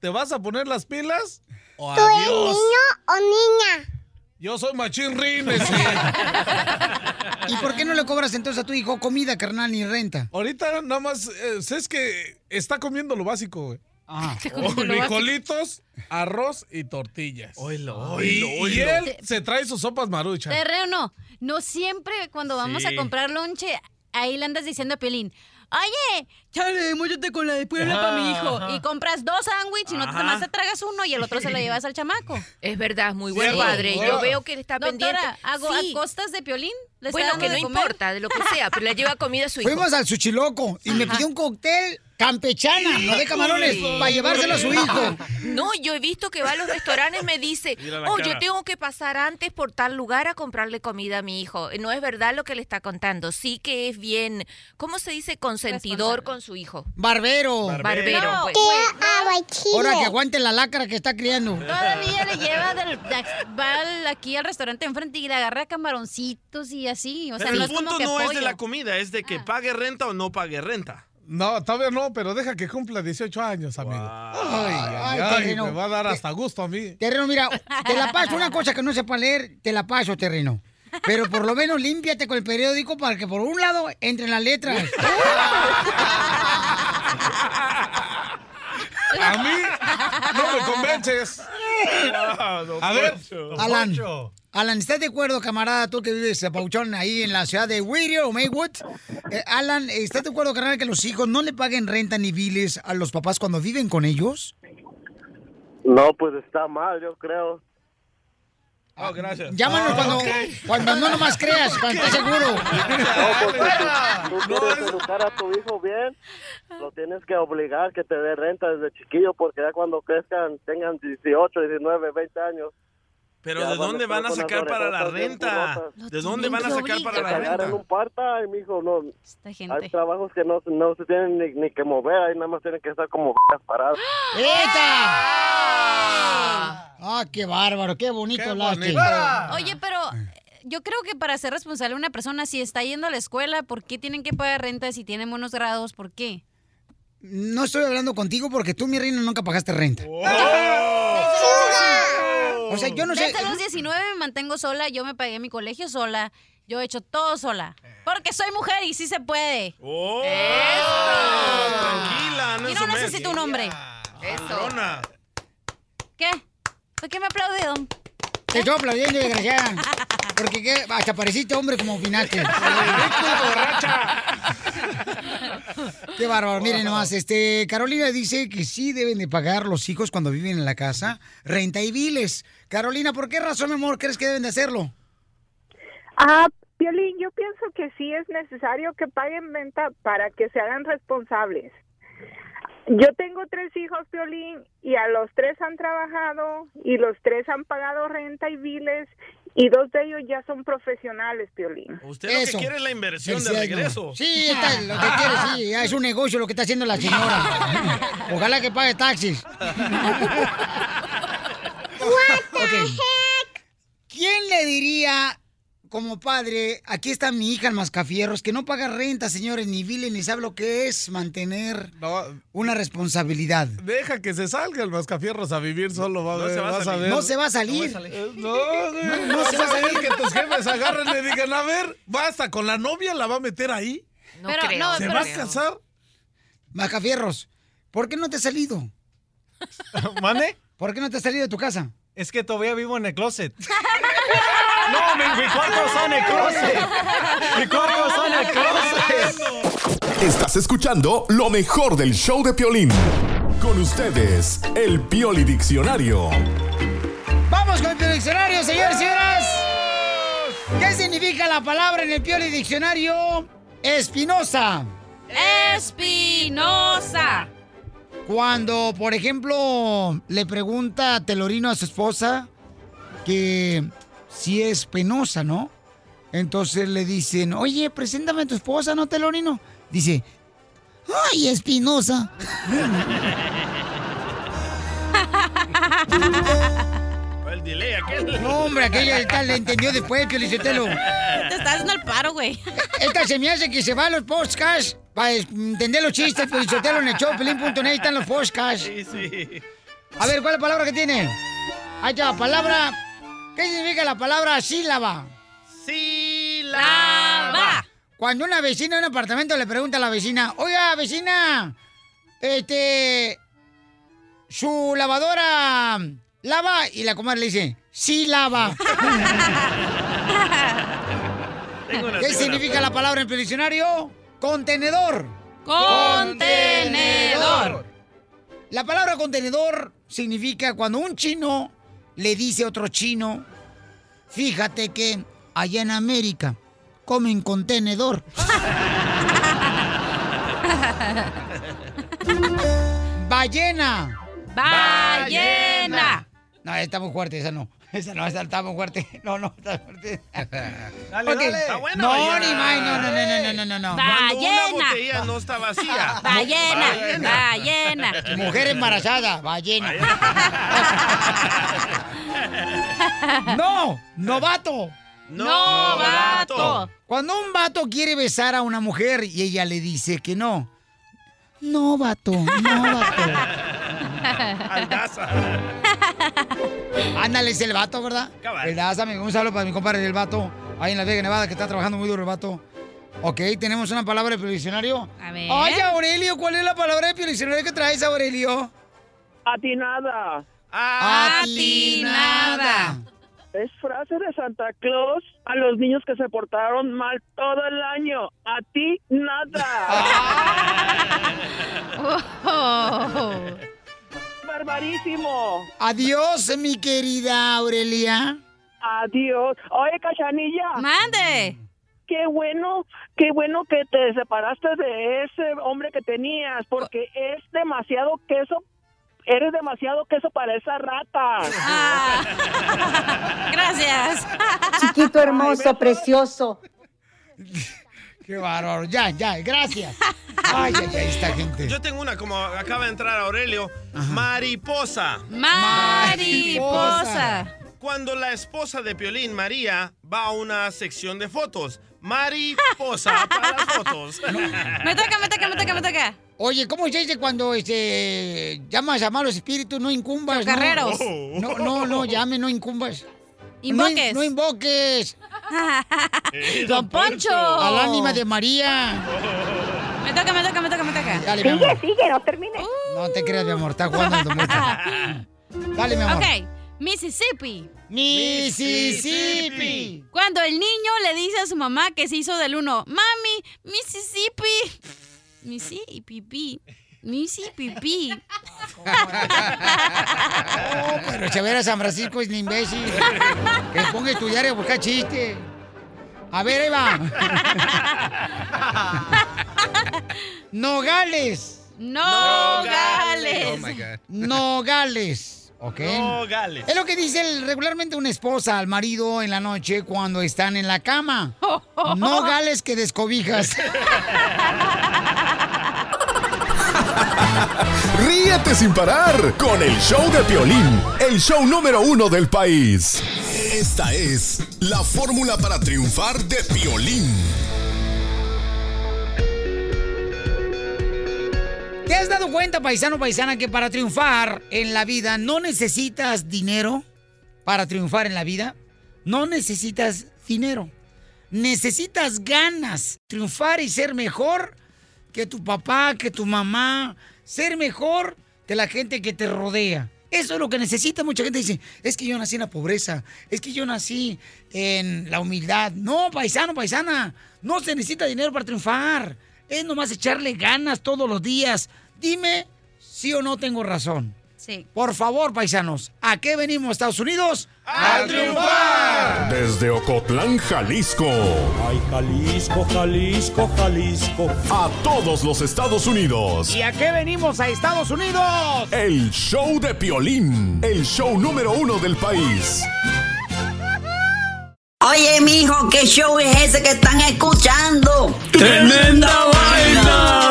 ¿te vas a poner las pilas? O ¿Tú eres adiós. niño o niña? Yo soy machín rines. [laughs] ¿Y por qué no le cobras entonces a tu hijo comida, carnal, ni renta? Ahorita nada más, eh, es que está comiendo lo básico, güey. Básico. Frijolitos, arroz y tortillas. Oilo, Y, oilo, y oilo. él se trae sus sopas maruchas. Terreno, no. No siempre cuando vamos Sí. a comprar lonche, ahí le andas diciendo a Pelín, oye, chale, móllate con la de Puebla para mi hijo. Ajá. Y compras dos sándwiches y no te más te tragas uno y el otro se lo llevas al chamaco. [laughs] Es verdad, muy buen Sí. padre. Yo veo que él está Doctora, pendiente. ¿hago Sí. a costas de Piolín? ¿Le Bueno, que no de importa, de lo que sea, pero le lleva comida a su hijo. Fuimos al Suchiloco y me pidió un cóctel campechana, no de camarones, Sí. para llevárselo a su hijo. No, yo he visto que va a los restaurantes me dice, [laughs] oh, cara. yo tengo que pasar antes por tal lugar a comprarle comida a mi hijo. No es verdad lo que le está contando. Sí que es bien, ¿cómo se dice? Consentidor con su hijo. Barbero. Barbero, No, pues. Ahora que aguante la lacra que está criando. Todavía le lleva del, de- va aquí al restaurante enfrente y le agarra camaroncitos y así. O sea, Pero no el es como punto que no es de la comida, es de que pague renta o no pague renta. No, todavía no, pero deja que cumpla 18 años, amigo. Ay, ay, Ay, ay, terreno. me va a dar hasta gusto a mí. Terreno, mira, te la paso. Una [laughs] cosa que no sepa leer, te la paso, terreno. Pero por lo menos límpiate con el periódico para que por un lado entren las letras. A mí no me convences. A ver, Alan, Alan, ¿estás de acuerdo, camarada, tú que vives, Pauchón, ahí en la ciudad de Whittier o Maywood? Eh, Alan, ¿estás de acuerdo, carnal, que los hijos no le paguen renta ni biles a los papás cuando viven con ellos? No, pues está mal, yo creo. Oh, gracias. Llámanos cuando, cuando no nomás creas, cuando estés seguro. [laughs] No, porque si tú quieres educar a tu hijo bien, lo tienes que obligar que te dé renta desde chiquillo, porque ya cuando crezcan, tengan 18, 19, 20gente años. Pero ya ¿de dónde van a sacar para la renta? ¿De dónde van a sacar para la renta? un part-time, mijo, no. gente. Hay trabajos que no, no se tienen ni, ni que mover, ahí nada más tienen que estar como b***as parados. ¡Eta! ¡Ah, qué bárbaro! ¡Qué bonito hablaste! Oye, pero yo creo que para ser responsable una persona, si está yendo a la escuela, ¿por qué tienen que pagar renta si tienen buenos grados? ¿Por qué? No estoy hablando contigo porque tú, mi reina, nunca pagaste renta. O sea, yo no sé. Desde los 19 me mantengo sola, yo me pagué mi colegio sola, yo he hecho todo sola. Porque soy mujer y sí se puede. ¡Oh! Tranquila, no Y no mes. necesito un hombre. Patrona. ¿Qué? ¿Por qué me aplaude, don? Te estoy aplaudiendo, desgraciada. Porque ¿qué? hasta pareciste hombre como opinaste. Qué bárbaro. Miren nomás, este, Carolina dice que sí deben de pagar los hijos cuando viven en la casa renta y biles. Carolina, ¿por qué razón, mi amor, crees que deben de hacerlo? Ah, Piolín, yo pienso que sí es necesario que paguen renta para que se hagan responsables. Yo tengo tres hijos, Piolín, y a los tres han trabajado y los tres han pagado renta y biles y dos de ellos ya son profesionales, Piolín. Usted lo que quiere es la inversión de regreso. Sí, está, lo que quiere, sí, ya es un negocio lo que está haciendo la señora. Ojalá que pague taxis. Ok. ¿Quién le diría como padre, aquí está mi hija el mascafierros, que no paga renta, señores, ni biles, ni sabe lo que es mantener una responsabilidad? Deja que se salga el mascafierros a vivir solo, va a No ver, se va a vas ver. No se va a salir. Eh, No, güey, No, no, no se va a salir que tus jefes agarren y le digan, a ver, basta, con la novia la va a meter ahí. No Pero, creo. no, ¿Se pero- va a casar? Mascafierros, ¿por qué no te has salido? [laughs] ¿Mande? ¿Por qué no te has salido de tu casa? Es que todavía vivo en el closet. [laughs] No, mi, mi cuarto está en el closet. Mi cuarto está en el closet. Estás escuchando lo mejor del show de Piolín. Con ustedes, el Pioli Diccionario. Vamos con el diccionario, señores y señoras. ¿Qué significa la palabra en el Pioli Diccionario? Espinosa. Espinosa. Cuando, por ejemplo, le pregunta Telorino a su esposa que si es penosa, ¿no? Entonces le dicen, oye, preséntame a tu esposa, ¿no, Telorino? Dice, ay, Espinosa. El delay aquel. No, hombre, aquella tal le entendió después, Piolichotelo. Te estás haciendo el paro, güey. Esta se me hace que se va a los podcasts para entender los chistes, Piolichotelo en el show, pelín.net, están los podcasts. Sí, sí. A ver, ¿cuál es la palabra que tiene? Ahí está, palabra. ¿Qué significa la palabra sílaba? Sílaba. Cuando una vecina de un apartamento le pregunta a la vecina, oiga, vecina, este. Su lavadora lava y la comadre le dice, sí lava. [laughs] ¿Qué significa la palabra en el diccionario? Contenedor. Contenedor. La palabra contenedor significa cuando un chino le dice otro chino, fíjate que allá en América comen contenedor. [laughs] Ballena. Ballena. No, está muy fuerte, esa no. Esa no, esa está muy fuerte. [laughs] No, no, está fuerte. [laughs] Dale, dale. Está buena No, ballena. ni más, no, no, no, no, no, no, no. Cuando una Ballena. botella no está vacía. [laughs] Ballena. Ballena. Mujer embarazada, ballena. No, novato. Novato. Cuando un vato quiere besar a una mujer y ella le dice que no. No, vato, no, vato. Aldaza. Ándale, es el vato, ¿verdad? Cabal. El Daza, un saludo para mi compadre del vato, ahí en la Vega Nevada, que está trabajando muy duro el vato. Ok, tenemos una palabra de diccionario. A ver. Oye, Aurelio, ¿cuál es la palabra de diccionario que traes, Aurelio? Atinada. Atinada. Es frase de Santa Claus a los niños que se portaron mal todo el año. A ti nada. [laughs] Oh. Barbarísimo. Adiós, mi querida Aurelia. Adiós. Oye, Cachanilla. Mande. Qué bueno, qué bueno que te separaste de ese hombre que tenías, porque es demasiado queso. Eres demasiado queso para esa rata. [laughs] Gracias. Chiquito hermoso, precioso. Qué bárbaro. Ya, ya, gracias. [laughs] Ay, ay, ay, esta gente. Yo tengo una, como acaba de entrar Aurelio. Mariposa. Mariposa. Cuando la esposa de Piolín, María, va a una sección de fotos. Mariposa [laughs] para las fotos. [laughs] Me toca, me toca, me toca, me toca. Oye, ¿cómo se dice cuando este, llamas a malos espíritus? No incumbas. ¿no? Chocarreros. No, no, no, llame, no incumbas. Invoques. No, no invoques. [laughs] Don Poncho. Al ánima de María. Me toca, me toca, me toca, me toca. Dale, mi amor. sigue, no termine. No te creas, mi amor, está jugando en. [laughs] Dale, mi amor. Ok, Mississippi. Mississippi. Cuando el niño le dice a su mamá que se hizo del uno, mami, Mississippi. [laughs] Mississippi. Mississippi. Oh, pero Chavera San Francisco es un imbécil. Que ponga a estudiar y a buscar chiste. A ver, ahí va. Nogales. Nogales. Oh my God. Nogales. ¿Ok? Nogales. Es lo que dice el- regularmente una esposa al marido en la noche cuando están en la cama. [laughs] Nogales que descobijas. [laughs] [laughs] Ríete sin parar con el show de Piolín, el show número uno del país. Esta es la fórmula para triunfar de Piolín. ¿Te has dado cuenta, paisano, paisana, que para triunfar en la vida no necesitas dinero? Para triunfar en la vida, no necesitas dinero. Necesitas ganas. Triunfar y ser mejor que tu papá, que tu mamá. Ser mejor que la gente que te rodea. Eso es lo que necesita. Mucha gente dice, es que yo nací en la pobreza, es que yo nací en la humildad. No, paisano, paisana, no se necesita dinero para triunfar. Es nomás echarle ganas todos los días. Dime si o no tengo razón. Sí. Por favor, paisanos, ¿a qué venimos, Estados Unidos? ¡A triunfar! Desde Ocotlán, Jalisco. Ay, Jalisco, Jalisco, Jalisco. A todos los Estados Unidos. ¿Y a qué venimos a Estados Unidos? El show de Piolín, el show número uno del país. Oye, mijo, ¿qué show es ese que están escuchando? ¡Tremenda vaina!